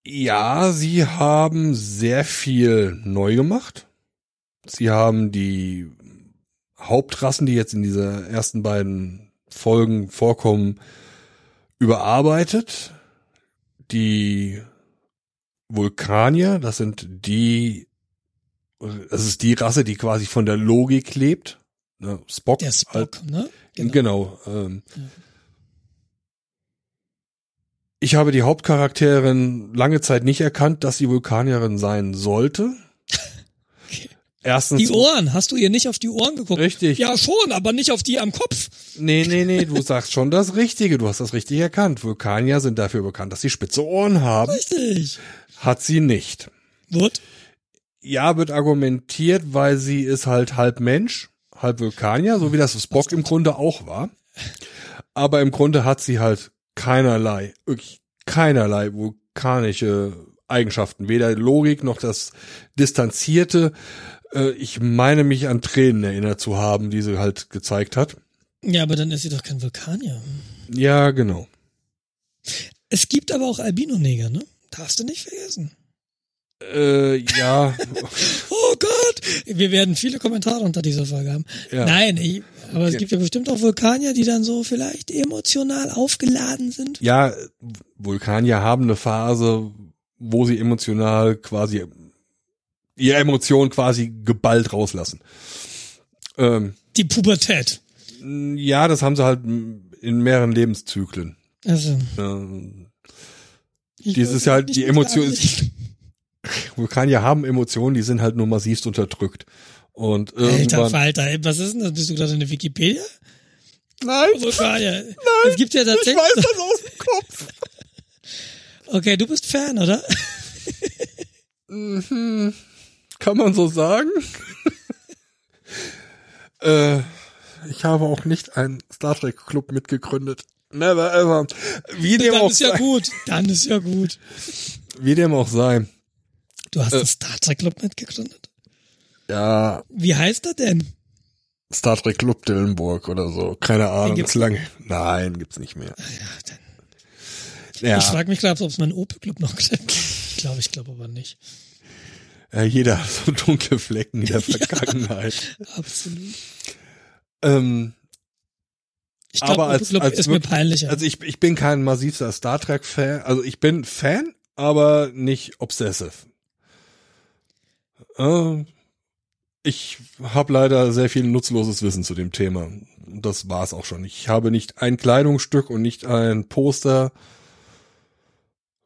Ja, sie haben sehr viel neu gemacht. Sie haben die Hauptrassen, die jetzt in dieser ersten beiden Folgen vorkommen, überarbeitet. Die Vulkanier, das sind die, das ist die Rasse, die quasi von der Logik lebt. Ne, Spock. Der Spock, halt, ne? Genau. genau ähm, ja. Ich habe die Hauptcharakterin lange Zeit nicht erkannt, dass sie Vulkanierin sein sollte. Erstens. Die Ohren, hast du ihr nicht auf die Ohren geguckt? Richtig. Ja, schon, aber nicht auf die am Kopf. Nee, nee, nee, du sagst schon das Richtige, du hast das richtig erkannt. Vulkanier sind dafür bekannt, dass sie spitze Ohren haben. Richtig. Hat sie nicht. Wird? Ja, wird argumentiert, weil sie ist halt halb Mensch, halb Vulkanier, so wie das Spock im Grunde auch war. Aber im Grunde hat sie halt keinerlei, wirklich keinerlei vulkanische Eigenschaften. Weder Logik noch das Distanzierte. Äh, ich meine mich an Tränen erinnert zu haben, die sie halt gezeigt hat. Ja, aber dann ist sie doch kein Vulkanier. Ja, genau. Es gibt aber auch Albino-Neger, ne? Darfst du nicht vergessen. Äh, ja. oh Gott! Wir werden viele Kommentare unter dieser Folge haben. Ja. Nein, ich, aber es gibt ja bestimmt auch Vulkanier, die dann so vielleicht emotional aufgeladen sind. Ja, Vulkanier haben eine Phase, wo sie emotional quasi ihre Emotionen quasi geballt rauslassen. Ähm, die Pubertät. Ja, das haben sie halt in mehreren Lebenszyklen. Also. Ähm, dieses ja halt die Emotionen. Vulkanier haben Emotionen, die sind halt nur massivst unterdrückt. Und Alter Falter, was ist denn das? Bist du gerade in der Wikipedia? Nein. Vulkanier. Nein. Es gibt ja tatsächlich. Ich weiß das aus dem Kopf. Okay, du bist Fan, oder? mhm. Kann man so sagen? äh, ich habe auch nicht einen Star Trek Club mitgegründet. Never ever. Wie dem Dann auch ist ja gut. Dann ist ja gut. Wie dem auch sei. Du hast äh, einen Star Trek Club mitgegründet? Ja. Wie heißt er denn? Star Trek Club Dillenburg oder so. Keine Ahnung. Gibt's lange. Nein, gibt's nicht mehr. Ah ja, dann. Ja. Ich frage mich gerade, ob es meinen Opel Club noch gibt. Ich glaube, ich glaube aber nicht. Ja, jeder hat so dunkle Flecken in der Vergangenheit. ja, absolut. Ähm, ich glaube, aber als, als ist mir peinlicher. Also ich, ich bin kein massivster Star Trek Fan. Also ich bin Fan, aber nicht obsessive. Äh, ich habe leider sehr viel nutzloses Wissen zu dem Thema. Das war's auch schon. Ich habe nicht ein Kleidungsstück und nicht ein Poster.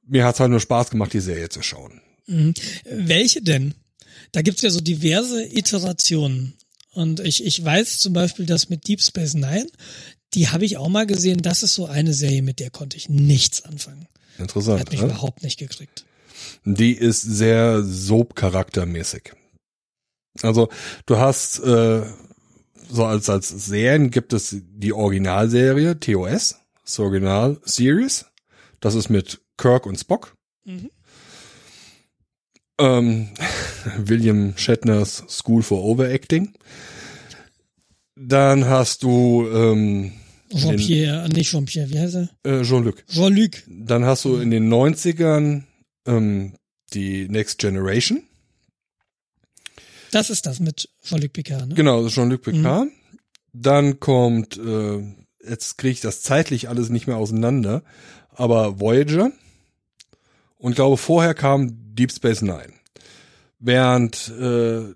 Mir hat's halt nur Spaß gemacht, die Serie zu schauen. Mhm. Welche denn? Da gibt's ja so diverse Iterationen. Und ich, ich weiß zum Beispiel, dass mit Deep Space Nine, die habe ich auch mal gesehen, das ist so eine Serie, mit der konnte ich nichts anfangen. Interessant. Hat mich ne? überhaupt nicht gekriegt. Die ist sehr Soap-charaktermäßig. Also du hast äh, so als als Serien gibt es die Originalserie TOS, das Original Series. Das ist mit Kirk und Spock. Mhm. Ähm, William Shatners School for Overacting. Dann hast du ähm, Jean-Pierre, nicht Jean-Pierre, wie heißt er? Äh, Jean-Luc. Jean-Luc. Dann hast du in den 90ern ähm, die Next Generation. Das ist das mit Jean-Luc Picard, ne? Genau, Jean-Luc Picard. Mhm. Dann kommt, äh, jetzt kriege ich das zeitlich alles nicht mehr auseinander, aber Voyager. Und glaube, vorher kam Deep Space Nine. Während äh,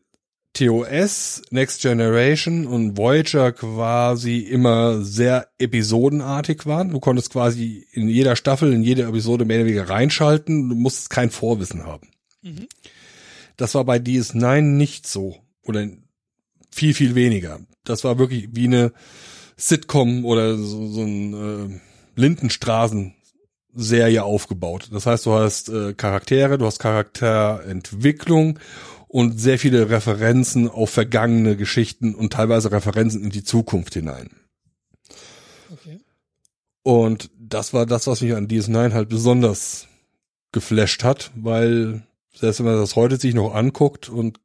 TOS, Next Generation und Voyager quasi immer sehr episodenartig waren. Du konntest quasi in jeder Staffel, in jede Episode mehr oder weniger reinschalten. Du musstest kein Vorwissen haben. Mhm. Das war bei DS9 nicht so. Oder viel, viel weniger. Das war wirklich wie eine Sitcom oder so, so ein äh, Lindenstraßen-Serie aufgebaut. Das heißt, du hast äh, Charaktere, du hast Charakterentwicklung und sehr viele Referenzen auf vergangene Geschichten und teilweise Referenzen in die Zukunft hinein. Okay. Und das war das, was mich an DS9 halt besonders geflasht hat, weil selbst wenn man das heute sich noch anguckt und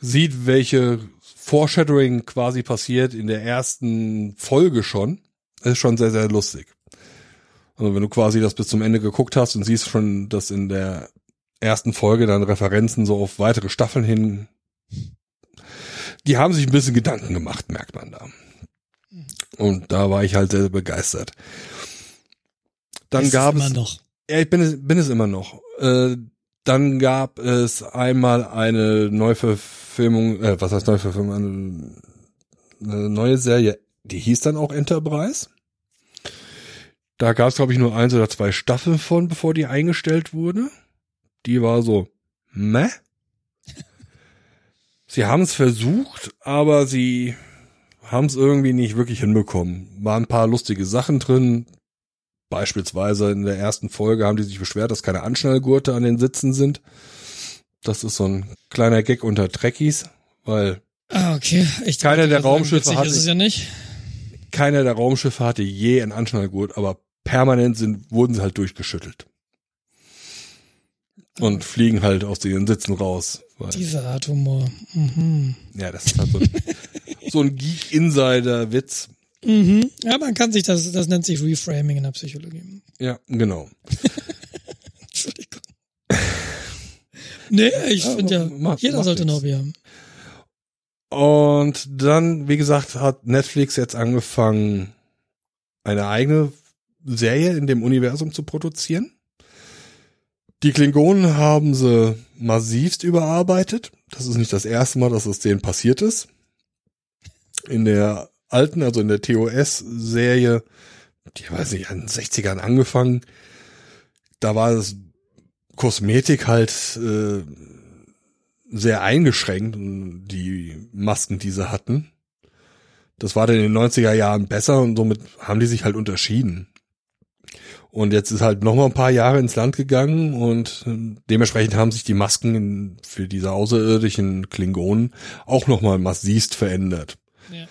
sieht, welche Foreshadowing quasi passiert in der ersten Folge schon, ist schon sehr, sehr lustig. Also wenn du quasi das bis zum Ende geguckt hast und siehst schon, dass in der ersten Folge dann Referenzen so auf weitere Staffeln hin, die haben sich ein bisschen Gedanken gemacht, merkt man da. Und da war ich halt sehr begeistert. Dann ist gab es, noch. ja, ich bin es, bin es immer noch. Äh, dann gab es einmal eine Neuverfilmung, äh, was heißt Neuverfilmung, eine, eine neue Serie, die hieß dann auch Enterprise. Da gab es, glaube ich, nur eins oder zwei Staffeln von, bevor die eingestellt wurde. Die war so, meh. Sie haben es versucht, aber sie haben es irgendwie nicht wirklich hinbekommen. Waren ein paar lustige Sachen drin. Beispielsweise in der ersten Folge haben die sich beschwert, dass keine Anschnallgurte an den Sitzen sind. Das ist so ein kleiner Gag unter Trekkies, weil ah, okay. ich keiner der Raumschiffe hatte, ja keiner der Raumschiffe hatte je einen Anschnallgurt, aber permanent sind, wurden sie halt durchgeschüttelt. Und fliegen halt aus den Sitzen raus. Dieser Art Humor. Mhm. Ja, das ist halt so ein, so ein Geek-Insider-Witz. Mhm. Ja, man kann sich das, das nennt sich Reframing in der Psychologie. Ja, genau. Entschuldigung. nee, ich ja, finde ja, mach, jeder mach sollte ein Hobby haben. Und dann, wie gesagt, hat Netflix jetzt angefangen, eine eigene Serie in dem Universum zu produzieren. Die Klingonen haben sie massivst überarbeitet. Das ist nicht das erste Mal, dass es denen passiert ist. In der alten, also in der TOS-Serie, die weiß ich, an den 60ern angefangen, da war das Kosmetik halt äh, sehr eingeschränkt, die Masken, die sie hatten. Das war dann in den 90er Jahren besser und somit haben die sich halt unterschieden. Und jetzt ist halt noch mal ein paar Jahre ins Land gegangen und äh, dementsprechend haben sich die Masken für diese außerirdischen Klingonen auch noch mal massivst verändert. Ja.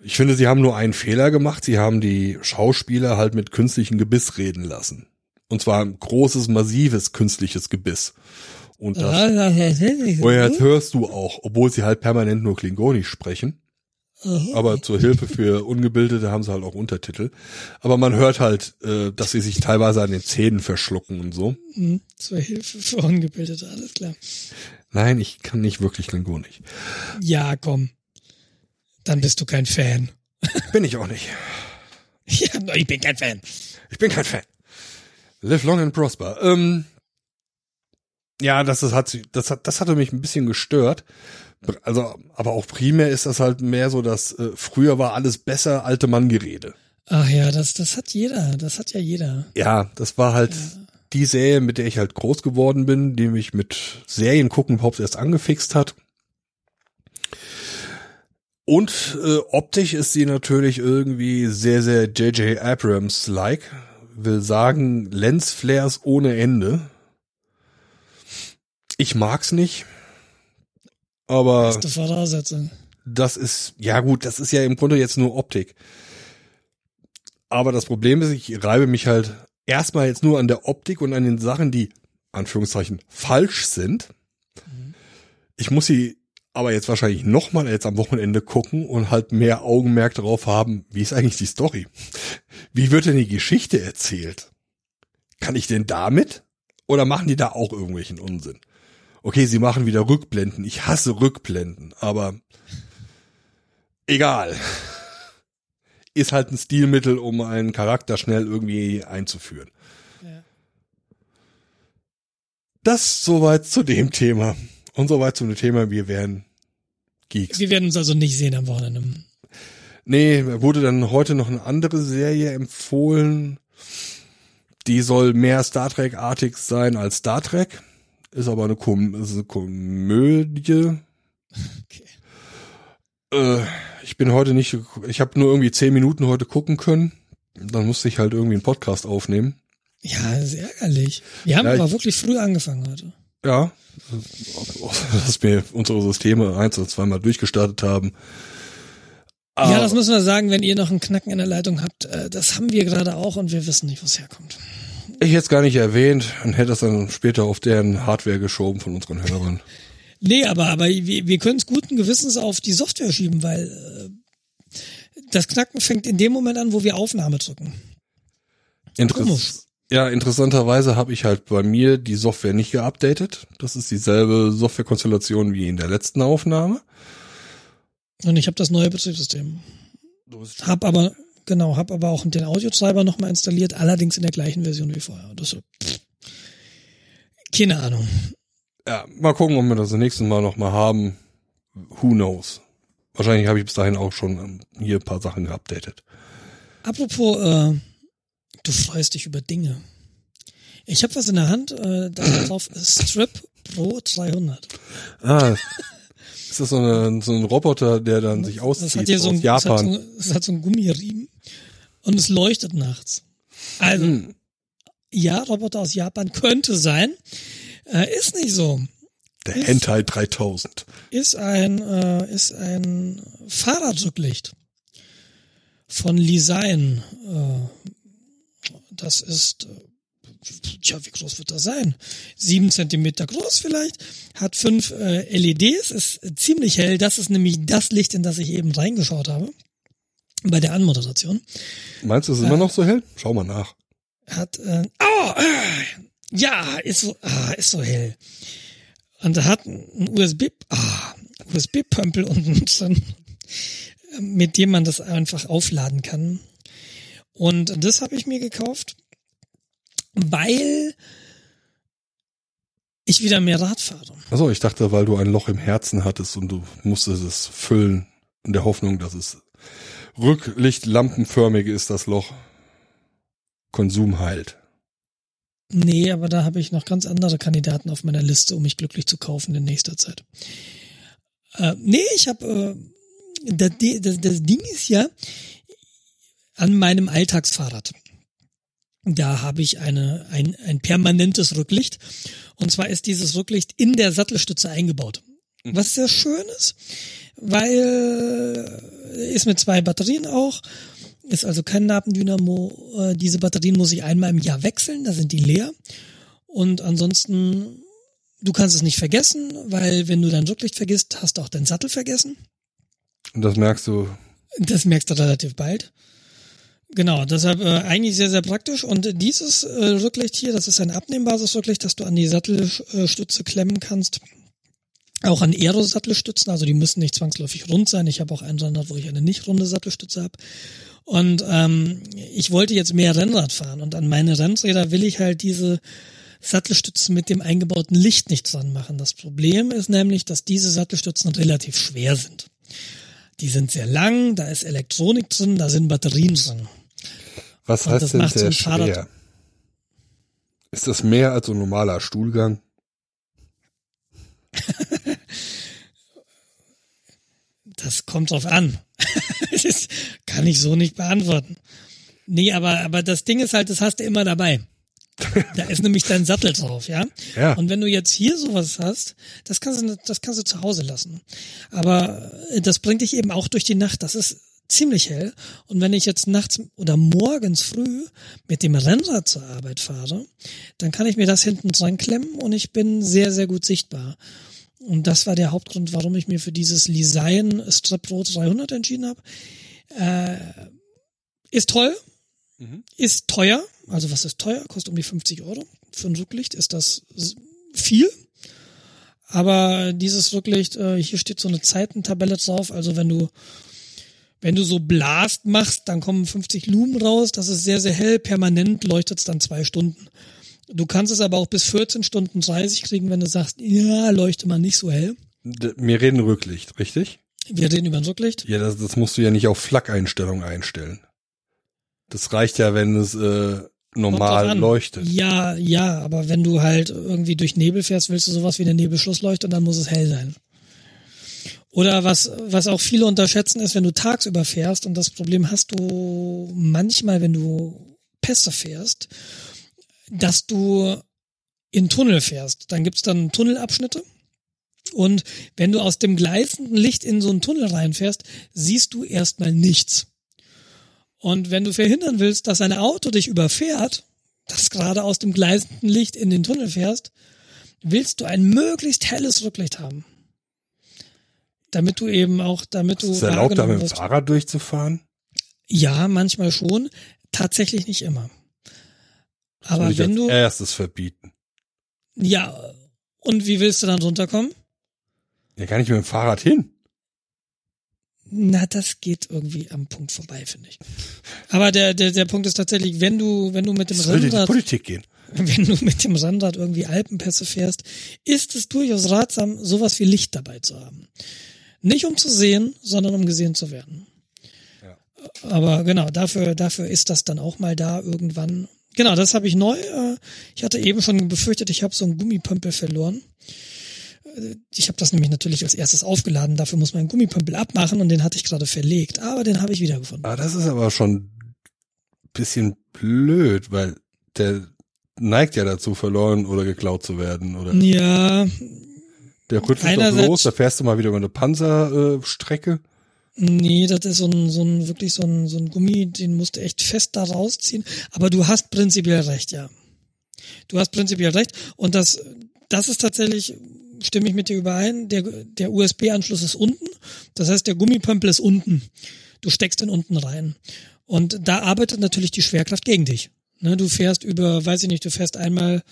Ich finde, sie haben nur einen Fehler gemacht. Sie haben die Schauspieler halt mit künstlichem Gebiss reden lassen. Und zwar ein großes, massives künstliches Gebiss. Und das, oh das hörst du auch, obwohl sie halt permanent nur Klingonisch sprechen. Aber zur Hilfe für Ungebildete haben sie halt auch Untertitel. Aber man hört halt, äh, dass sie sich teilweise an den Zähnen verschlucken und so. Mhm. Zur Hilfe für Ungebildete, alles klar. Nein, ich kann nicht wirklich Klingonisch. Ja, komm. Dann bist du kein Fan. Bin ich auch nicht. ja, ich bin kein Fan. Ich bin kein Fan. Live long and prosper. Ähm, ja, das, das hat, das hat, das hatte mich ein bisschen gestört also, aber auch primär ist das halt mehr so, dass äh, früher war alles besser, alte Mann-Gerede. Ach ja, das, das hat jeder, das hat ja jeder. Ja, das war halt ja. die Serie, mit der ich halt groß geworden bin, die mich mit Serien gucken überhaupt erst angefixt hat. Und äh, optisch ist sie natürlich irgendwie sehr, sehr J.J. Abrams-like. Will sagen, Lensflares ohne Ende. Ich mag's nicht. Aber Beste Voraussetzung. das ist, ja gut, das ist ja im Grunde jetzt nur Optik. Aber das Problem ist, ich reibe mich halt erstmal jetzt nur an der Optik und an den Sachen, die, Anführungszeichen, falsch sind. Mhm. Ich muss sie aber jetzt wahrscheinlich nochmal jetzt am Wochenende gucken und halt mehr Augenmerk darauf haben, wie ist eigentlich die Story? Wie wird denn die Geschichte erzählt? Kann ich denn damit? Oder machen die da auch irgendwelchen Unsinn? Okay, sie machen wieder Rückblenden. Ich hasse Rückblenden, aber egal. Ist halt ein Stilmittel, um einen Charakter schnell irgendwie einzuführen. Ja. Das soweit zu dem Thema. Und soweit zu dem Thema, wir werden Geeks. Wir werden uns also nicht sehen am Wochenende. Nee, wurde dann heute noch eine andere Serie empfohlen. Die soll mehr Star Trek-artig sein als Star Trek. Ist aber eine, Kom ist eine Komödie. Okay. Äh, ich bin heute nicht, ich habe nur irgendwie zehn Minuten heute gucken können. Dann musste ich halt irgendwie einen Podcast aufnehmen. Ja, das ist ärgerlich. Wir haben ja, aber wirklich früh angefangen heute. Ja, dass wir unsere Systeme eins oder zweimal durchgestartet haben. Aber ja, das müssen wir sagen, wenn ihr noch einen Knacken in der Leitung habt. Äh, das haben wir gerade auch und wir wissen nicht, wo es herkommt. Ich hätte es gar nicht erwähnt und hätte es dann später auf deren Hardware geschoben von unseren Hörern. Nee, aber, aber wir, wir können es guten Gewissens auf die Software schieben, weil äh, das Knacken fängt in dem Moment an, wo wir Aufnahme drücken. Interess ja, interessanterweise habe ich halt bei mir die Software nicht geupdatet. Das ist dieselbe Softwarekonstellation wie in der letzten Aufnahme. Und ich habe das neue Betriebssystem. Hab aber genau, hab aber auch den Audiotreiber nochmal installiert, allerdings in der gleichen Version wie vorher. Das pff, keine Ahnung. Ja, mal gucken, ob wir das nächste Mal nochmal haben. Who knows? Wahrscheinlich habe ich bis dahin auch schon ähm, hier ein paar Sachen geupdatet. Apropos, äh, du freust dich über Dinge. Ich habe was in der Hand, äh, da drauf Strip Pro 300. Ah, ist das so, eine, so ein Roboter, der dann sich auszieht das hat hier so ein, Japan? Es hat, so, es hat so einen Gummiriemen und es leuchtet nachts. Also, hm. ja, Roboter aus Japan könnte sein. Äh, ist nicht so. Der ist, Hentai 3000. Ist ein, äh, ist ein Fahrradrücklicht von Lisein. Äh, das ist äh, Tja, wie groß wird das sein? Sieben Zentimeter groß vielleicht, hat fünf äh, LEDs, ist ziemlich hell. Das ist nämlich das Licht, in das ich eben reingeschaut habe bei der Anmoderation. Meinst du, es ist äh, immer noch so hell? Schau mal nach. Hat, äh, oh, äh, ja, ist so, ah, ist so hell. Und er hat ein USB, ah, USB-Pömpel unten drin, mit dem man das einfach aufladen kann. Und das habe ich mir gekauft weil ich wieder mehr Rad fahre. Also ich dachte, weil du ein Loch im Herzen hattest und du musstest es füllen in der Hoffnung, dass es rücklichtlampenförmig ist, das Loch. Konsum heilt. Nee, aber da habe ich noch ganz andere Kandidaten auf meiner Liste, um mich glücklich zu kaufen in nächster Zeit. Äh, nee, ich habe äh, das, das, das Ding ist ja an meinem Alltagsfahrrad. Da habe ich eine, ein, ein permanentes Rücklicht. Und zwar ist dieses Rücklicht in der Sattelstütze eingebaut. Mhm. Was sehr schön ist, weil ist mit zwei Batterien auch. Ist also kein Nabendynamo. Äh, diese Batterien muss ich einmal im Jahr wechseln, da sind die leer. Und ansonsten, du kannst es nicht vergessen, weil wenn du dein Rücklicht vergisst, hast du auch deinen Sattel vergessen. Und das merkst du. Das merkst du relativ bald. Genau, deshalb äh, eigentlich sehr, sehr praktisch. Und dieses äh, Rücklicht hier, das ist ein abnehmbares Rücklicht, das du an die Sattelstütze klemmen kannst. Auch an Aero-Sattelstützen, also die müssen nicht zwangsläufig rund sein. Ich habe auch einen Rennrad, wo ich eine nicht runde Sattelstütze habe. Und ähm, ich wollte jetzt mehr Rennrad fahren und an meine Rennräder will ich halt diese Sattelstützen mit dem eingebauten Licht nicht dran machen. Das Problem ist nämlich, dass diese Sattelstützen relativ schwer sind. Die sind sehr lang, da ist Elektronik drin, da sind Batterien drin. Was und heißt denn sehr schwer? Ist das mehr als ein normaler Stuhlgang? das kommt drauf an. das kann ich so nicht beantworten. Nee, aber, aber das Ding ist halt, das hast du immer dabei. Da ist nämlich dein Sattel drauf, ja? ja. Und wenn du jetzt hier sowas hast, das kannst du, das kannst du zu Hause lassen. Aber äh, das bringt dich eben auch durch die Nacht. Das ist ziemlich hell. Und wenn ich jetzt nachts oder morgens früh mit dem Rennrad zur Arbeit fahre, dann kann ich mir das hinten dran klemmen und ich bin sehr, sehr gut sichtbar. Und das war der Hauptgrund, warum ich mir für dieses Liseien Strap Pro 300 entschieden habe. Äh, ist toll, mhm. ist teuer. Also was ist teuer? Kostet um die 50 Euro. Für ein Rücklicht ist das viel. Aber dieses Rücklicht, äh, hier steht so eine Zeitentabelle drauf. Also wenn du wenn du so Blast machst, dann kommen 50 Lumen raus. Das ist sehr, sehr hell. Permanent leuchtet es dann zwei Stunden. Du kannst es aber auch bis 14 Stunden 30 kriegen, wenn du sagst, ja, leuchte mal nicht so hell. Wir reden Rücklicht, richtig? Wir reden über ein Rücklicht. Ja, das, das musst du ja nicht auf Flak-Einstellung einstellen. Das reicht ja, wenn es äh, normal leuchtet. Ja, ja, aber wenn du halt irgendwie durch Nebel fährst, willst du sowas wie eine Nebelschlussleuchte und dann muss es hell sein. Oder was, was auch viele unterschätzen, ist, wenn du tagsüber fährst, und das Problem hast du manchmal, wenn du Pässe fährst, dass du in Tunnel fährst. Dann gibt's dann Tunnelabschnitte. Und wenn du aus dem gleißenden Licht in so einen Tunnel reinfährst, siehst du erstmal nichts. Und wenn du verhindern willst, dass ein Auto dich überfährt, das gerade aus dem gleißenden Licht in den Tunnel fährst, willst du ein möglichst helles Rücklicht haben. Damit du eben auch, damit du. Ist es erlaubt, da mit dem Fahrrad durchzufahren? Ja, manchmal schon. Tatsächlich nicht immer. Aber wenn du erstes verbieten. Ja, und wie willst du dann runterkommen? Ja, kann ich mit dem Fahrrad hin. Na, das geht irgendwie am Punkt vorbei, finde ich. Aber der, der, der Punkt ist tatsächlich, wenn du, wenn du mit dem Rennrad. Politik gehen. Wenn du mit dem Rennrad irgendwie Alpenpässe fährst, ist es durchaus ratsam, sowas wie Licht dabei zu haben. Nicht um zu sehen, sondern um gesehen zu werden. Ja. Aber genau, dafür, dafür ist das dann auch mal da irgendwann. Genau, das habe ich neu. Äh, ich hatte eben schon befürchtet, ich habe so einen Gummipömpel verloren ich habe das nämlich natürlich als erstes aufgeladen, dafür muss man einen Gummipömpel abmachen und den hatte ich gerade verlegt, aber den habe ich wiedergefunden. Ah, das ist aber schon bisschen blöd, weil der neigt ja dazu, verloren oder geklaut zu werden, oder? Ja. Der rutscht doch los, da fährst du mal wieder über eine Panzerstrecke. Nee, das ist so ein, so ein, wirklich so ein, so ein Gummi, den musst du echt fest da rausziehen. Aber du hast prinzipiell recht, ja. Du hast prinzipiell recht. Und das, das ist tatsächlich, stimme ich mit dir überein, der, der USB-Anschluss ist unten. Das heißt, der Gummipömpel ist unten. Du steckst den unten rein. Und da arbeitet natürlich die Schwerkraft gegen dich. Ne, du fährst über, weiß ich nicht, du fährst einmal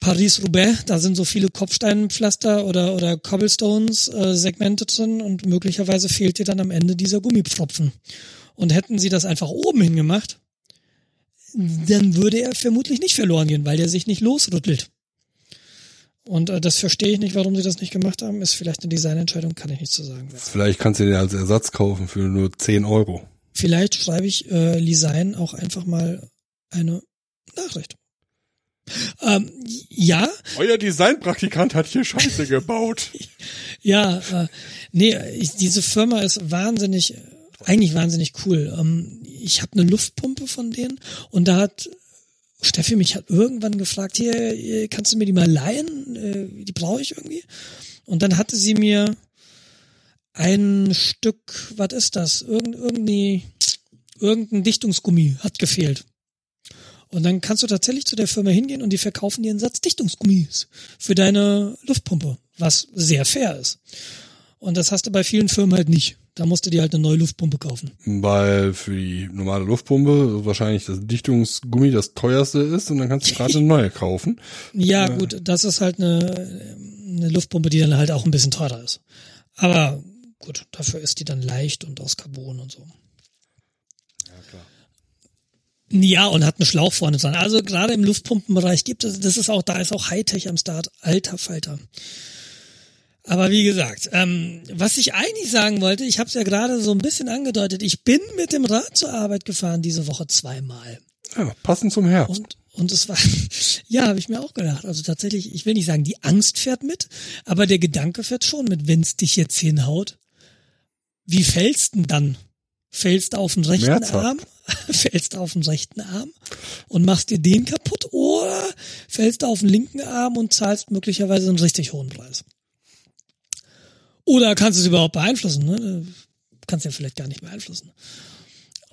Paris-Roubaix, da sind so viele Kopfsteinpflaster oder, oder Cobblestones äh, drin und möglicherweise fehlt dir dann am Ende dieser Gummipfropfen. Und hätten sie das einfach oben hingemacht, dann würde er vermutlich nicht verloren gehen, weil der sich nicht losrüttelt. Und äh, das verstehe ich nicht, warum sie das nicht gemacht haben. Ist vielleicht eine Designentscheidung, kann ich nicht zu so sagen. Vielleicht kannst du den als Ersatz kaufen für nur 10 Euro. Vielleicht schreibe ich äh, Lisein auch einfach mal eine Nachricht. Ähm, ja. Euer Designpraktikant hat hier Scheiße gebaut. ja, äh, nee, ich, diese Firma ist wahnsinnig, eigentlich wahnsinnig cool. Ähm, ich habe eine Luftpumpe von denen und da hat Steffi mich hat irgendwann gefragt, hier, kannst du mir die mal leihen? Äh, die brauche ich irgendwie. Und dann hatte sie mir ein Stück, was ist das? Irgend, irgendwie, irgendein Dichtungsgummi hat gefehlt. Und dann kannst du tatsächlich zu der Firma hingehen und die verkaufen dir einen Satz Dichtungsgummis für deine Luftpumpe, was sehr fair ist. Und das hast du bei vielen Firmen halt nicht. Da musst du dir halt eine neue Luftpumpe kaufen. Weil für die normale Luftpumpe wahrscheinlich das Dichtungsgummi das teuerste ist und dann kannst du gerade eine neue kaufen. Ja, äh, gut, das ist halt eine, eine Luftpumpe, die dann halt auch ein bisschen teurer ist. Aber gut, dafür ist die dann leicht und aus Carbon und so. Ja, klar. Ja, und hat einen Schlauch vorne dran. Also gerade im Luftpumpenbereich gibt es, das ist auch, da ist auch Hightech am Start. Alter Falter. Aber wie gesagt, ähm, was ich eigentlich sagen wollte, ich habe es ja gerade so ein bisschen angedeutet, ich bin mit dem Rad zur Arbeit gefahren diese Woche zweimal. Ja, passend zum Herbst. Und, und es war, ja, habe ich mir auch gedacht. Also tatsächlich, ich will nicht sagen, die Angst fährt mit, aber der Gedanke fährt schon mit, wenn's dich jetzt hinhaut. Wie fällst denn dann? Fällst du auf den rechten Mehrzahl. Arm? fällst du auf den rechten Arm und machst dir den kaputt oder fällst du auf den linken Arm und zahlst möglicherweise einen richtig hohen Preis? Oder kannst du es überhaupt beeinflussen? Ne? Kannst ja vielleicht gar nicht beeinflussen.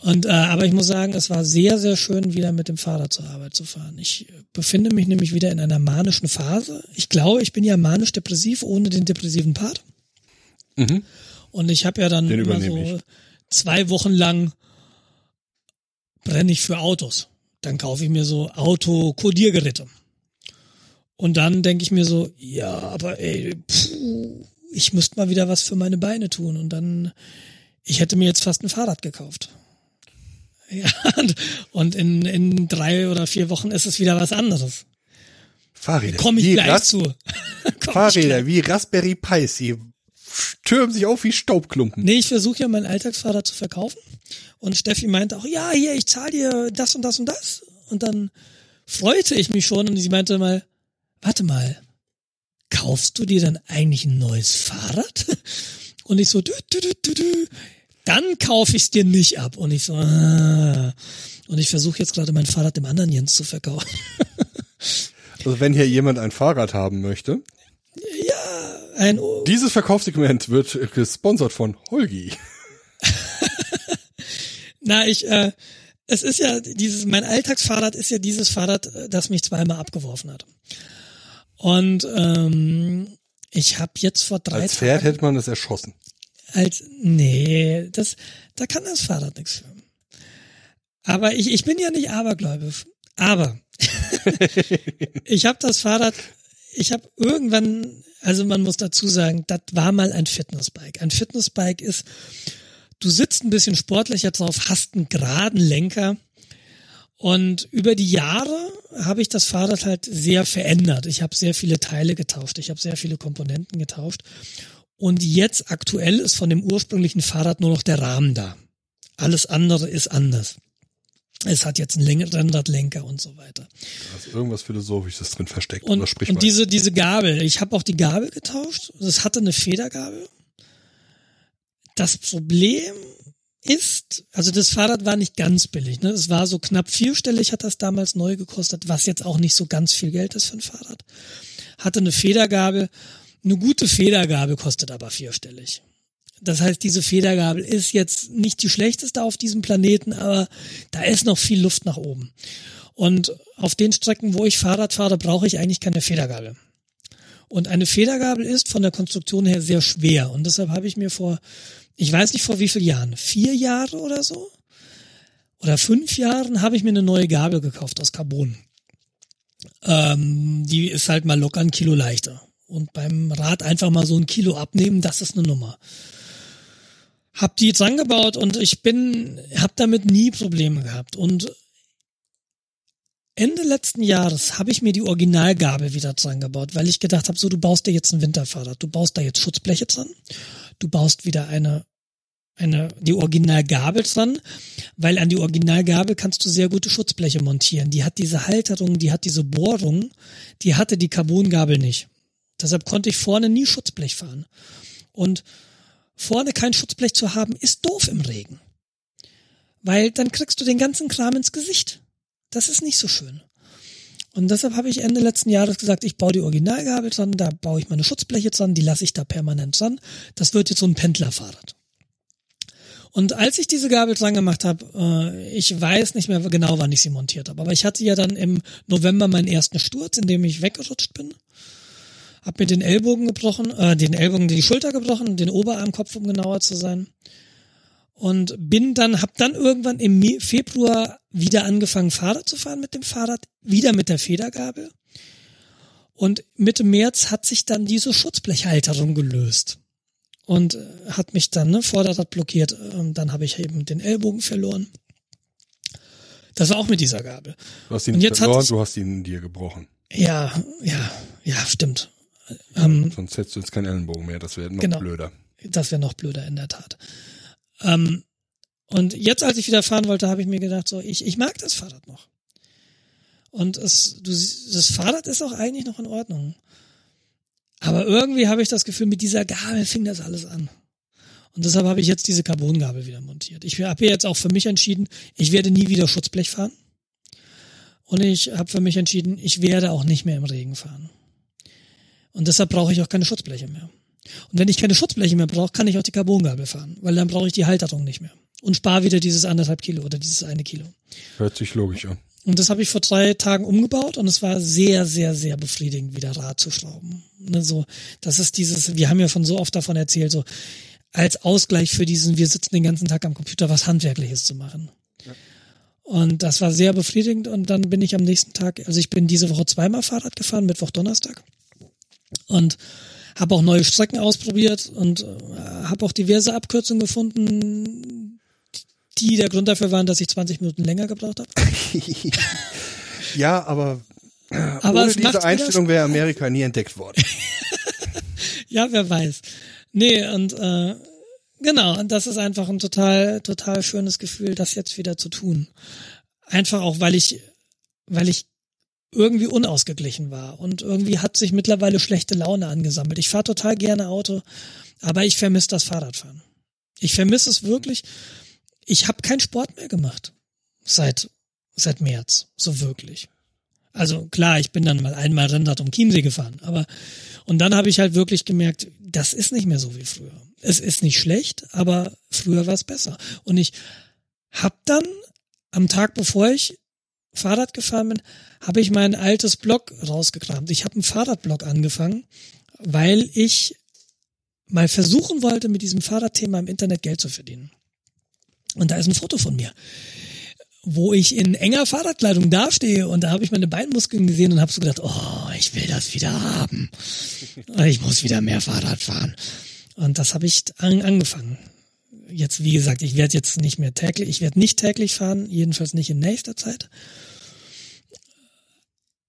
Und äh, aber ich muss sagen, es war sehr, sehr schön, wieder mit dem Fahrrad zur Arbeit zu fahren. Ich befinde mich nämlich wieder in einer manischen Phase. Ich glaube, ich bin ja manisch-depressiv ohne den depressiven Part. Mhm. Und ich habe ja dann den immer so ich. zwei Wochen lang brenne ich für Autos. Dann kaufe ich mir so Auto-Kodiergeräte. Und dann denke ich mir so, ja, aber ey, puh, ich müsste mal wieder was für meine Beine tun. Und dann, ich hätte mir jetzt fast ein Fahrrad gekauft. Ja, und in, in drei oder vier Wochen ist es wieder was anderes. Fahrräder. Komme ich wie gleich Ras zu. Fahrräder wie Raspberry Pis, sie stürmen sich auf wie Staubklumpen. Nee, ich versuche ja mein Alltagsfahrrad zu verkaufen. Und Steffi meinte auch, ja, hier, ich zahle dir das und das und das. Und dann freute ich mich schon und sie meinte mal, warte mal, kaufst du dir dann eigentlich ein neues Fahrrad? Und ich so, dü, dü, dü, dü, dann kaufe ich es dir nicht ab. Und ich so, ah. Und ich versuche jetzt gerade mein Fahrrad dem anderen Jens zu verkaufen. Also wenn hier jemand ein Fahrrad haben möchte. Ja, ein. O Dieses Verkaufssegment wird gesponsert von Holgi. Na, ich, äh, es ist ja dieses, mein Alltagsfahrrad ist ja dieses Fahrrad, äh, das mich zweimal abgeworfen hat. Und ähm, ich habe jetzt vor drei Als Pferd Tagen, hätte man das erschossen. Als nee, das da kann das Fahrrad nichts für. Aber ich, ich bin ja nicht abergläubisch. Aber ich habe das Fahrrad, ich habe irgendwann, also man muss dazu sagen, das war mal ein Fitnessbike. Ein Fitnessbike ist, du sitzt ein bisschen sportlicher drauf, hast einen geraden Lenker. Und über die Jahre habe ich das Fahrrad halt sehr verändert. Ich habe sehr viele Teile getauscht, ich habe sehr viele Komponenten getauscht. Und jetzt aktuell ist von dem ursprünglichen Fahrrad nur noch der Rahmen da. Alles andere ist anders. Es hat jetzt einen Rennradlenker und so weiter. Da ist irgendwas Philosophisches drin versteckt. Und, und diese, diese Gabel, ich habe auch die Gabel getauscht. Es hatte eine Federgabel. Das Problem ist, also das Fahrrad war nicht ganz billig. Ne? Es war so knapp vierstellig, hat das damals neu gekostet, was jetzt auch nicht so ganz viel Geld ist für ein Fahrrad. Hatte eine Federgabel eine gute Federgabel kostet aber vierstellig. Das heißt, diese Federgabel ist jetzt nicht die schlechteste auf diesem Planeten, aber da ist noch viel Luft nach oben. Und auf den Strecken, wo ich Fahrrad fahre, brauche ich eigentlich keine Federgabel. Und eine Federgabel ist von der Konstruktion her sehr schwer. Und deshalb habe ich mir vor, ich weiß nicht vor wie vielen Jahren, vier Jahre oder so, oder fünf Jahren, habe ich mir eine neue Gabel gekauft aus Carbon. Ähm, die ist halt mal locker ein Kilo leichter. Und beim Rad einfach mal so ein Kilo abnehmen, das ist eine Nummer. Hab die jetzt angebaut und ich bin, hab damit nie Probleme gehabt. Und Ende letzten Jahres habe ich mir die Originalgabel wieder dran gebaut, weil ich gedacht habe, so du baust dir jetzt ein Winterfahrrad, du baust da jetzt Schutzbleche dran, du baust wieder eine eine die Originalgabel dran, weil an die Originalgabel kannst du sehr gute Schutzbleche montieren. Die hat diese Halterung, die hat diese Bohrung, die hatte die Carbongabel nicht. Deshalb konnte ich vorne nie Schutzblech fahren. Und vorne kein Schutzblech zu haben, ist doof im Regen. Weil dann kriegst du den ganzen Kram ins Gesicht. Das ist nicht so schön. Und deshalb habe ich Ende letzten Jahres gesagt, ich baue die Originalgabel dran, da baue ich meine Schutzbleche dran, die lasse ich da permanent dran. Das wird jetzt so ein Pendlerfahrrad. Und als ich diese Gabel dran gemacht habe, äh, ich weiß nicht mehr genau, wann ich sie montiert habe, aber ich hatte ja dann im November meinen ersten Sturz, in dem ich weggerutscht bin hab mir den Ellbogen gebrochen, äh, den Ellbogen, die Schulter gebrochen, den Oberarmkopf, um genauer zu sein. Und bin dann, hab dann irgendwann im Februar wieder angefangen, Fahrrad zu fahren mit dem Fahrrad, wieder mit der Federgabel. Und Mitte März hat sich dann diese Schutzblechhalterung gelöst. Und äh, hat mich dann, ne, Vorderrad blockiert. Ähm, dann habe ich eben den Ellbogen verloren. Das war auch mit dieser Gabel. Du hast ihn und jetzt verloren, du hast ihn dir gebrochen. Ja, ja, ja, stimmt. Ähm, Sonst hättest du jetzt keinen Ellenbogen mehr, das wäre noch genau, blöder. Das wäre noch blöder, in der Tat. Ähm, und jetzt, als ich wieder fahren wollte, habe ich mir gedacht, so, ich, ich mag das Fahrrad noch. Und es, du, das Fahrrad ist auch eigentlich noch in Ordnung. Aber irgendwie habe ich das Gefühl, mit dieser Gabel fing das alles an. Und deshalb habe ich jetzt diese Carbongabel wieder montiert. Ich habe jetzt auch für mich entschieden, ich werde nie wieder Schutzblech fahren. Und ich habe für mich entschieden, ich werde auch nicht mehr im Regen fahren. Und deshalb brauche ich auch keine Schutzbleche mehr. Und wenn ich keine Schutzbleche mehr brauche, kann ich auch die Carbongabel fahren, weil dann brauche ich die Halterung nicht mehr. Und spare wieder dieses anderthalb Kilo oder dieses eine Kilo. Hört sich logisch an. Und das habe ich vor drei Tagen umgebaut und es war sehr, sehr, sehr befriedigend, wieder Rad zu schrauben. Ne, so, das ist dieses, wir haben ja schon so oft davon erzählt, so als Ausgleich für diesen, wir sitzen den ganzen Tag am Computer, was Handwerkliches zu machen. Ja. Und das war sehr befriedigend und dann bin ich am nächsten Tag, also ich bin diese Woche zweimal Fahrrad gefahren, Mittwoch, Donnerstag und habe auch neue Strecken ausprobiert und äh, habe auch diverse Abkürzungen gefunden, die der Grund dafür waren, dass ich 20 Minuten länger gebraucht habe. ja, aber, aber ohne diese Einstellung wäre Amerika nie entdeckt worden. ja, wer weiß. Nee, und äh, genau, und das ist einfach ein total, total schönes Gefühl, das jetzt wieder zu tun. Einfach auch, weil ich, weil ich irgendwie unausgeglichen war und irgendwie hat sich mittlerweile schlechte Laune angesammelt. Ich fahre total gerne Auto, aber ich vermisse das Fahrradfahren. Ich vermisse es wirklich. Ich habe keinen Sport mehr gemacht seit seit März, so wirklich. Also klar, ich bin dann mal einmal Rennrad um Chiemsee gefahren, aber und dann habe ich halt wirklich gemerkt, das ist nicht mehr so wie früher. Es ist nicht schlecht, aber früher war es besser. Und ich hab dann am Tag, bevor ich Fahrrad gefahren bin, habe ich mein altes Blog rausgekramt. Ich habe einen Fahrradblog angefangen, weil ich mal versuchen wollte, mit diesem Fahrradthema im Internet Geld zu verdienen. Und da ist ein Foto von mir. wo ich in enger Fahrradkleidung dastehe und da habe ich meine Beinmuskeln gesehen und habe so gedacht, oh, ich will das wieder haben. Ich muss wieder mehr Fahrrad fahren. Und das habe ich an, angefangen. Jetzt, wie gesagt, ich werde jetzt nicht mehr täglich, ich werde nicht täglich fahren, jedenfalls nicht in nächster Zeit.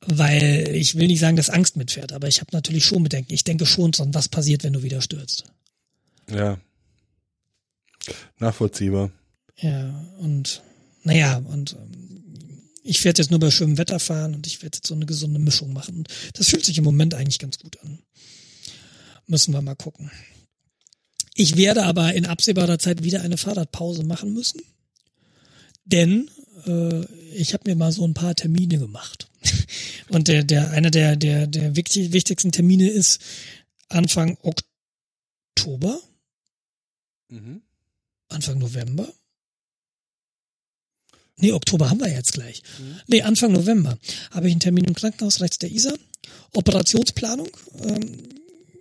Weil ich will nicht sagen, dass Angst mitfährt, aber ich habe natürlich schon Bedenken. Ich denke schon, was passiert, wenn du wieder stürzt. Ja. Nachvollziehbar. Ja, und naja, und ähm, ich werde jetzt nur bei schönem Wetter fahren und ich werde jetzt so eine gesunde Mischung machen. Und das fühlt sich im Moment eigentlich ganz gut an. Müssen wir mal gucken. Ich werde aber in absehbarer Zeit wieder eine Fahrradpause machen müssen. Denn äh, ich habe mir mal so ein paar Termine gemacht. Und der, der, einer der, der, der wichtig, wichtigsten Termine ist Anfang Oktober. Mhm. Anfang November. Nee, Oktober haben wir jetzt gleich. Mhm. Nee, Anfang November habe ich einen Termin im Krankenhaus rechts der Isar. Operationsplanung. Ähm,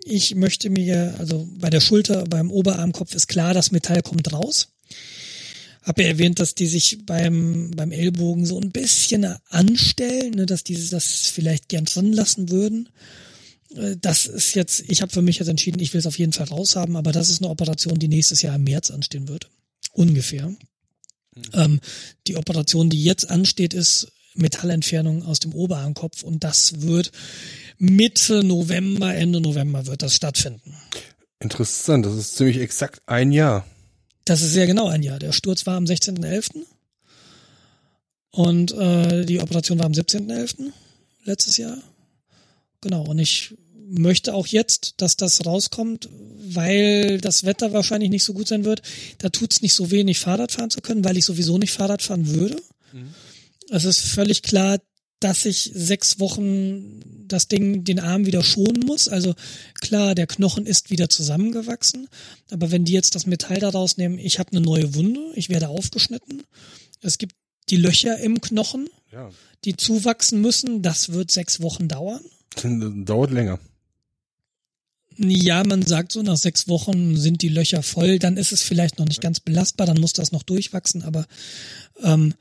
ich möchte mir, also bei der Schulter, beim Oberarmkopf ist klar, das Metall kommt raus. Habe ja erwähnt, dass die sich beim, beim Ellbogen so ein bisschen anstellen, ne, dass die das vielleicht gern drin lassen würden. Äh, das ist jetzt, ich habe für mich jetzt entschieden, ich will es auf jeden Fall raushaben, aber das ist eine Operation, die nächstes Jahr im März anstehen wird. Ungefähr. Mhm. Ähm, die Operation, die jetzt ansteht, ist Metallentfernung aus dem Oberarmkopf und das wird Mitte November, Ende November wird das stattfinden. Interessant, das ist ziemlich exakt ein Jahr. Das ist sehr genau ein Jahr. Der Sturz war am 16.11. Und äh, die Operation war am 17.11. letztes Jahr. Genau, und ich möchte auch jetzt, dass das rauskommt, weil das Wetter wahrscheinlich nicht so gut sein wird. Da tut's nicht so wenig, Fahrrad fahren zu können, weil ich sowieso nicht Fahrrad fahren würde. Mhm. Es ist völlig klar, dass ich sechs Wochen das Ding, den Arm wieder schonen muss. Also klar, der Knochen ist wieder zusammengewachsen. Aber wenn die jetzt das Metall daraus nehmen, ich habe eine neue Wunde, ich werde aufgeschnitten. Es gibt die Löcher im Knochen, ja. die zuwachsen müssen. Das wird sechs Wochen dauern. Dauert länger. Ja, man sagt so, nach sechs Wochen sind die Löcher voll, dann ist es vielleicht noch nicht ganz belastbar, dann muss das noch durchwachsen, aber ähm,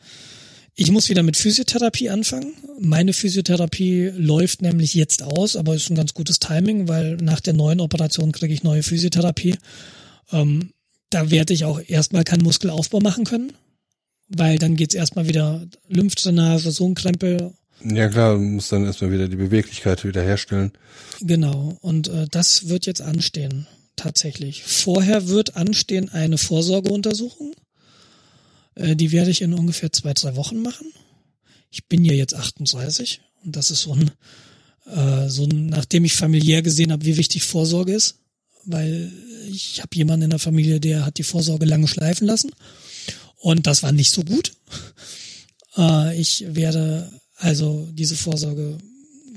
ich muss wieder mit Physiotherapie anfangen. Meine Physiotherapie läuft nämlich jetzt aus, aber ist ein ganz gutes Timing, weil nach der neuen Operation kriege ich neue Physiotherapie. Ähm, da werde ich auch erstmal keinen Muskelaufbau machen können, weil dann geht's erstmal wieder Lymphdrainage, so ein Krempel ja klar, du musst dann erstmal wieder die Beweglichkeit wiederherstellen. Genau, und äh, das wird jetzt anstehen, tatsächlich. Vorher wird anstehen eine Vorsorgeuntersuchung. Äh, die werde ich in ungefähr zwei, drei Wochen machen. Ich bin ja jetzt 38 und das ist so ein, äh, so ein, nachdem ich familiär gesehen habe, wie wichtig Vorsorge ist, weil ich habe jemanden in der Familie, der hat die Vorsorge lange schleifen lassen und das war nicht so gut. Äh, ich werde also diese Vorsorge,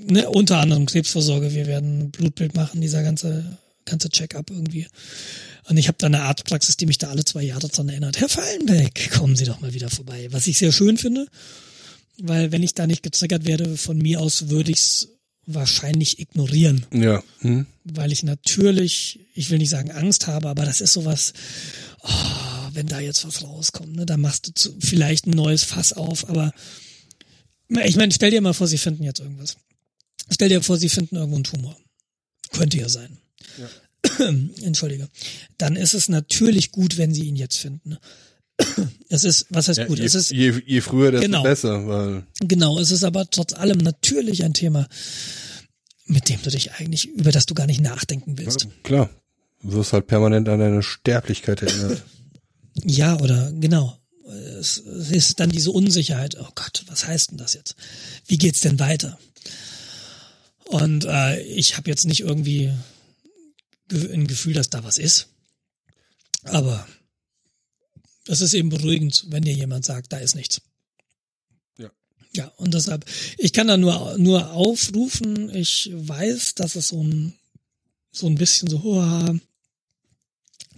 ne, unter anderem Krebsvorsorge, wir werden Blutbild machen, dieser ganze ganze Check-up irgendwie. Und ich habe da eine Arztpraxis, die mich da alle zwei Jahre dran erinnert. Herr Fallenbeck, kommen Sie doch mal wieder vorbei. Was ich sehr schön finde, weil wenn ich da nicht getriggert werde, von mir aus würde ich es wahrscheinlich ignorieren. Ja. Hm. Weil ich natürlich, ich will nicht sagen Angst habe, aber das ist sowas, oh, wenn da jetzt was rauskommt, ne, da machst du zu, vielleicht ein neues Fass auf, aber ich meine, stell dir mal vor, sie finden jetzt irgendwas. Stell dir vor, sie finden irgendwo einen Tumor. Könnte ja sein. Ja. Entschuldige. Dann ist es natürlich gut, wenn sie ihn jetzt finden. Es ist, was heißt ja, gut? Je, es ist, je, je früher, desto genau, besser. Weil genau, es ist aber trotz allem natürlich ein Thema, mit dem du dich eigentlich, über das du gar nicht nachdenken willst. Ja, klar. Du wirst halt permanent an deine Sterblichkeit erinnert. Ja, oder genau es, ist dann diese Unsicherheit, oh Gott, was heißt denn das jetzt? Wie geht's denn weiter? Und äh, ich habe jetzt nicht irgendwie ein Gefühl, dass da was ist. Aber es ist eben beruhigend, wenn dir jemand sagt, da ist nichts. Ja. Ja, und deshalb, ich kann da nur, nur aufrufen, ich weiß, dass es so ein, so ein bisschen so, oh,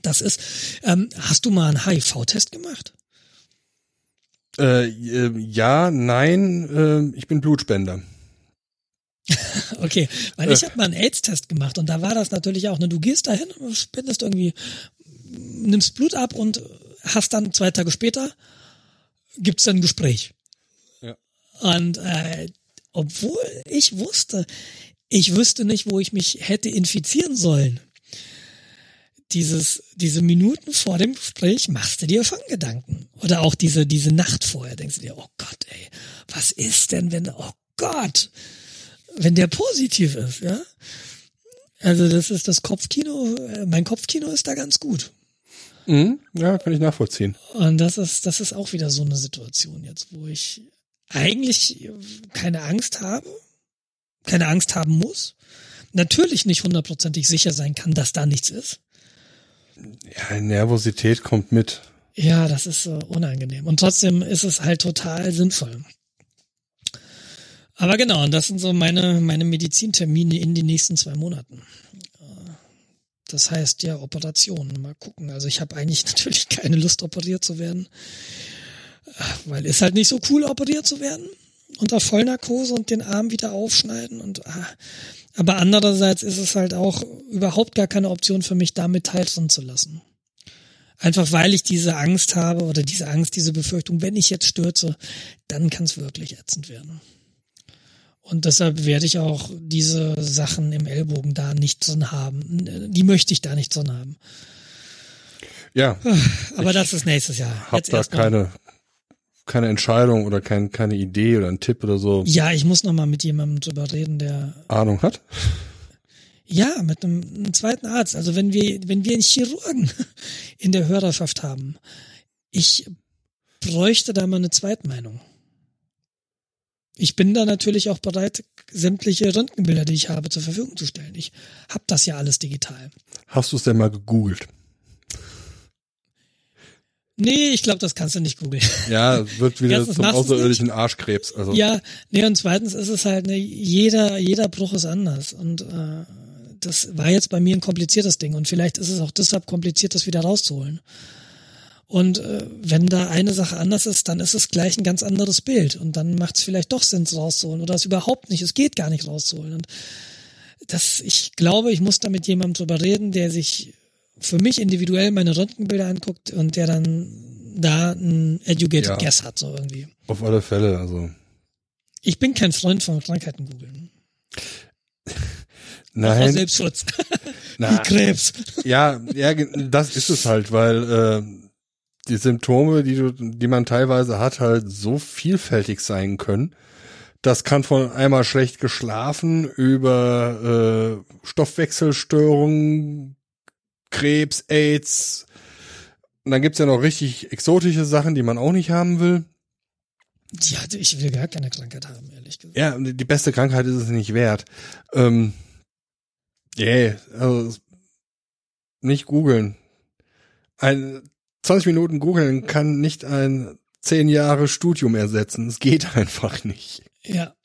das ist. Ähm, hast du mal einen HIV-Test gemacht? Äh, äh, ja, nein, äh, ich bin Blutspender. okay, weil ich äh. habe mal einen AIDS-Test gemacht und da war das natürlich auch, ne, du gehst dahin, spendest irgendwie, nimmst Blut ab und hast dann zwei Tage später gibt's dann ein Gespräch. Ja. Und äh, obwohl ich wusste, ich wüsste nicht, wo ich mich hätte infizieren sollen. Dieses, diese Minuten vor dem Gespräch machst du dir schon Gedanken. Oder auch diese, diese Nacht vorher denkst du dir, oh Gott, ey, was ist denn, wenn, oh Gott, wenn der positiv ist, ja? Also das ist das Kopfkino, äh, mein Kopfkino ist da ganz gut. Mhm, ja, kann ich nachvollziehen. Und das ist, das ist auch wieder so eine Situation jetzt, wo ich eigentlich keine Angst habe, keine Angst haben muss, natürlich nicht hundertprozentig sicher sein kann, dass da nichts ist. Ja, Nervosität kommt mit. Ja, das ist äh, unangenehm. Und trotzdem ist es halt total sinnvoll. Aber genau, das sind so meine, meine Medizintermine in den nächsten zwei Monaten. Das heißt ja Operationen. Mal gucken. Also ich habe eigentlich natürlich keine Lust, operiert zu werden. Weil ist halt nicht so cool, operiert zu werden. Unter Vollnarkose und den Arm wieder aufschneiden und ah. Aber andererseits ist es halt auch überhaupt gar keine Option für mich, damit teilhaben zu lassen. Einfach weil ich diese Angst habe oder diese Angst, diese Befürchtung, wenn ich jetzt stürze, dann kann es wirklich ätzend werden. Und deshalb werde ich auch diese Sachen im Ellbogen da nicht drin haben. Die möchte ich da nicht drin haben. Ja. Aber das ist nächstes Jahr. Hab da keine, keine Entscheidung oder kein, keine Idee oder ein Tipp oder so. Ja, ich muss noch mal mit jemandem drüber reden, der Ahnung hat. Ja, mit einem, einem zweiten Arzt. Also wenn wir, wenn wir einen Chirurgen in der Hörerschaft haben, ich bräuchte da mal eine Zweitmeinung. Ich bin da natürlich auch bereit, sämtliche Röntgenbilder, die ich habe, zur Verfügung zu stellen. Ich habe das ja alles digital. Hast du es denn mal gegoogelt? Nee, ich glaube, das kannst du nicht googeln. Ja, wird wieder Erstens zum außerirdischen Arschkrebs. Also. Ja, nee, und zweitens ist es halt, ne, jeder, jeder Bruch ist anders. Und äh, das war jetzt bei mir ein kompliziertes Ding. Und vielleicht ist es auch deshalb kompliziert, das wieder rauszuholen. Und äh, wenn da eine Sache anders ist, dann ist es gleich ein ganz anderes Bild. Und dann macht es vielleicht doch Sinn, es rauszuholen. Oder es überhaupt nicht, es geht gar nicht rauszuholen. Und das, ich glaube, ich muss da mit jemandem drüber reden, der sich für mich individuell meine Röntgenbilder anguckt und der dann da ein educated ja, guess hat, so irgendwie. Auf alle Fälle, also. Ich bin kein Freund von Krankheiten googeln. Nein. Auch Selbstschutz. Wie Krebs. Ja, ja, das ist es halt, weil äh, die Symptome, die du, die man teilweise hat, halt so vielfältig sein können. Das kann von einmal schlecht geschlafen über äh, Stoffwechselstörungen, Krebs, AIDS. Und dann gibt's ja noch richtig exotische Sachen, die man auch nicht haben will. Ja, ich will gar keine Krankheit haben, ehrlich gesagt. Ja, die beste Krankheit ist es nicht wert. Ähm, yeah, also nicht googeln. Ein 20 Minuten googeln kann nicht ein 10 Jahre Studium ersetzen. Es geht einfach nicht. Ja.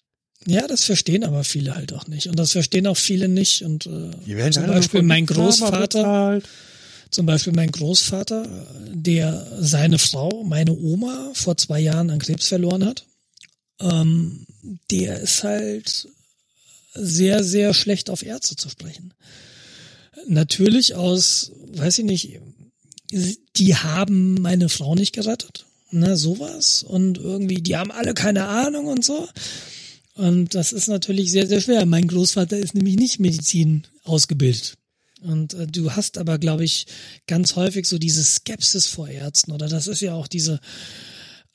Ja, das verstehen aber viele halt auch nicht. Und das verstehen auch viele nicht. Und äh, zum Beispiel mein Großvater, zum Beispiel mein Großvater, der seine Frau, meine Oma, vor zwei Jahren an Krebs verloren hat, ähm, der ist halt sehr, sehr schlecht auf Ärzte zu sprechen. Natürlich aus, weiß ich nicht, die haben meine Frau nicht gerettet. Ne, sowas. Und irgendwie, die haben alle keine Ahnung und so. Und das ist natürlich sehr, sehr schwer. Mein Großvater ist nämlich nicht Medizin ausgebildet. Und äh, du hast aber, glaube ich, ganz häufig so diese Skepsis vor Ärzten. Oder das ist ja auch diese,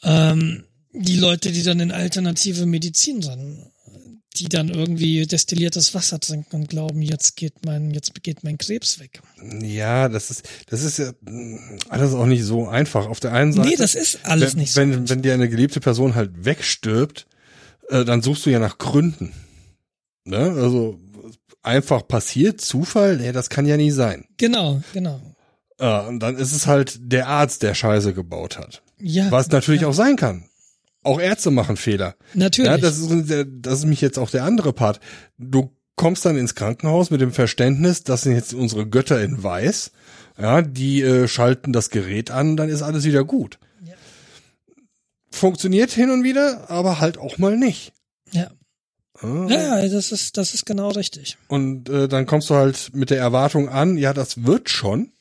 ähm, die Leute, die dann in alternative Medizin dran die dann irgendwie destilliertes Wasser trinken und glauben, jetzt geht mein, jetzt geht mein Krebs weg. Ja, das ist, das ist ja alles auch nicht so einfach. Auf der einen Seite. Nee, das ist alles wenn, nicht so. Wenn, einfach. wenn dir eine geliebte Person halt wegstirbt, äh, dann suchst du ja nach Gründen. Ne? Also, einfach passiert, Zufall, nee, das kann ja nie sein. Genau, genau. Äh, und dann ist es halt der Arzt, der Scheiße gebaut hat. Ja. Was natürlich ja. auch sein kann. Auch Ärzte machen Fehler. Natürlich. Ja, das ist, das ist mich jetzt auch der andere Part. Du kommst dann ins Krankenhaus mit dem Verständnis, das sind jetzt unsere Götter in Weiß. Ja, die äh, schalten das Gerät an, dann ist alles wieder gut. Funktioniert hin und wieder, aber halt auch mal nicht. Ja. Ah. Ja, das ist, das ist genau richtig. Und äh, dann kommst du halt mit der Erwartung an, ja, das wird schon.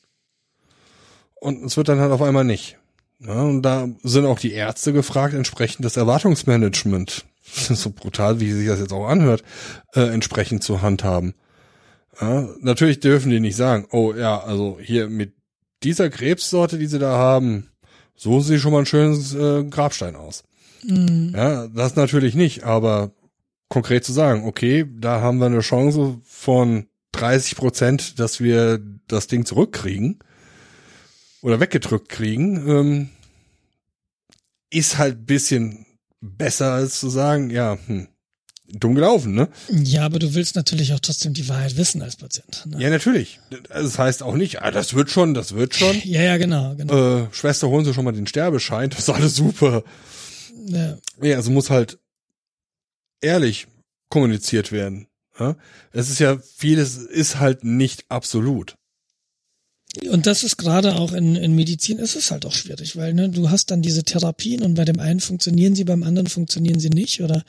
Und es wird dann halt auf einmal nicht. Ja, und da sind auch die Ärzte gefragt, entsprechend das Erwartungsmanagement, so brutal, wie sich das jetzt auch anhört, äh, entsprechend zu handhaben. Ja, natürlich dürfen die nicht sagen, oh ja, also hier mit dieser Krebssorte, die sie da haben, so sieht schon mal ein schönes äh, Grabstein aus. Mhm. Ja, das natürlich nicht, aber konkret zu sagen, okay, da haben wir eine Chance von 30 Prozent, dass wir das Ding zurückkriegen oder weggedrückt kriegen, ähm, ist halt bisschen besser als zu sagen, ja, hm, dumm gelaufen, ne? Ja, aber du willst natürlich auch trotzdem die Wahrheit wissen als Patient. Ne? Ja, natürlich. Das heißt auch nicht, ah, das wird schon, das wird schon. Ja, ja, genau, genau. Äh, Schwester, holen Sie schon mal den Sterbeschein, das ist alles super. Ja. ja, also muss halt ehrlich kommuniziert werden. Ja? Es ist ja, vieles ist halt nicht absolut. Und das ist gerade auch in, in Medizin ist es halt auch schwierig, weil ne, du hast dann diese Therapien und bei dem einen funktionieren sie, beim anderen funktionieren sie nicht oder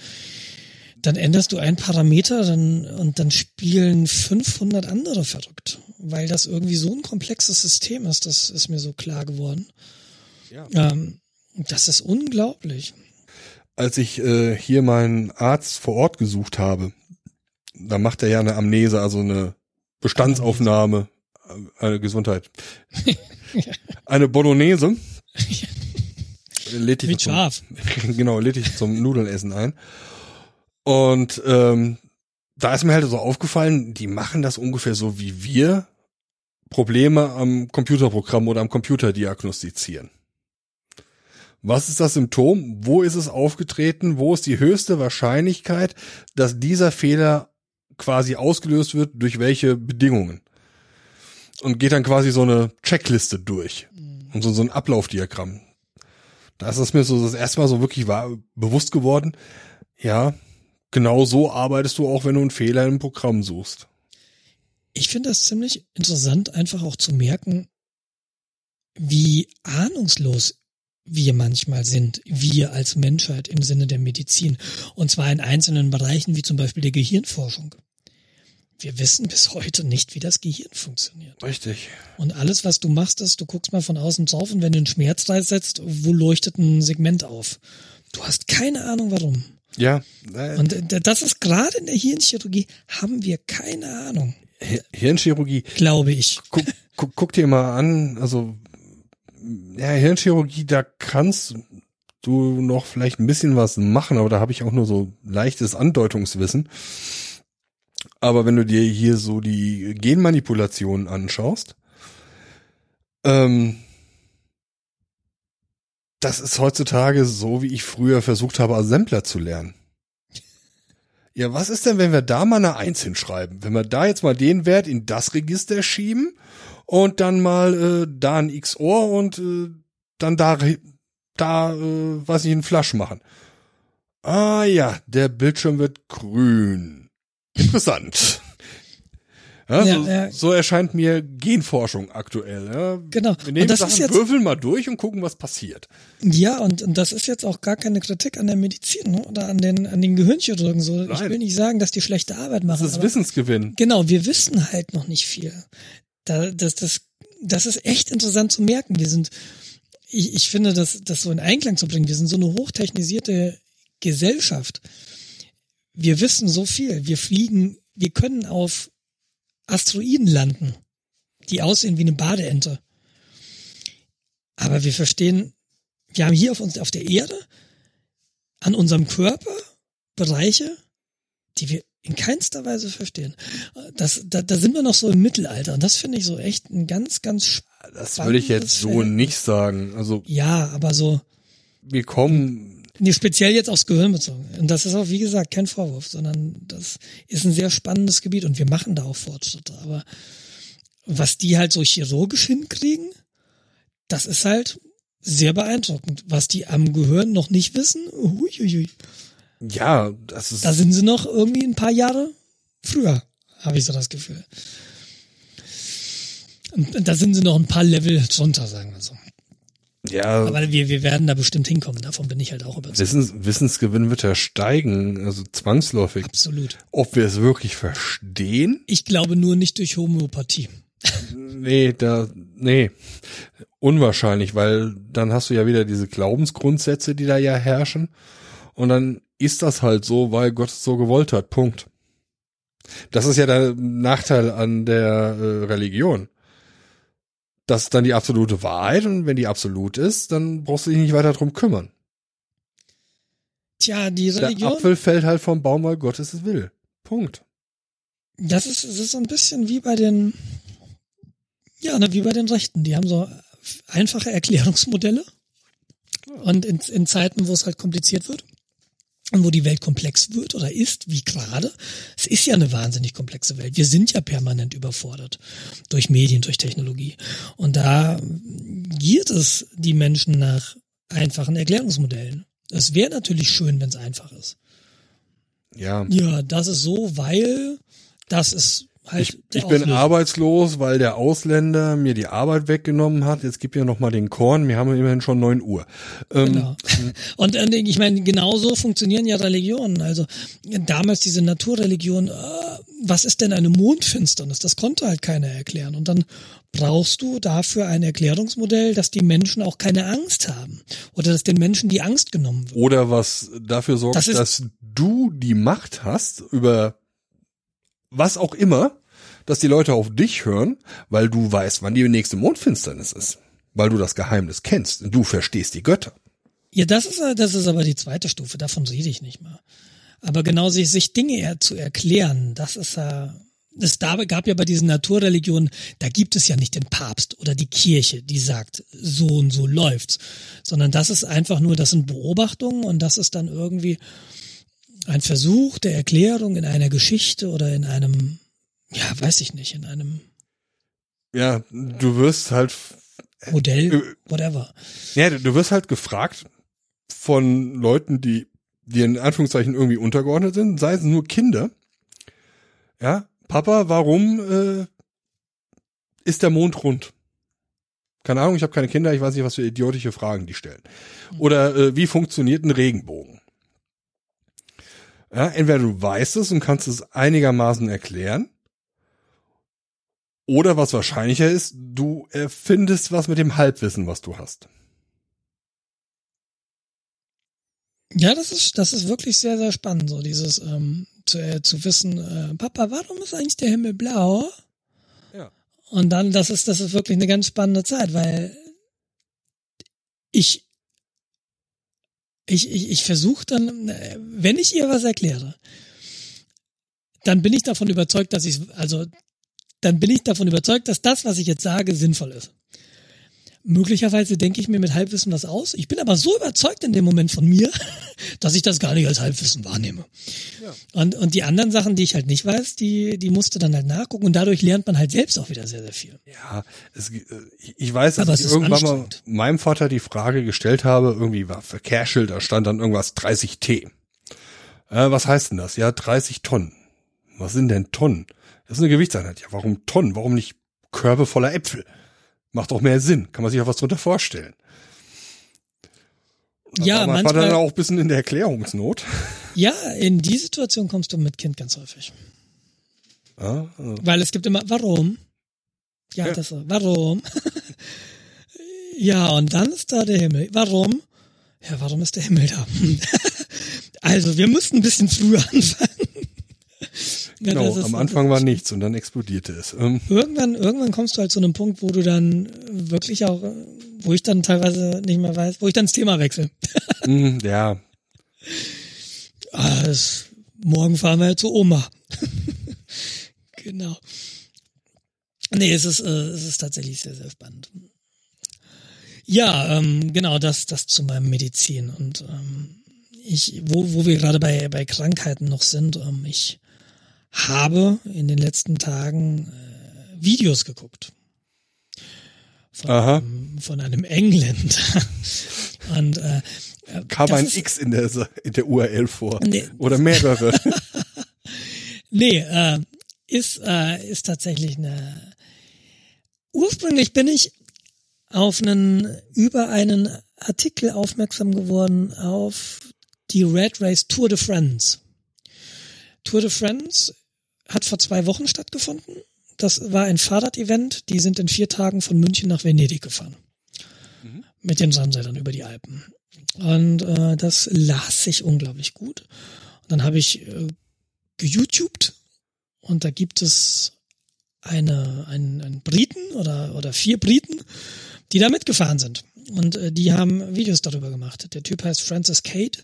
dann änderst du einen Parameter dann, und dann spielen 500 andere verrückt, weil das irgendwie so ein komplexes System ist, das ist mir so klar geworden. Ja. Ähm, das ist unglaublich. Als ich äh, hier meinen Arzt vor Ort gesucht habe, da macht er ja eine Amnese, also eine Bestandsaufnahme, äh, eine Gesundheit. Eine Bolognese. lädt Mit zum, Schaf. Genau, lädt ich zum Nudelessen ein. Und ähm, da ist mir halt so aufgefallen, die machen das ungefähr so wie wir Probleme am Computerprogramm oder am Computer diagnostizieren. Was ist das Symptom? Wo ist es aufgetreten? Wo ist die höchste Wahrscheinlichkeit, dass dieser Fehler quasi ausgelöst wird? Durch welche Bedingungen? Und geht dann quasi so eine Checkliste durch. Und so, so ein Ablaufdiagramm. Da ist es mir so das erste Mal so wirklich war, bewusst geworden. Ja, genau so arbeitest du auch, wenn du einen Fehler im Programm suchst. Ich finde das ziemlich interessant, einfach auch zu merken, wie ahnungslos wir manchmal sind, wir als Menschheit im Sinne der Medizin. Und zwar in einzelnen Bereichen, wie zum Beispiel der Gehirnforschung. Wir wissen bis heute nicht, wie das Gehirn funktioniert. Richtig. Und alles, was du machst, ist, du guckst mal von außen drauf und wenn du einen Schmerzreiz setzt, wo leuchtet ein Segment auf? Du hast keine Ahnung warum. Ja. Und das ist gerade in der Hirnchirurgie, haben wir keine Ahnung. Hirnchirurgie. Glaube ich. Guck, guck, guck dir mal an, also ja, Hirnchirurgie, da kannst du noch vielleicht ein bisschen was machen, aber da habe ich auch nur so leichtes Andeutungswissen. Aber wenn du dir hier so die Genmanipulationen anschaust, ähm, das ist heutzutage so, wie ich früher versucht habe, Assembler zu lernen. Ja, was ist denn, wenn wir da mal eine Eins hinschreiben? Wenn wir da jetzt mal den Wert in das Register schieben und dann mal äh, da ein XOR und äh, dann da, da, äh, was ich, einen Flash machen. Ah ja, der Bildschirm wird grün. Interessant. Ja, ja, so, ja. so, erscheint mir Genforschung aktuell. Genau. Wir nehmen und das Sachen, ist jetzt, würfeln mal durch und gucken, was passiert. Ja, und, und das ist jetzt auch gar keine Kritik an der Medizin ne? oder an den, an den Gehirnchirurgen. So. Nein. Ich will nicht sagen, dass die schlechte Arbeit machen. Das ist Wissensgewinn. Genau, wir wissen halt noch nicht viel. Da, das, das, das ist echt interessant zu merken. Wir sind, ich, ich finde, das, das so in Einklang zu bringen, wir sind so eine hochtechnisierte Gesellschaft. Wir wissen so viel. Wir fliegen, wir können auf Asteroiden landen, die aussehen wie eine Badeente. Aber wir verstehen, wir haben hier auf uns, auf der Erde, an unserem Körper Bereiche, die wir in keinster Weise verstehen. Das, da, da sind wir noch so im Mittelalter und das finde ich so echt ein ganz, ganz Das würde ich jetzt so nicht sagen. Also ja, aber so. Wir kommen. Nee, speziell jetzt aufs Gehirn bezogen. Und das ist auch, wie gesagt, kein Vorwurf, sondern das ist ein sehr spannendes Gebiet und wir machen da auch Fortschritte. Aber was die halt so chirurgisch hinkriegen, das ist halt sehr beeindruckend. Was die am Gehirn noch nicht wissen, huiuiui. Ja, das ist. Da sind sie noch irgendwie ein paar Jahre früher, habe ich so das Gefühl. Und da sind sie noch ein paar Level drunter, sagen wir so. Ja. Aber wir, wir werden da bestimmt hinkommen, davon bin ich halt auch überzeugt. Wissens, Wissensgewinn wird ja steigen, also zwangsläufig. Absolut. Ob wir es wirklich verstehen? Ich glaube nur nicht durch Homöopathie. Nee, da, nee, unwahrscheinlich, weil dann hast du ja wieder diese Glaubensgrundsätze, die da ja herrschen. Und dann ist das halt so, weil Gott es so gewollt hat. Punkt. Das ist ja der Nachteil an der äh, Religion. Das ist dann die absolute Wahrheit und wenn die absolut ist, dann brauchst du dich nicht weiter drum kümmern. Tja, die Religion. Der Apfel fällt halt vom Baum, weil Gott es will. Punkt. Das ist, das ist so ein bisschen wie bei den, ja, ne, wie bei den Rechten. Die haben so einfache Erklärungsmodelle. Und in, in Zeiten, wo es halt kompliziert wird und wo die Welt komplex wird oder ist, wie gerade. Es ist ja eine wahnsinnig komplexe Welt. Wir sind ja permanent überfordert durch Medien, durch Technologie. Und da giert es die Menschen nach einfachen Erklärungsmodellen. Es wäre natürlich schön, wenn es einfach ist. Ja. Ja, das ist so, weil das ist halt. Ich, ich bin arbeitslos, weil der Ausländer mir die Arbeit weggenommen hat. Jetzt gib mir noch mal den Korn. Wir haben immerhin schon neun Uhr. Ähm, genau. Und äh, ich meine, genauso funktionieren ja Religionen. Also damals diese Naturreligion. Äh, was ist denn eine Mondfinsternis? Das konnte halt keiner erklären. Und dann brauchst du dafür ein Erklärungsmodell, dass die Menschen auch keine Angst haben oder dass den Menschen die Angst genommen wird. Oder was dafür sorgt, das dass du die Macht hast über was auch immer, dass die Leute auf dich hören, weil du weißt, wann die nächste Mondfinsternis ist. Weil du das Geheimnis kennst du verstehst die Götter. Ja, das ist, das ist aber die zweite Stufe, davon rede ich nicht mal. Aber genau sich, sich Dinge zu erklären, das ist ja, es gab ja bei diesen Naturreligionen, da gibt es ja nicht den Papst oder die Kirche, die sagt, so und so läuft's, sondern das ist einfach nur, das sind Beobachtungen und das ist dann irgendwie, ein Versuch der Erklärung in einer Geschichte oder in einem, ja, weiß ich nicht, in einem. Ja, du wirst halt. Modell, äh, whatever. Ja, du wirst halt gefragt von Leuten, die dir in Anführungszeichen irgendwie untergeordnet sind, sei es nur Kinder. Ja, Papa, warum äh, ist der Mond rund? Keine Ahnung, ich habe keine Kinder, ich weiß nicht, was für idiotische Fragen die stellen. Oder äh, wie funktioniert ein Regenbogen? Ja, entweder du weißt es und kannst es einigermaßen erklären. Oder was wahrscheinlicher ist, du erfindest was mit dem Halbwissen, was du hast. Ja, das ist, das ist wirklich sehr, sehr spannend, so dieses ähm, zu, äh, zu wissen, äh, Papa, warum ist eigentlich der Himmel blau? Ja. Und dann, das ist, das ist wirklich eine ganz spannende Zeit, weil ich ich, ich, ich versuche dann, wenn ich ihr was erkläre, dann bin ich davon überzeugt, dass ich, also, dann bin ich davon überzeugt, dass das, was ich jetzt sage, sinnvoll ist. Möglicherweise denke ich mir mit Halbwissen was aus. Ich bin aber so überzeugt in dem Moment von mir, dass ich das gar nicht als Halbwissen wahrnehme. Ja. Und, und die anderen Sachen, die ich halt nicht weiß, die, die musste dann halt nachgucken und dadurch lernt man halt selbst auch wieder sehr, sehr viel. Ja, es, äh, ich weiß, dass aber ich irgendwann mal meinem Vater die Frage gestellt habe, irgendwie war Verkehrsschild, da stand dann irgendwas 30 T. Äh, was heißt denn das? Ja, 30 Tonnen. Was sind denn Tonnen? Das ist eine Gewichtseinheit. Ja, warum Tonnen? Warum nicht Körbe voller Äpfel? Macht doch mehr Sinn. Kann man sich auch was drunter vorstellen. ja, Aber manchmal. War dann auch ein bisschen in der Erklärungsnot. Ja, in die Situation kommst du mit Kind ganz häufig. Ah, also. Weil es gibt immer, warum? Ja, ja. das, warum? ja, und dann ist da der Himmel. Warum? Ja, warum ist der Himmel da? also, wir mussten ein bisschen früher anfangen. Genau, am Anfang war nichts und dann explodierte es. Ähm. Irgendwann, irgendwann kommst du halt zu einem Punkt, wo du dann wirklich auch, wo ich dann teilweise nicht mehr weiß, wo ich dann das Thema wechsle. mm, ja. Ah, das, morgen fahren wir ja zu Oma. genau. Nee, es ist, äh, es ist tatsächlich sehr, sehr spannend. Ja, ähm, genau, das, das zu meinem Medizin. Und ähm, ich, wo, wo wir gerade bei, bei Krankheiten noch sind, ähm, ich habe in den letzten Tagen äh, Videos geguckt. Von, Aha. Einem, von einem Engländer. Und äh, kam ein ist, X in der, in der URL vor. Nee. Oder mehrere. nee, äh, ist, äh, ist tatsächlich eine. Ursprünglich bin ich auf einen, über einen Artikel aufmerksam geworden auf die Red Race Tour de France. Tour de France hat vor zwei Wochen stattgefunden. Das war ein Fahrrad-Event. Die sind in vier Tagen von München nach Venedig gefahren. Mhm. Mit den Sandrädern über die Alpen. Und äh, das las sich unglaublich gut. Und dann habe ich äh, geYouTubed und da gibt es eine, einen, einen Briten oder, oder vier Briten, die da mitgefahren sind. Und äh, die haben Videos darüber gemacht. Der Typ heißt Francis Cade,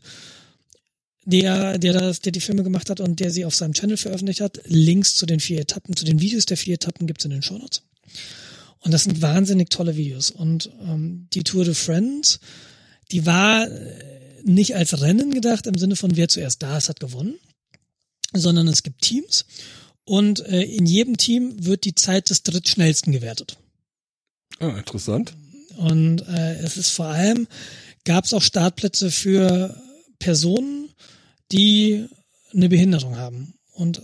der, der das, der die Filme gemacht hat und der sie auf seinem Channel veröffentlicht hat. Links zu den vier Etappen, zu den Videos der vier Etappen gibt's in den Show Notes. Und das sind wahnsinnig tolle Videos. Und ähm, die Tour de Friends, die war äh, nicht als Rennen gedacht im Sinne von wer zuerst da ist, hat gewonnen, sondern es gibt Teams und äh, in jedem Team wird die Zeit des drittschnellsten gewertet. Ah, interessant. Und äh, es ist vor allem, gab es auch Startplätze für Personen, die eine Behinderung haben. Und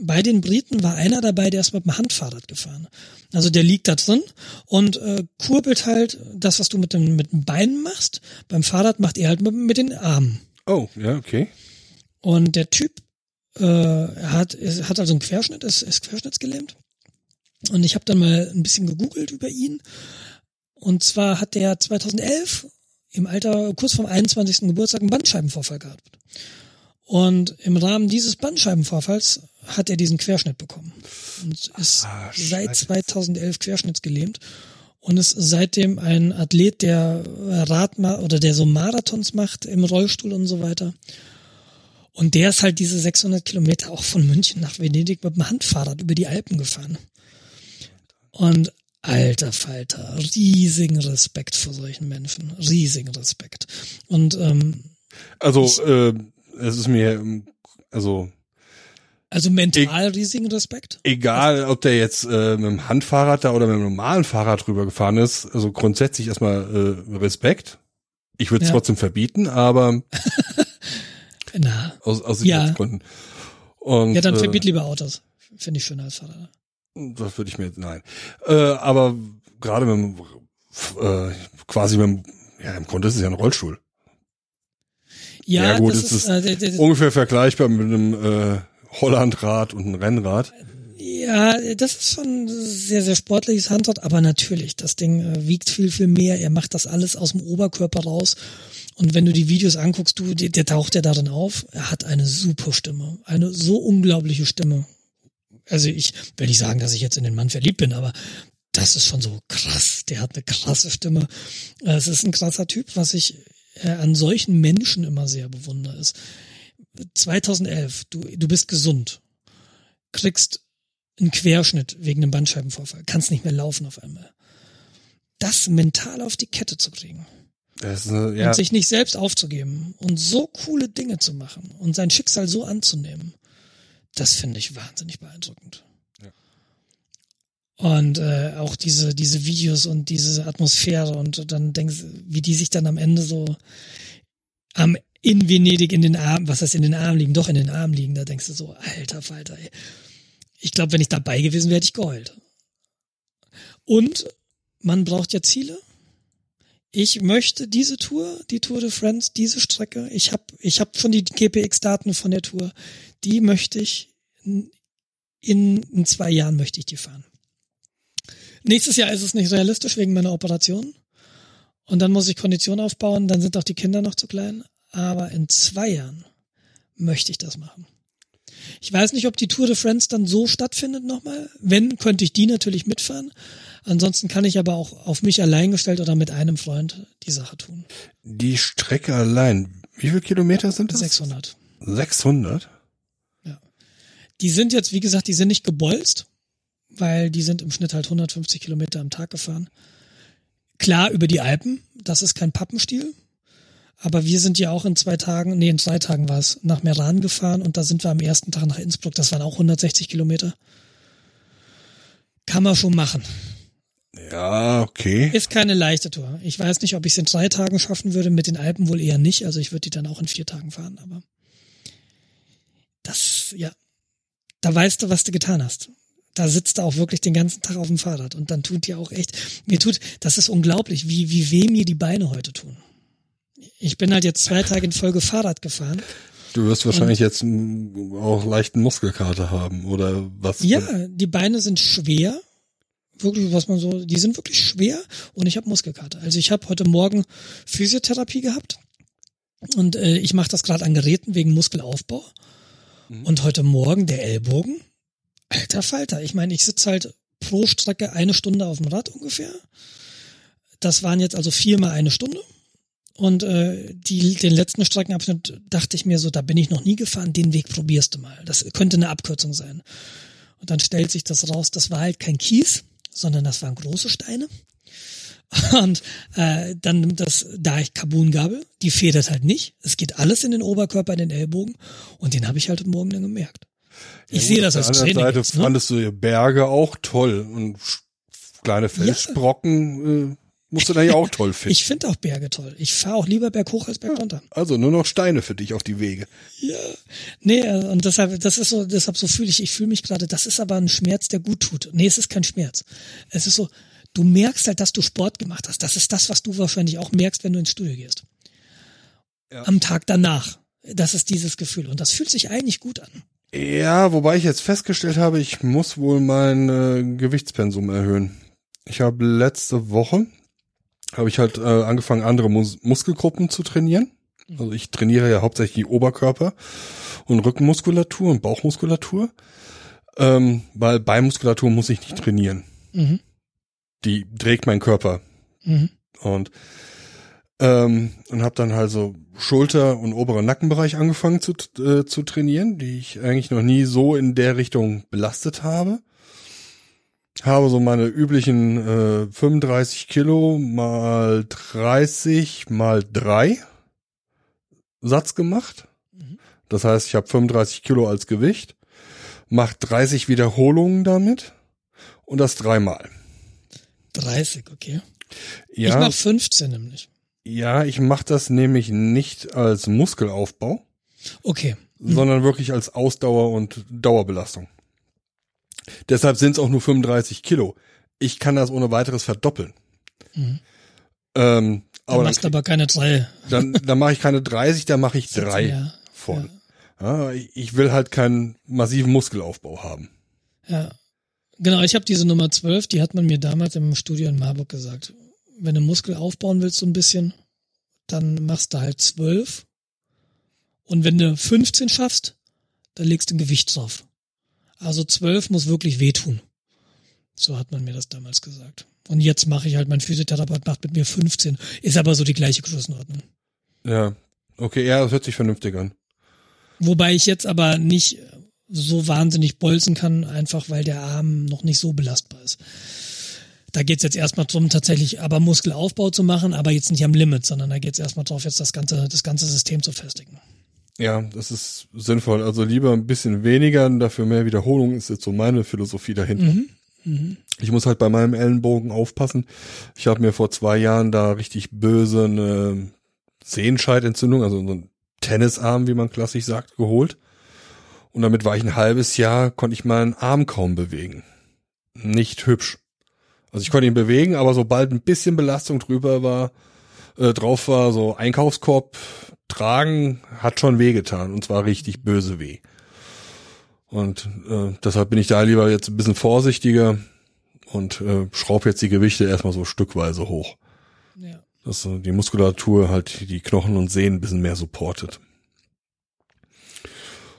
bei den Briten war einer dabei, der ist mit dem Handfahrrad gefahren. Also der liegt da drin und äh, kurbelt halt das, was du mit dem, mit dem Beinen machst. Beim Fahrrad macht er halt mit, mit den Armen. Oh, ja, okay. Und der Typ äh, hat, ist, hat also einen Querschnitt, ist, ist querschnittsgelähmt. Und ich habe dann mal ein bisschen gegoogelt über ihn. Und zwar hat der 2011 im Alter kurz vom 21. Geburtstag einen Bandscheibenvorfall gehabt. Und im Rahmen dieses Bandscheibenvorfalls hat er diesen Querschnitt bekommen. Und ist ah, seit 2011 querschnittsgelähmt und ist seitdem ein Athlet, der Rad oder der so Marathons macht im Rollstuhl und so weiter. Und der ist halt diese 600 Kilometer auch von München nach Venedig mit dem Handfahrrad über die Alpen gefahren. Und alter Falter, riesigen Respekt vor solchen Menschen, riesigen Respekt. Und ähm, also ich, äh, es ist mir also also mental e riesigen Respekt? Egal, ob der jetzt äh, mit dem Handfahrrad da oder mit dem normalen Fahrrad drüber gefahren ist, also grundsätzlich erstmal äh, Respekt. Ich würde es ja. trotzdem verbieten, aber Na. Aus, aus Sicherheitsgründen. Ja. Und, ja, dann verbiet äh, lieber Autos. Finde ich schöner als Fahrrad. Das würde ich mir, nein. Äh, aber gerade mit dem, äh, quasi mit dem, ja, im Grunde ist es ja ein Rollstuhl. Ja, ja gut, das ist, ist äh, das, ungefähr vergleichbar mit einem äh, Hollandrad und einem Rennrad. Ja, das ist schon sehr, sehr sportliches Handrad, aber natürlich, das Ding äh, wiegt viel, viel mehr. Er macht das alles aus dem Oberkörper raus und wenn du die Videos anguckst, du, der, der taucht ja darin auf. Er hat eine super Stimme. Eine so unglaubliche Stimme. Also ich will nicht sagen, dass ich jetzt in den Mann verliebt bin, aber das ist schon so krass. Der hat eine krasse Stimme. Es ist ein krasser Typ, was ich äh, an solchen Menschen immer sehr bewundere ist. 2011, du, du bist gesund, kriegst einen Querschnitt wegen einem Bandscheibenvorfall, kannst nicht mehr laufen auf einmal. Das mental auf die Kette zu kriegen. Das, äh, ja. Und sich nicht selbst aufzugeben und so coole Dinge zu machen und sein Schicksal so anzunehmen, das finde ich wahnsinnig beeindruckend. Und äh, auch diese, diese Videos und diese Atmosphäre und dann denkst wie die sich dann am Ende so am in Venedig in den Armen, was heißt in den Armen liegen, doch in den Armen liegen, da denkst du so, alter Falter, ey. Ich glaube, wenn ich dabei gewesen wäre, hätte ich geheult. Und man braucht ja Ziele ich möchte diese Tour, die Tour de France, diese Strecke, ich habe ich hab schon die GPX-Daten von der Tour, die möchte ich in, in zwei Jahren möchte ich die fahren. Nächstes Jahr ist es nicht realistisch wegen meiner Operation. Und dann muss ich Kondition aufbauen, dann sind auch die Kinder noch zu klein. Aber in zwei Jahren möchte ich das machen. Ich weiß nicht, ob die Tour de France dann so stattfindet nochmal. Wenn, könnte ich die natürlich mitfahren. Ansonsten kann ich aber auch auf mich allein gestellt oder mit einem Freund die Sache tun. Die Strecke allein, wie viele Kilometer sind das? 600. 600? Ja. Die sind jetzt, wie gesagt, die sind nicht gebolzt, weil die sind im Schnitt halt 150 Kilometer am Tag gefahren. Klar über die Alpen, das ist kein Pappenstiel. Aber wir sind ja auch in zwei Tagen, nee, in zwei Tagen war es, nach Meran gefahren und da sind wir am ersten Tag nach Innsbruck, das waren auch 160 Kilometer. Kann man schon machen. Ja, okay. Ist keine leichte Tour. Ich weiß nicht, ob ich es in drei Tagen schaffen würde, mit den Alpen wohl eher nicht. Also ich würde die dann auch in vier Tagen fahren, aber das, ja, da weißt du, was du getan hast. Da sitzt du auch wirklich den ganzen Tag auf dem Fahrrad und dann tut dir auch echt, mir tut, das ist unglaublich, wie, wie weh mir die Beine heute tun. Ich bin halt jetzt zwei Tage in Folge Fahrrad gefahren Du wirst wahrscheinlich und, jetzt auch leichten Muskelkater haben oder was? Ja, die Beine sind schwer. Wirklich, was man so, die sind wirklich schwer und ich habe Muskelkater. Also ich habe heute Morgen Physiotherapie gehabt und äh, ich mache das gerade an Geräten wegen Muskelaufbau. Mhm. Und heute Morgen der Ellbogen, alter Falter. Ich meine, ich sitze halt pro Strecke eine Stunde auf dem Rad ungefähr. Das waren jetzt also viermal eine Stunde. Und äh, die, den letzten Streckenabschnitt dachte ich mir so, da bin ich noch nie gefahren, den Weg probierst du mal. Das könnte eine Abkürzung sein. Und dann stellt sich das raus, das war halt kein Kies, sondern das waren große Steine. Und äh, dann das da ich Carbongabel, die federt halt nicht. Es geht alles in den Oberkörper, in den Ellbogen. Und den habe ich halt Morgen dann gemerkt. Ich sehe das als Training. Seite jetzt, ne? fandest du Berge auch toll und kleine Felsbrocken ja. äh, musst du dann ja auch toll finden. Ich finde auch Berge toll. Ich fahre auch lieber berghoch als bergunter. Ja, also nur noch Steine für dich auf die Wege. Ja. Nee, äh, und deshalb, das ist so, deshalb so fühle ich, ich fühle mich gerade, das ist aber ein Schmerz, der gut tut. Nee, es ist kein Schmerz. Es ist so, du merkst halt, dass du Sport gemacht hast. Das ist das, was du wahrscheinlich auch merkst, wenn du ins Studio gehst. Ja. Am Tag danach. Das ist dieses Gefühl. Und das fühlt sich eigentlich gut an. Ja, wobei ich jetzt festgestellt habe, ich muss wohl mein äh, Gewichtspensum erhöhen. Ich habe letzte Woche habe ich halt äh, angefangen, andere Mus Muskelgruppen zu trainieren. Also ich trainiere ja hauptsächlich Oberkörper und Rückenmuskulatur und Bauchmuskulatur. Ähm, weil Beinmuskulatur muss ich nicht trainieren. Mhm die trägt mein Körper. Mhm. Und ähm, und habe dann halt so Schulter- und oberen Nackenbereich angefangen zu, äh, zu trainieren, die ich eigentlich noch nie so in der Richtung belastet habe. Habe so meine üblichen äh, 35 Kilo mal 30 mal 3 Satz gemacht. Mhm. Das heißt, ich habe 35 Kilo als Gewicht, mache 30 Wiederholungen damit und das dreimal. 30, okay. Ja, ich mach 15 nämlich. Ja, ich mache das nämlich nicht als Muskelaufbau. Okay. Mhm. Sondern wirklich als Ausdauer und Dauerbelastung. Deshalb sind es auch nur 35 Kilo. Ich kann das ohne weiteres verdoppeln. Mhm. Ähm, aber dann machst dann, aber keine drei. Dann, dann mache ich keine 30, da mache ich drei ja. von. Ja. ja. ich will halt keinen massiven Muskelaufbau haben. Ja. Genau, ich habe diese Nummer 12, die hat man mir damals im Studio in Marburg gesagt. Wenn du Muskel aufbauen willst so ein bisschen, dann machst du halt 12. Und wenn du 15 schaffst, dann legst du ein Gewicht drauf. Also 12 muss wirklich wehtun. So hat man mir das damals gesagt. Und jetzt mache ich halt, mein Physiotherapeut macht mit mir 15. Ist aber so die gleiche Größenordnung. Ja, okay, ja, das hört sich vernünftig an. Wobei ich jetzt aber nicht so wahnsinnig bolzen kann, einfach weil der Arm noch nicht so belastbar ist. Da geht's jetzt erstmal drum, tatsächlich aber Muskelaufbau zu machen, aber jetzt nicht am Limit, sondern da geht's erstmal drauf, jetzt das ganze, das ganze System zu festigen. Ja, das ist sinnvoll. Also lieber ein bisschen weniger, dafür mehr Wiederholung ist jetzt so meine Philosophie dahinter. Mhm. Mhm. Ich muss halt bei meinem Ellenbogen aufpassen. Ich habe mir vor zwei Jahren da richtig böse eine Sehenscheidentzündung, also so ein Tennisarm, wie man klassisch sagt, geholt. Und damit war ich ein halbes Jahr, konnte ich meinen Arm kaum bewegen. Nicht hübsch. Also ich konnte ihn bewegen, aber sobald ein bisschen Belastung drüber war, äh, drauf war, so Einkaufskorb tragen, hat schon wehgetan. Und zwar richtig böse weh. Und äh, deshalb bin ich da lieber jetzt ein bisschen vorsichtiger und äh, schraube jetzt die Gewichte erstmal so stückweise hoch. Ja. Dass äh, die Muskulatur halt die Knochen und Sehnen ein bisschen mehr supportet.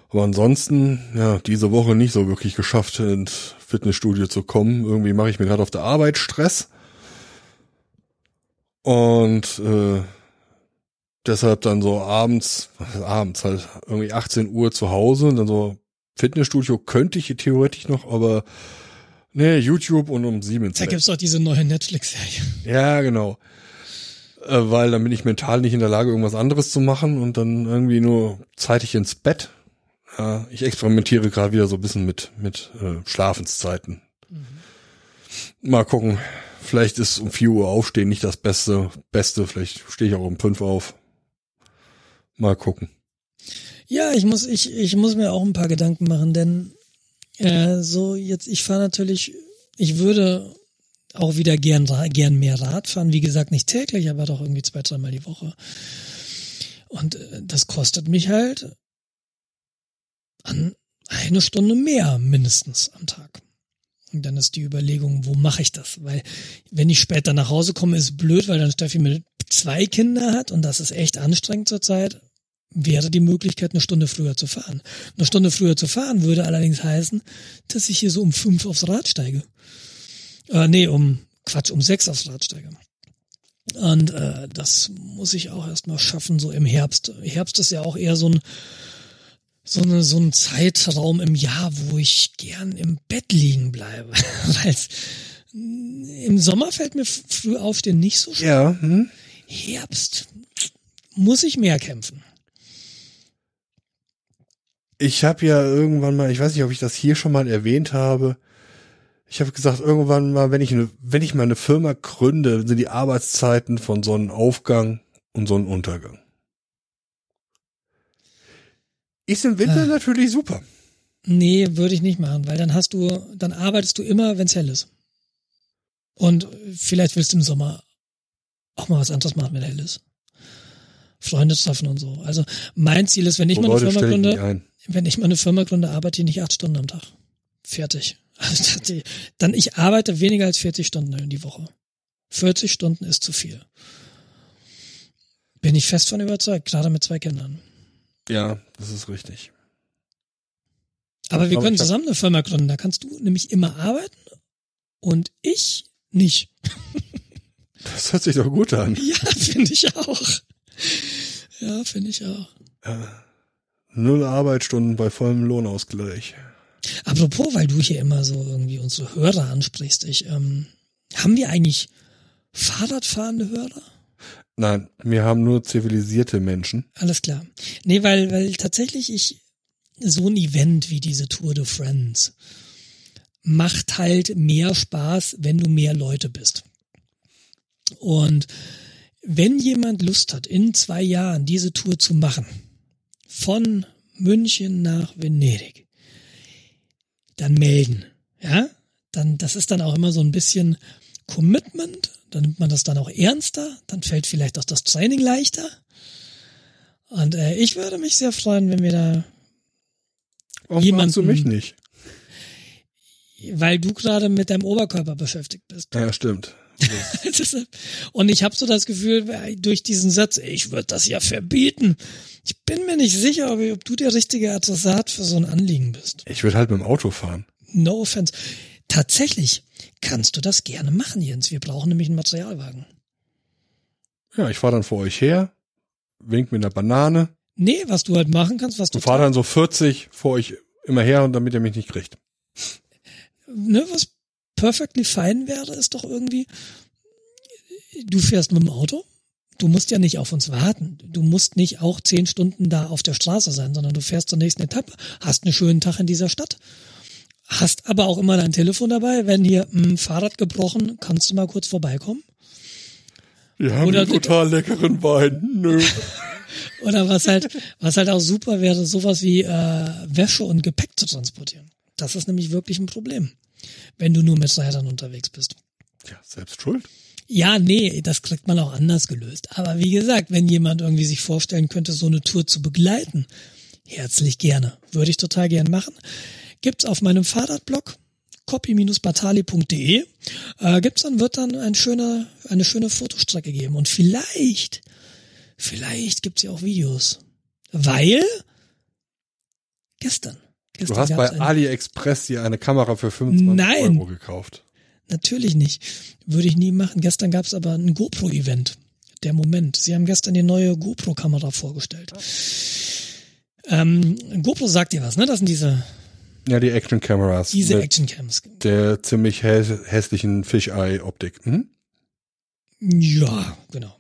Aber ansonsten, ja, diese Woche nicht so wirklich geschafft, ins Fitnessstudio zu kommen. Irgendwie mache ich mir gerade auf der Arbeit Stress. Und äh, deshalb dann so abends, abends halt irgendwie 18 Uhr zu Hause und dann so Fitnessstudio könnte ich theoretisch noch, aber nee, YouTube und um sieben Da gibt's doch diese neue Netflix-Serie. Ja, genau. Äh, weil dann bin ich mental nicht in der Lage, irgendwas anderes zu machen und dann irgendwie nur zeitig ins Bett ja, ich experimentiere gerade wieder so ein bisschen mit, mit äh, Schlafenszeiten. Mhm. Mal gucken. Vielleicht ist um vier Uhr aufstehen nicht das Beste. Beste, vielleicht stehe ich auch um fünf auf. Mal gucken. Ja, ich muss, ich, ich muss mir auch ein paar Gedanken machen, denn äh, so jetzt, ich fahre natürlich, ich würde auch wieder gern, gern mehr Rad fahren. Wie gesagt, nicht täglich, aber doch irgendwie zwei, dreimal die Woche. Und äh, das kostet mich halt an eine Stunde mehr mindestens am Tag. Und dann ist die Überlegung, wo mache ich das? Weil wenn ich später nach Hause komme, ist blöd, weil dann Steffi mit zwei Kinder hat und das ist echt anstrengend zurzeit, wäre die Möglichkeit, eine Stunde früher zu fahren. Eine Stunde früher zu fahren würde allerdings heißen, dass ich hier so um fünf aufs Rad steige. Äh, nee, um Quatsch, um sechs aufs Rad steige. Und äh, das muss ich auch erstmal schaffen, so im Herbst. Herbst ist ja auch eher so ein so, eine, so ein Zeitraum im Jahr, wo ich gern im Bett liegen bleibe. Weil im Sommer fällt mir früh aufstehen nicht so schwer. Ja, hm. Herbst muss ich mehr kämpfen. Ich habe ja irgendwann mal, ich weiß nicht, ob ich das hier schon mal erwähnt habe, ich habe gesagt, irgendwann mal, wenn ich, eine, wenn ich mal eine Firma gründe, sind die Arbeitszeiten von Sonnenaufgang und Sonnenuntergang. Ist im Winter ah. natürlich super. Nee, würde ich nicht machen, weil dann hast du, dann arbeitest du immer, wenn es hell ist. Und vielleicht willst du im Sommer auch mal was anderes machen, wenn hell ist. Freunde treffen und so. Also mein Ziel ist, wenn ich Wo mal eine Firma gründe, wenn ich mal eine Firma gründe, arbeite ich nicht acht Stunden am Tag. Fertig. Also, dann ich arbeite weniger als 40 Stunden in die Woche. 40 Stunden ist zu viel. Bin ich fest von überzeugt, gerade mit zwei Kindern. Ja, das ist richtig. Aber wir können zusammen eine Firma gründen. Da kannst du nämlich immer arbeiten und ich nicht. Das hört sich doch gut an. Ja, finde ich auch. Ja, finde ich auch. Ja. Null Arbeitsstunden bei vollem Lohnausgleich. Apropos, weil du hier immer so irgendwie unsere Hörer ansprichst, ich, ähm, haben wir eigentlich Fahrradfahrende Hörer? Nein, wir haben nur zivilisierte Menschen. Alles klar. Nee, weil, weil tatsächlich ich so ein Event wie diese Tour de Friends macht halt mehr Spaß, wenn du mehr Leute bist. Und wenn jemand Lust hat, in zwei Jahren diese Tour zu machen, von München nach Venedig, dann melden. Ja, dann, das ist dann auch immer so ein bisschen Commitment. Dann nimmt man das dann auch ernster. Dann fällt vielleicht auch das Training leichter. Und äh, ich würde mich sehr freuen, wenn wir da Warum jemanden, du mich nicht? Weil du gerade mit deinem Oberkörper beschäftigt bist. Ja, stimmt. und ich habe so das Gefühl, durch diesen Satz, ich würde das ja verbieten. Ich bin mir nicht sicher, ob, ob du der richtige Adressat für so ein Anliegen bist. Ich würde halt mit dem Auto fahren. No offense. Tatsächlich kannst du das gerne machen, Jens. Wir brauchen nämlich einen Materialwagen. Ja, ich fahre dann vor euch her, wink mit einer Banane. Nee, was du halt machen kannst, was du. Und fahr dann so 40 vor euch immer her und damit ihr mich nicht kriegt. Ne, was perfectly fine wäre, ist doch irgendwie, du fährst mit dem Auto, du musst ja nicht auf uns warten. Du musst nicht auch zehn Stunden da auf der Straße sein, sondern du fährst zur nächsten Etappe, hast einen schönen Tag in dieser Stadt, hast aber auch immer dein Telefon dabei. Wenn hier ein Fahrrad gebrochen, kannst du mal kurz vorbeikommen. Wir haben Oder einen total leckeren Wein. Nö. Oder was halt, was halt auch super wäre, sowas wie äh, Wäsche und Gepäck zu transportieren. Das ist nämlich wirklich ein Problem wenn du nur mit Rädern unterwegs bist. Ja, selbst schuld. Ja, nee, das kriegt man auch anders gelöst. Aber wie gesagt, wenn jemand irgendwie sich vorstellen könnte, so eine Tour zu begleiten, herzlich gerne. Würde ich total gern machen. Gibt's auf meinem Fahrradblog copy-batali.de äh, gibt's dann wird dann ein schöner eine schöne Fotostrecke geben und vielleicht vielleicht gibt's ja auch Videos, weil gestern du hast bei AliExpress dir eine Kamera für 25 Nein, Euro gekauft. Natürlich nicht. Würde ich nie machen. Gestern gab es aber ein GoPro-Event. Der Moment. Sie haben gestern die neue GoPro-Kamera vorgestellt. Ja. Ähm, GoPro sagt dir was, ne? Das sind diese. Ja, die Action Cameras. Diese Action Cams. Der ziemlich hä hässlichen Fisheye-Optik. Hm? Ja, genau.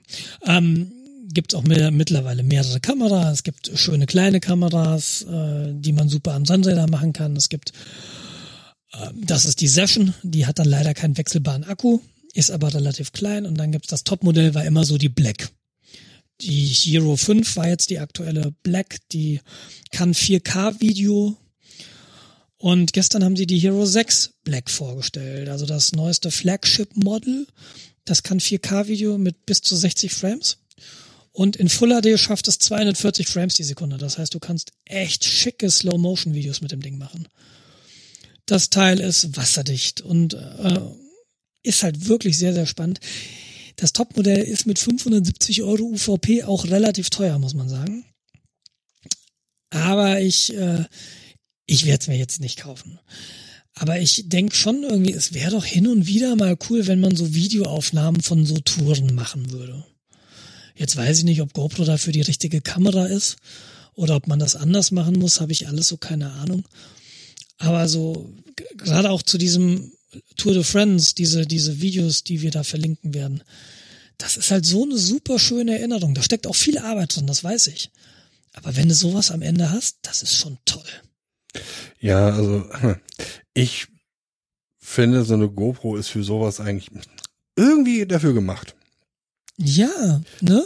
Ähm, gibt es auch mehr, mittlerweile mehrere Kameras. Es gibt schöne kleine Kameras, äh, die man super am Sandräder machen kann. Es gibt, äh, das ist die Session, die hat dann leider keinen wechselbaren Akku, ist aber relativ klein. Und dann gibt es das Topmodell, war immer so die Black. Die Hero 5 war jetzt die aktuelle Black, die kann 4K-Video. Und gestern haben sie die Hero 6 Black vorgestellt, also das neueste Flagship-Model. Das kann 4K-Video mit bis zu 60 Frames Und in Full HD schafft es 240 Frames die Sekunde. Das heißt, du kannst echt schicke Slow-Motion-Videos mit dem Ding machen. Das Teil ist wasserdicht und äh, ist halt wirklich sehr, sehr spannend. Das Topmodell ist mit 570 Euro UVP auch relativ teuer, muss man sagen. Aber ich, äh, ich werde es mir jetzt nicht kaufen. Aber ich denke schon irgendwie, es wäre doch hin und wieder mal cool, wenn man so Videoaufnahmen von so Touren machen würde. Jetzt weiß ich nicht, ob GoPro dafür die richtige Kamera ist oder ob man das anders machen muss, habe ich alles so keine Ahnung. Aber so, gerade auch zu diesem Tour de Friends, diese, diese Videos, die wir da verlinken werden, das ist halt so eine super schöne Erinnerung. Da steckt auch viel Arbeit drin, das weiß ich. Aber wenn du sowas am Ende hast, das ist schon toll. Ja, also ich finde, so eine GoPro ist für sowas eigentlich irgendwie dafür gemacht. Ja, ne?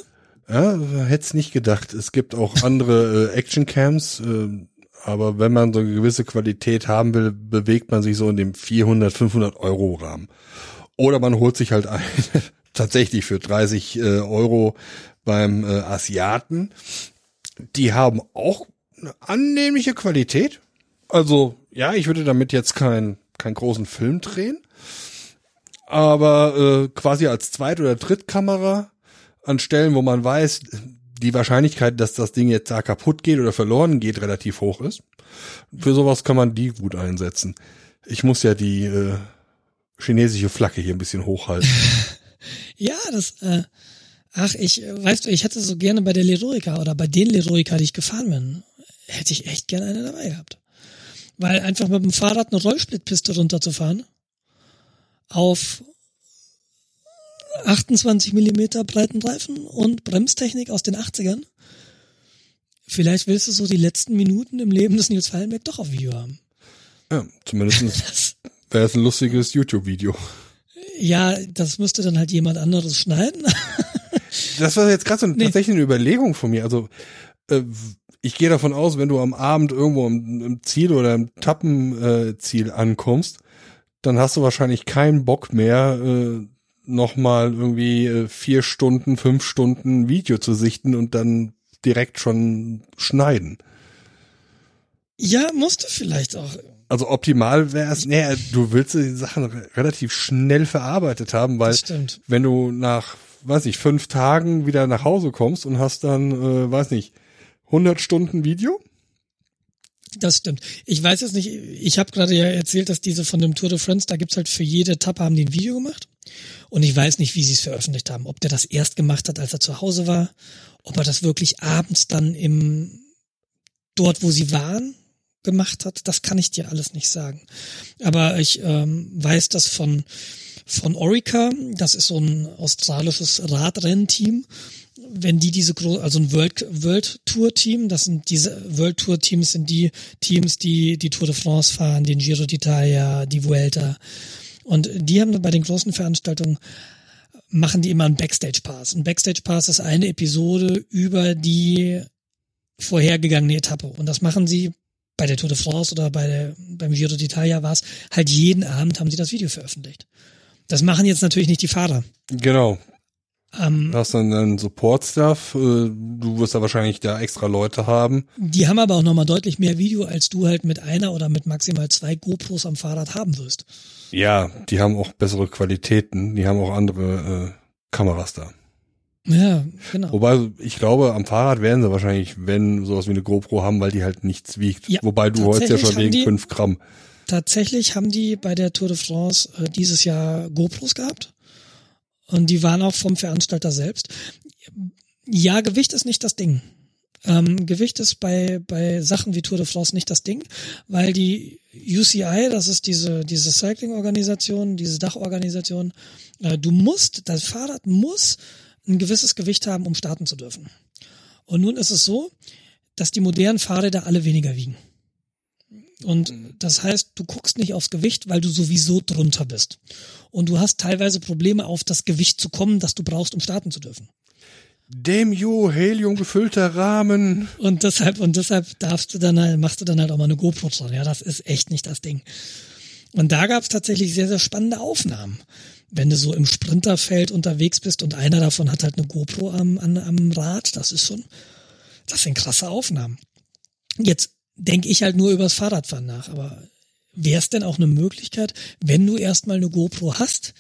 Ja, hätte nicht gedacht. Es gibt auch andere äh, Actioncams, äh, aber wenn man so eine gewisse Qualität haben will, bewegt man sich so in dem 400, 500 Euro Rahmen. Oder man holt sich halt eine tatsächlich für 30 äh, Euro beim äh, Asiaten. Die haben auch eine annehmliche Qualität. Also ja, ich würde damit jetzt keinen keinen großen Film drehen, aber äh, quasi als Zweit- oder Drittkamera an Stellen, wo man weiß, die Wahrscheinlichkeit, dass das Ding jetzt da kaputt geht oder verloren geht, relativ hoch ist. Für sowas kann man die gut einsetzen. Ich muss ja die äh, chinesische Flagge hier ein bisschen hochhalten. ja, das, äh, ach, ich, weißt du, ich hätte so gerne bei der Leroica oder bei den Leroica, die ich gefahren bin, hätte ich echt gerne eine dabei gehabt. Weil einfach mit dem Fahrrad eine Rollsplitpiste runterzufahren auf 28 Millimeter breiten Reifen und Bremstechnik aus den 80ern. Vielleicht willst du so die letzten Minuten im Leben des Nils Fallenberg doch auf Video haben. Ja, zumindest wäre es ein lustiges YouTube-Video. Ja, das müsste dann halt jemand anderes schneiden. das war jetzt gerade so nee. tatsächlich eine Überlegung von mir. Also äh, ich gehe davon aus, wenn du am Abend irgendwo im, im Ziel oder im Tappenziel äh, ankommst, dann hast du wahrscheinlich keinen Bock mehr, äh, nochmal irgendwie äh, vier Stunden, fünf Stunden Video zu sichten und dann direkt schon schneiden. Ja, musst du vielleicht auch. Also optimal wäre es, nee, du willst die Sachen relativ schnell verarbeitet haben, weil wenn du nach, weiß ich, fünf Tagen wieder nach Hause kommst und hast dann, äh, weiß nicht, 100 Stunden Video? Das stimmt. Ich weiß jetzt nicht, ich habe gerade ja erzählt, dass diese von dem Tour de France, da gibt's halt für jede Etappe haben die ein Video gemacht. Und ich weiß nicht, wie sie es veröffentlicht haben. Ob der das erst gemacht hat, als er zu Hause war, ob er das wirklich abends dann im dort, wo sie waren, gemacht hat, das kann ich dir alles nicht sagen. Aber ich ähm, weiß das von von Orica, das ist so ein australisches Radrennteam. Wenn die diese große, also ein World, World Tour Team, das sind diese World Tour Teams sind die Teams, die die Tour de France fahren, den Giro d'Italia, die Vuelta. Und die haben bei den großen Veranstaltungen machen die immer einen Backstage Pass. Ein Backstage Pass ist eine Episode über die vorhergegangene Etappe. Und das machen sie bei der Tour de France oder bei der, beim Giro d'Italia war es, halt jeden Abend haben sie das Video veröffentlicht. Das machen jetzt natürlich nicht die Fahrer. Genau. Ähm, du hast dann einen Support-Stuff, äh, du wirst da wahrscheinlich da extra Leute haben. Die haben aber auch nochmal deutlich mehr Video, als du halt mit einer oder mit maximal zwei GoPros am Fahrrad haben wirst. Ja, die haben auch bessere Qualitäten, die haben auch andere äh, Kameras da. Ja, genau. Wobei, ich glaube, am Fahrrad werden sie wahrscheinlich, wenn sowas wie eine GoPro haben, weil die halt nichts wiegt. Ja, Wobei du holst ja schon wegen fünf Gramm. Tatsächlich haben die bei der Tour de France äh, dieses Jahr GoPros gehabt. Und die waren auch vom Veranstalter selbst. Ja, Gewicht ist nicht das Ding. Ähm, Gewicht ist bei, bei Sachen wie Tour de France nicht das Ding, weil die UCI, das ist diese, diese Cycling-Organisation, diese Dachorganisation, äh, du musst, das Fahrrad muss ein gewisses Gewicht haben, um starten zu dürfen. Und nun ist es so, dass die modernen Fahrräder alle weniger wiegen. Und das heißt, du guckst nicht aufs Gewicht, weil du sowieso drunter bist. Und du hast teilweise Probleme, auf das Gewicht zu kommen, das du brauchst, um starten zu dürfen. Dem Jo, Helium gefüllter Rahmen. Und deshalb, und deshalb darfst du dann halt, machst du dann halt auch mal eine GoPro dran. Ja, das ist echt nicht das Ding. Und da gab es tatsächlich sehr, sehr spannende Aufnahmen. wenn du so im Sprinterfeld unterwegs bist und einer davon hat halt eine GoPro am, am, am Rad, das ist schon, das sind krasse Aufnahmen. Jetzt denke ich halt nur übers Fahrradfahren nach, aber wäre es denn auch eine Möglichkeit, wenn du erstmal eine GoPro hast,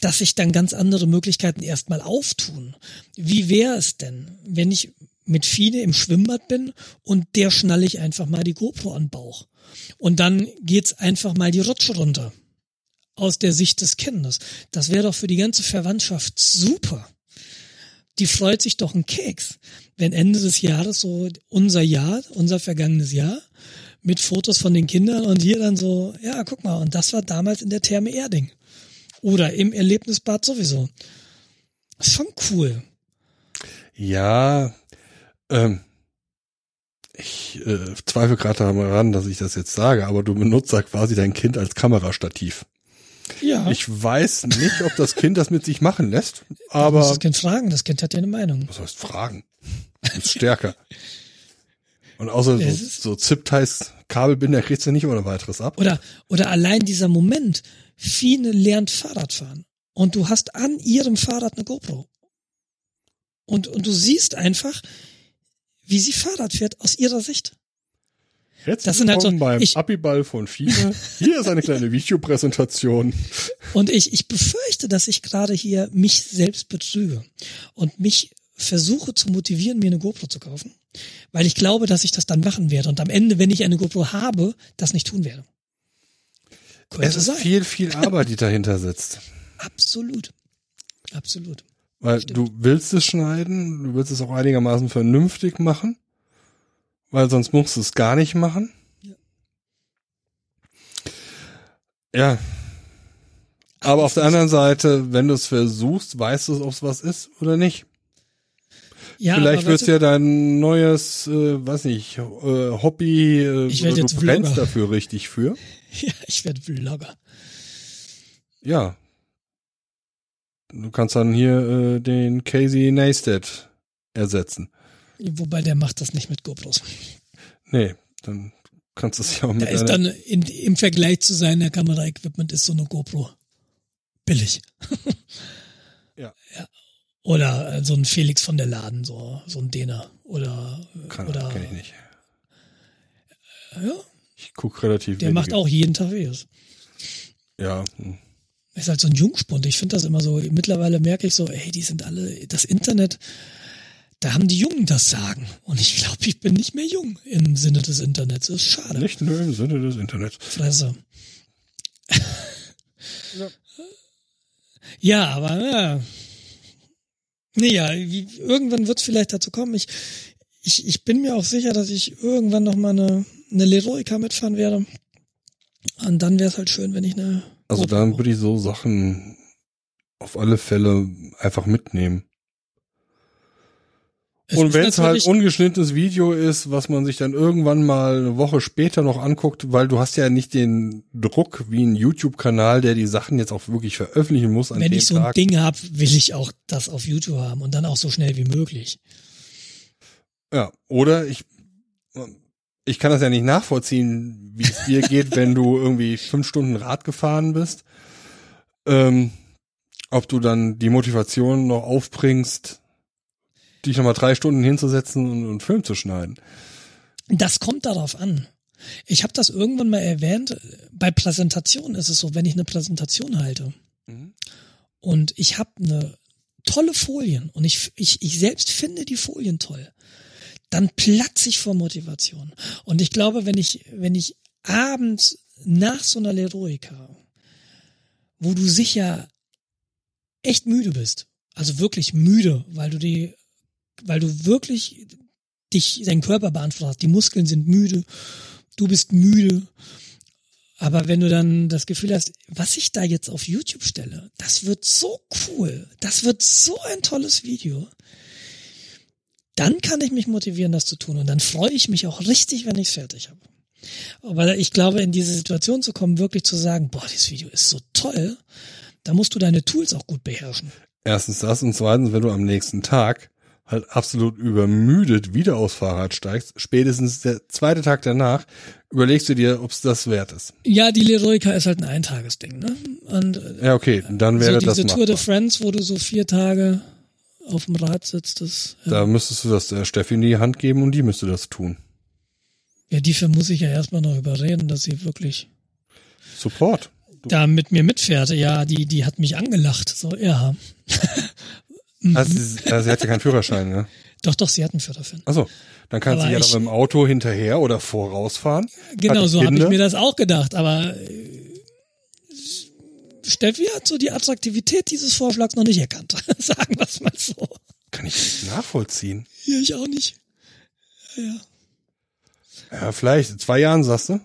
dass sich dann ganz andere Möglichkeiten erstmal auftun? Wie wäre es denn, wenn ich mit Fine im Schwimmbad bin und der schnalle ich einfach mal die GoPro an den Bauch? Und dann geht's einfach mal die Rutsche runter aus der Sicht des Kindes. Das wäre doch für die ganze Verwandtschaft super. Die freut sich doch ein Keks, wenn Ende des Jahres so unser Jahr, unser vergangenes Jahr mit Fotos von den Kindern und hier dann so, ja, guck mal, und das war damals in der Therme Erding. Oder im Erlebnisbad sowieso. Das ist schon cool. Ja, ähm, ich äh, zweifle gerade daran, dass ich das jetzt sage, aber du benutzt da quasi dein Kind als Kamerastativ. Ja. Ich weiß nicht, ob das Kind das mit sich machen lässt, aber. Du musst das Kind fragen, das Kind hat ja eine Meinung. Was heißt fragen? ist stärker. Und außer so, so Zip-Ties, Kabelbinder kriegst du nicht ohne weiteres ab. Oder, oder allein dieser Moment. Fine lernt Fahrradfahren. Und du hast an ihrem Fahrrad eine GoPro. Und, und du siehst einfach, wie sie Fahrrad fährt aus ihrer Sicht. Herzlich das sind halt so, beim ich, Abiball von Fine. Hier ist eine kleine Videopräsentation. Und ich, ich befürchte, dass ich gerade hier mich selbst betrüge und mich versuche zu motivieren, mir eine GoPro zu kaufen, weil ich glaube, dass ich das dann machen werde und am Ende, wenn ich eine GoPro habe, das nicht tun werde. Könnte es ist sein. viel, viel Arbeit, die dahinter sitzt. Absolut. Absolut. Weil Stimmt. du willst es schneiden, du willst es auch einigermaßen vernünftig machen weil sonst musst du es gar nicht machen. Ja. ja. Aber auf der anderen Seite, wenn du es versuchst, weißt du, ob es was ist oder nicht. Ja, Vielleicht es ja dein neues, äh, weiß nicht, äh, Hobby, äh, ich du jetzt brennst Vlogger. dafür richtig für. Ja, ich werde Vlogger. Ja. Du kannst dann hier äh, den Casey Neistat ersetzen. Wobei der macht das nicht mit GoPros. Nee, dann kannst du es ja auch mit. Da ist dann in, im Vergleich zu seiner Kameraequipment ist so eine GoPro billig. ja. ja. Oder äh, so ein Felix von der Laden, so, so ein Däner. Oder, Kann, oder. Kenn ich nicht. Ja. Ich guck relativ Der macht auch jeden Tag Videos. Ja. Hm. Ist halt so ein Jungspund. Ich finde das immer so, mittlerweile merke ich so, ey, die sind alle, das Internet, da haben die Jungen das Sagen. Und ich glaube, ich bin nicht mehr jung im Sinne des Internets. Das ist schade. Nicht nur im Sinne des Internets. Fresse. ja. ja, aber ja. Nee, ja, irgendwann wird es vielleicht dazu kommen. Ich, ich, ich bin mir auch sicher, dass ich irgendwann noch mal eine, eine Leroica mitfahren werde. Und dann wäre es halt schön, wenn ich eine. Also dann würde ich so Sachen auf alle Fälle einfach mitnehmen. Es und wenn es halt ungeschnittenes Video ist, was man sich dann irgendwann mal eine Woche später noch anguckt, weil du hast ja nicht den Druck wie ein YouTube-Kanal, der die Sachen jetzt auch wirklich veröffentlichen muss. An wenn ich so ein Tag. Ding hab, will ich auch das auf YouTube haben und dann auch so schnell wie möglich. Ja, oder ich, ich kann das ja nicht nachvollziehen, wie es dir geht, wenn du irgendwie fünf Stunden Rad gefahren bist. Ähm, ob du dann die Motivation noch aufbringst, dich nochmal drei Stunden hinzusetzen und einen Film zu schneiden. Das kommt darauf an. Ich habe das irgendwann mal erwähnt. Bei Präsentationen ist es so, wenn ich eine Präsentation halte mhm. und ich habe eine tolle Folien und ich, ich, ich selbst finde die Folien toll, dann platze ich vor Motivation. Und ich glaube, wenn ich, wenn ich abends nach so einer Leroika, wo du sicher echt müde bist, also wirklich müde, weil du die weil du wirklich dich, deinen Körper beantwortet. Die Muskeln sind müde, du bist müde. Aber wenn du dann das Gefühl hast, was ich da jetzt auf YouTube stelle, das wird so cool, das wird so ein tolles Video, dann kann ich mich motivieren, das zu tun. Und dann freue ich mich auch richtig, wenn ich es fertig habe. Aber ich glaube, in diese Situation zu kommen, wirklich zu sagen, boah, dieses Video ist so toll, da musst du deine Tools auch gut beherrschen. Erstens das und zweitens, wenn du am nächsten Tag halt absolut übermüdet wieder aufs Fahrrad steigst, spätestens der zweite Tag danach, überlegst du dir, ob es das wert ist. Ja, die Leroyka ist halt ein Eintagesding, ne? Und, ja, okay, dann wäre so das diese Tour de France, wo du so vier Tage auf dem Rad sitzt, das. Ja. Da müsstest du das der Steffi in die Hand geben und die müsste das tun. Ja, die muss ich ja erstmal noch überreden, dass sie wirklich Support. Du. Da mit mir mitfährt. Ja, die, die hat mich angelacht. So, ja. also, sie, also sie hat ja keinen Führerschein, ne? Doch, doch, sie hat einen Führerschein. Achso, dann kann aber sie ja ich, dann mit dem Auto hinterher oder vorausfahren. Genau, so habe ich mir das auch gedacht. Aber äh, Steffi hat so die Attraktivität dieses Vorschlags noch nicht erkannt. Sagen wir es mal so. Kann ich nicht nachvollziehen. Ja, ich auch nicht. Ja. Ja, vielleicht in zwei Jahren, sagst du?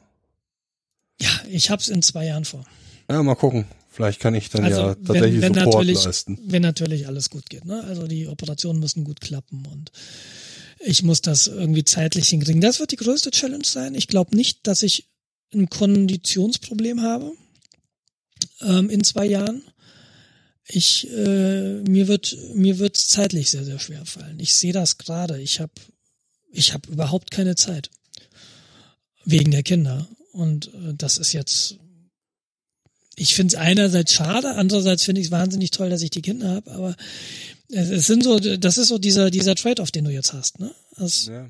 Ja, ich hab's in zwei Jahren vor. Ja, mal gucken. Vielleicht kann ich dann also, ja tatsächlich wenn, wenn Support leisten. Wenn natürlich alles gut geht. Ne? Also die Operationen müssen gut klappen und ich muss das irgendwie zeitlich hinkriegen. Das wird die größte Challenge sein. Ich glaube nicht, dass ich ein Konditionsproblem habe ähm, in zwei Jahren. Ich äh, mir wird mir wird's zeitlich sehr sehr schwer fallen. Ich sehe das gerade. Ich habe ich habe überhaupt keine Zeit wegen der Kinder und äh, das ist jetzt ich finde es einerseits schade, andererseits finde ich es wahnsinnig toll, dass ich die Kinder habe, aber es sind so, das ist so dieser, dieser Trade-off, den du jetzt hast, ne? Das, ja.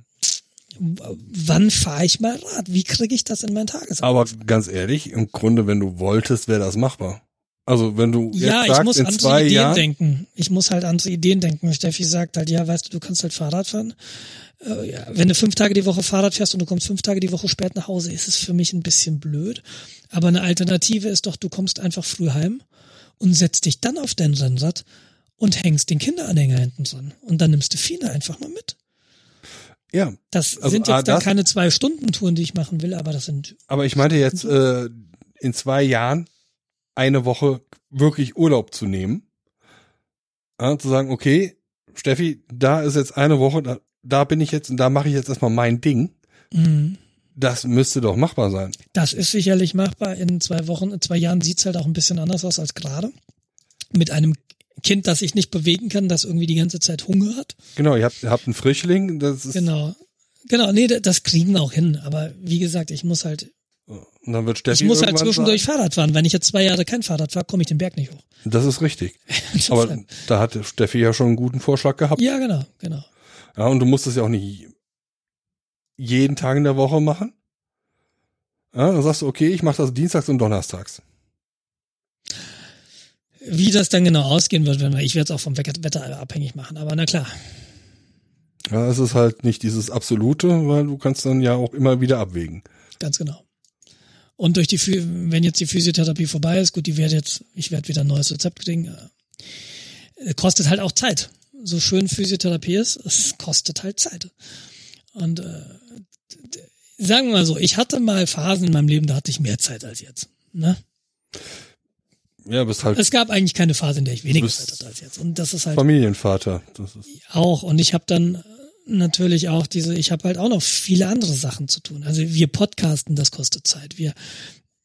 Wann fahre ich mal Rad? Wie kriege ich das in mein Tagesablauf? Aber ganz ehrlich, im Grunde, wenn du wolltest, wäre das machbar. Also wenn du ja, jetzt sagst, ich muss andere zwei Ideen Jahren, denken. Ich muss halt andere Ideen denken. Steffi sagt halt, ja, weißt du, du kannst halt Fahrrad fahren. Äh, ja, wenn du fünf Tage die Woche Fahrrad fährst und du kommst fünf Tage die Woche spät nach Hause, ist es für mich ein bisschen blöd. Aber eine Alternative ist doch, du kommst einfach früh heim und setzt dich dann auf dein Rennrad und hängst den Kinderanhänger hinten dran. Und dann nimmst du Fine einfach mal mit. Ja. Das also, sind jetzt ah, dann keine zwei Stunden Touren, die ich machen will, aber das sind. Aber ich meinte jetzt äh, in zwei Jahren eine Woche wirklich Urlaub zu nehmen, ja, zu sagen, okay, Steffi, da ist jetzt eine Woche, da, da bin ich jetzt und da mache ich jetzt erstmal mein Ding. Mhm. Das müsste doch machbar sein. Das ist sicherlich machbar. In zwei Wochen, in zwei Jahren sieht's halt auch ein bisschen anders aus als gerade. Mit einem Kind, das sich nicht bewegen kann, das irgendwie die ganze Zeit Hunger hat. Genau, ihr habt, ihr habt einen Frischling. Das ist genau. Genau, nee, das kriegen wir auch hin. Aber wie gesagt, ich muss halt und dann wird Steffi Ich muss halt zwischendurch sagen, Fahrrad fahren. Wenn ich jetzt zwei Jahre kein Fahrrad fahre, komme ich den Berg nicht hoch. Das ist richtig. Aber da hat Steffi ja schon einen guten Vorschlag gehabt. Ja, genau, genau. Ja, und du musst es ja auch nicht jeden Tag in der Woche machen. Ja, dann sagst du, okay, ich mache das dienstags und donnerstags. Wie das dann genau ausgehen wird, wenn wir, ich werde es auch vom Wetter abhängig machen, aber na klar. Ja, es ist halt nicht dieses Absolute, weil du kannst dann ja auch immer wieder abwägen. Ganz genau. Und durch die, wenn jetzt die Physiotherapie vorbei ist, gut, die wird jetzt, ich werde wieder ein neues Rezept kriegen, äh, kostet halt auch Zeit. So schön Physiotherapie ist, es kostet halt Zeit. Und äh, sagen wir mal so, ich hatte mal Phasen in meinem Leben, da hatte ich mehr Zeit als jetzt. Ne? Ja, bist halt. Es gab eigentlich keine Phase, in der ich weniger Zeit hatte als jetzt. Und das ist halt. Familienvater. Das ist auch. Und ich habe dann natürlich auch diese, ich habe halt auch noch viele andere Sachen zu tun. Also wir podcasten, das kostet Zeit. Wir,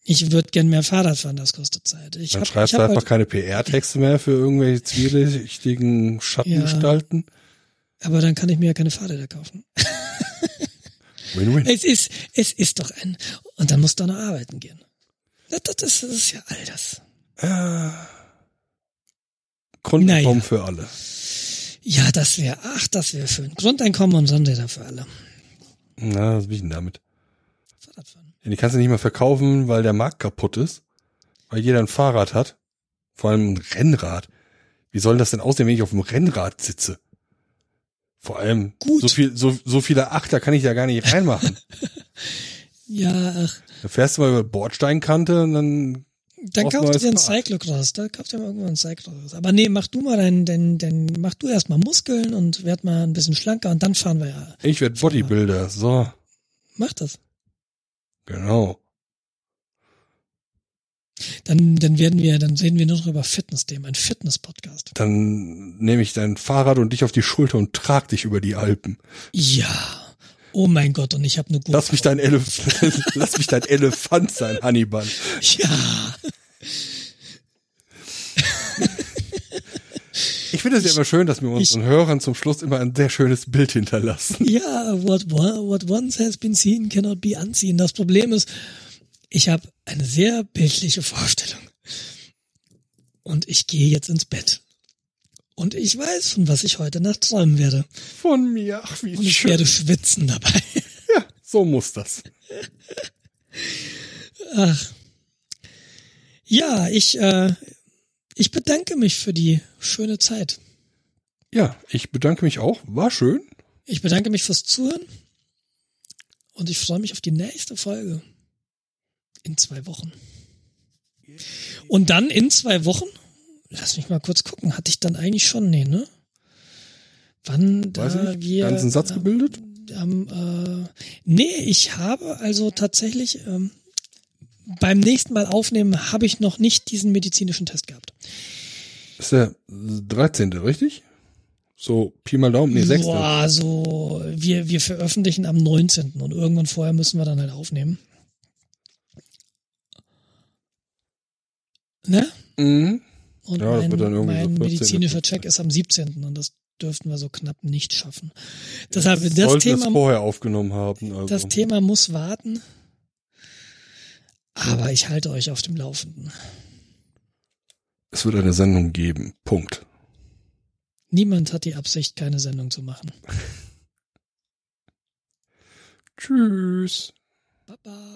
ich würde gern mehr Fahrrad fahren, das kostet Zeit. Ich Dann hab, schreibst ich du einfach halt, keine PR-Texte mehr für irgendwelche zwielichtigen Schattengestalten. Ja, aber dann kann ich mir ja keine Fahrräder kaufen. Win-win. Es ist, es ist doch ein, und dann musst du auch noch arbeiten gehen. Das, das, das ist ja all das. Ja. Grundeinkommen naja. für alle. Ja, das wäre, ach, das wäre schön. Grundeinkommen und Sonnenräder für alle. Na, was will ich denn damit? Fahrradfahren. Ja, die kannst du nicht mehr verkaufen, weil der Markt kaputt ist. Weil jeder ein Fahrrad hat. Vor allem ein Rennrad. Wie soll das denn aussehen, wenn ich auf dem Rennrad sitze? Vor allem, Gut. so viel, so, so viele Achter kann ich da gar nicht reinmachen. ja, ach. Da fährst du mal über Bordsteinkante und dann dann kaufst du dir einen Cyclocross, da kaufst du dir irgendwann einen Cyclocross. Aber nee, mach du mal dein, dein, dein, mach du erstmal Muskeln und werd mal ein bisschen schlanker und dann fahren wir ja. Ich werd Bodybuilder, so. Mach das. Genau. Dann, dann werden wir, dann reden wir nur noch über Fitness-Themen, ein Fitness-Podcast. Dann nehme ich dein Fahrrad und dich auf die Schulter und trag dich über die Alpen. Ja. Oh mein Gott, und ich habe eine gute. Lass mich dein Elefant, lass mich dein Elefant sein, Hannibal. Ja. Ich Ich finde es ja immer schön, dass wir unseren ich, Hörern zum Schluss immer ein sehr schönes Bild hinterlassen. Ja, what, what once has been seen cannot be unseen. Das Problem ist, ich habe eine sehr bildliche Vorstellung. Und ich gehe jetzt ins Bett. Und ich weiß, von was ich heute Nacht träumen werde. Von mir, ach wie Und ich schön. werde schwitzen dabei. Ja, so muss das. Ach. Ja, ich, äh, ich bedanke mich für die schöne Zeit. Ja, ich bedanke mich auch. War schön. Ich bedanke mich fürs Zuhören. Und ich freue mich auf die nächste Folge. In zwei Wochen. Und dann in zwei Wochen, lass mich mal kurz gucken, hatte ich dann eigentlich schon, nee, ne? Wann Weiß da ich, wir. Ganzen Satz gebildet? Ähm, äh, nee, ich habe also tatsächlich ähm, beim nächsten Mal aufnehmen habe ich noch nicht diesen medizinischen Test gehabt. ist der 13. richtig? So Pi mal Daumen, nee, 6. Boah, so wir, wir veröffentlichen am 19. und irgendwann vorher müssen wir dann halt aufnehmen. Ne? Mhm. Und ja, mein, mein so medizinischer Check ist am 17. und das dürften wir so knapp nicht schaffen. Deshalb das Thema vorher aufgenommen haben. Also. Das Thema muss warten. Aber ich halte euch auf dem Laufenden. Es wird eine Sendung geben. Punkt. Niemand hat die Absicht, keine Sendung zu machen. Tschüss. Bye.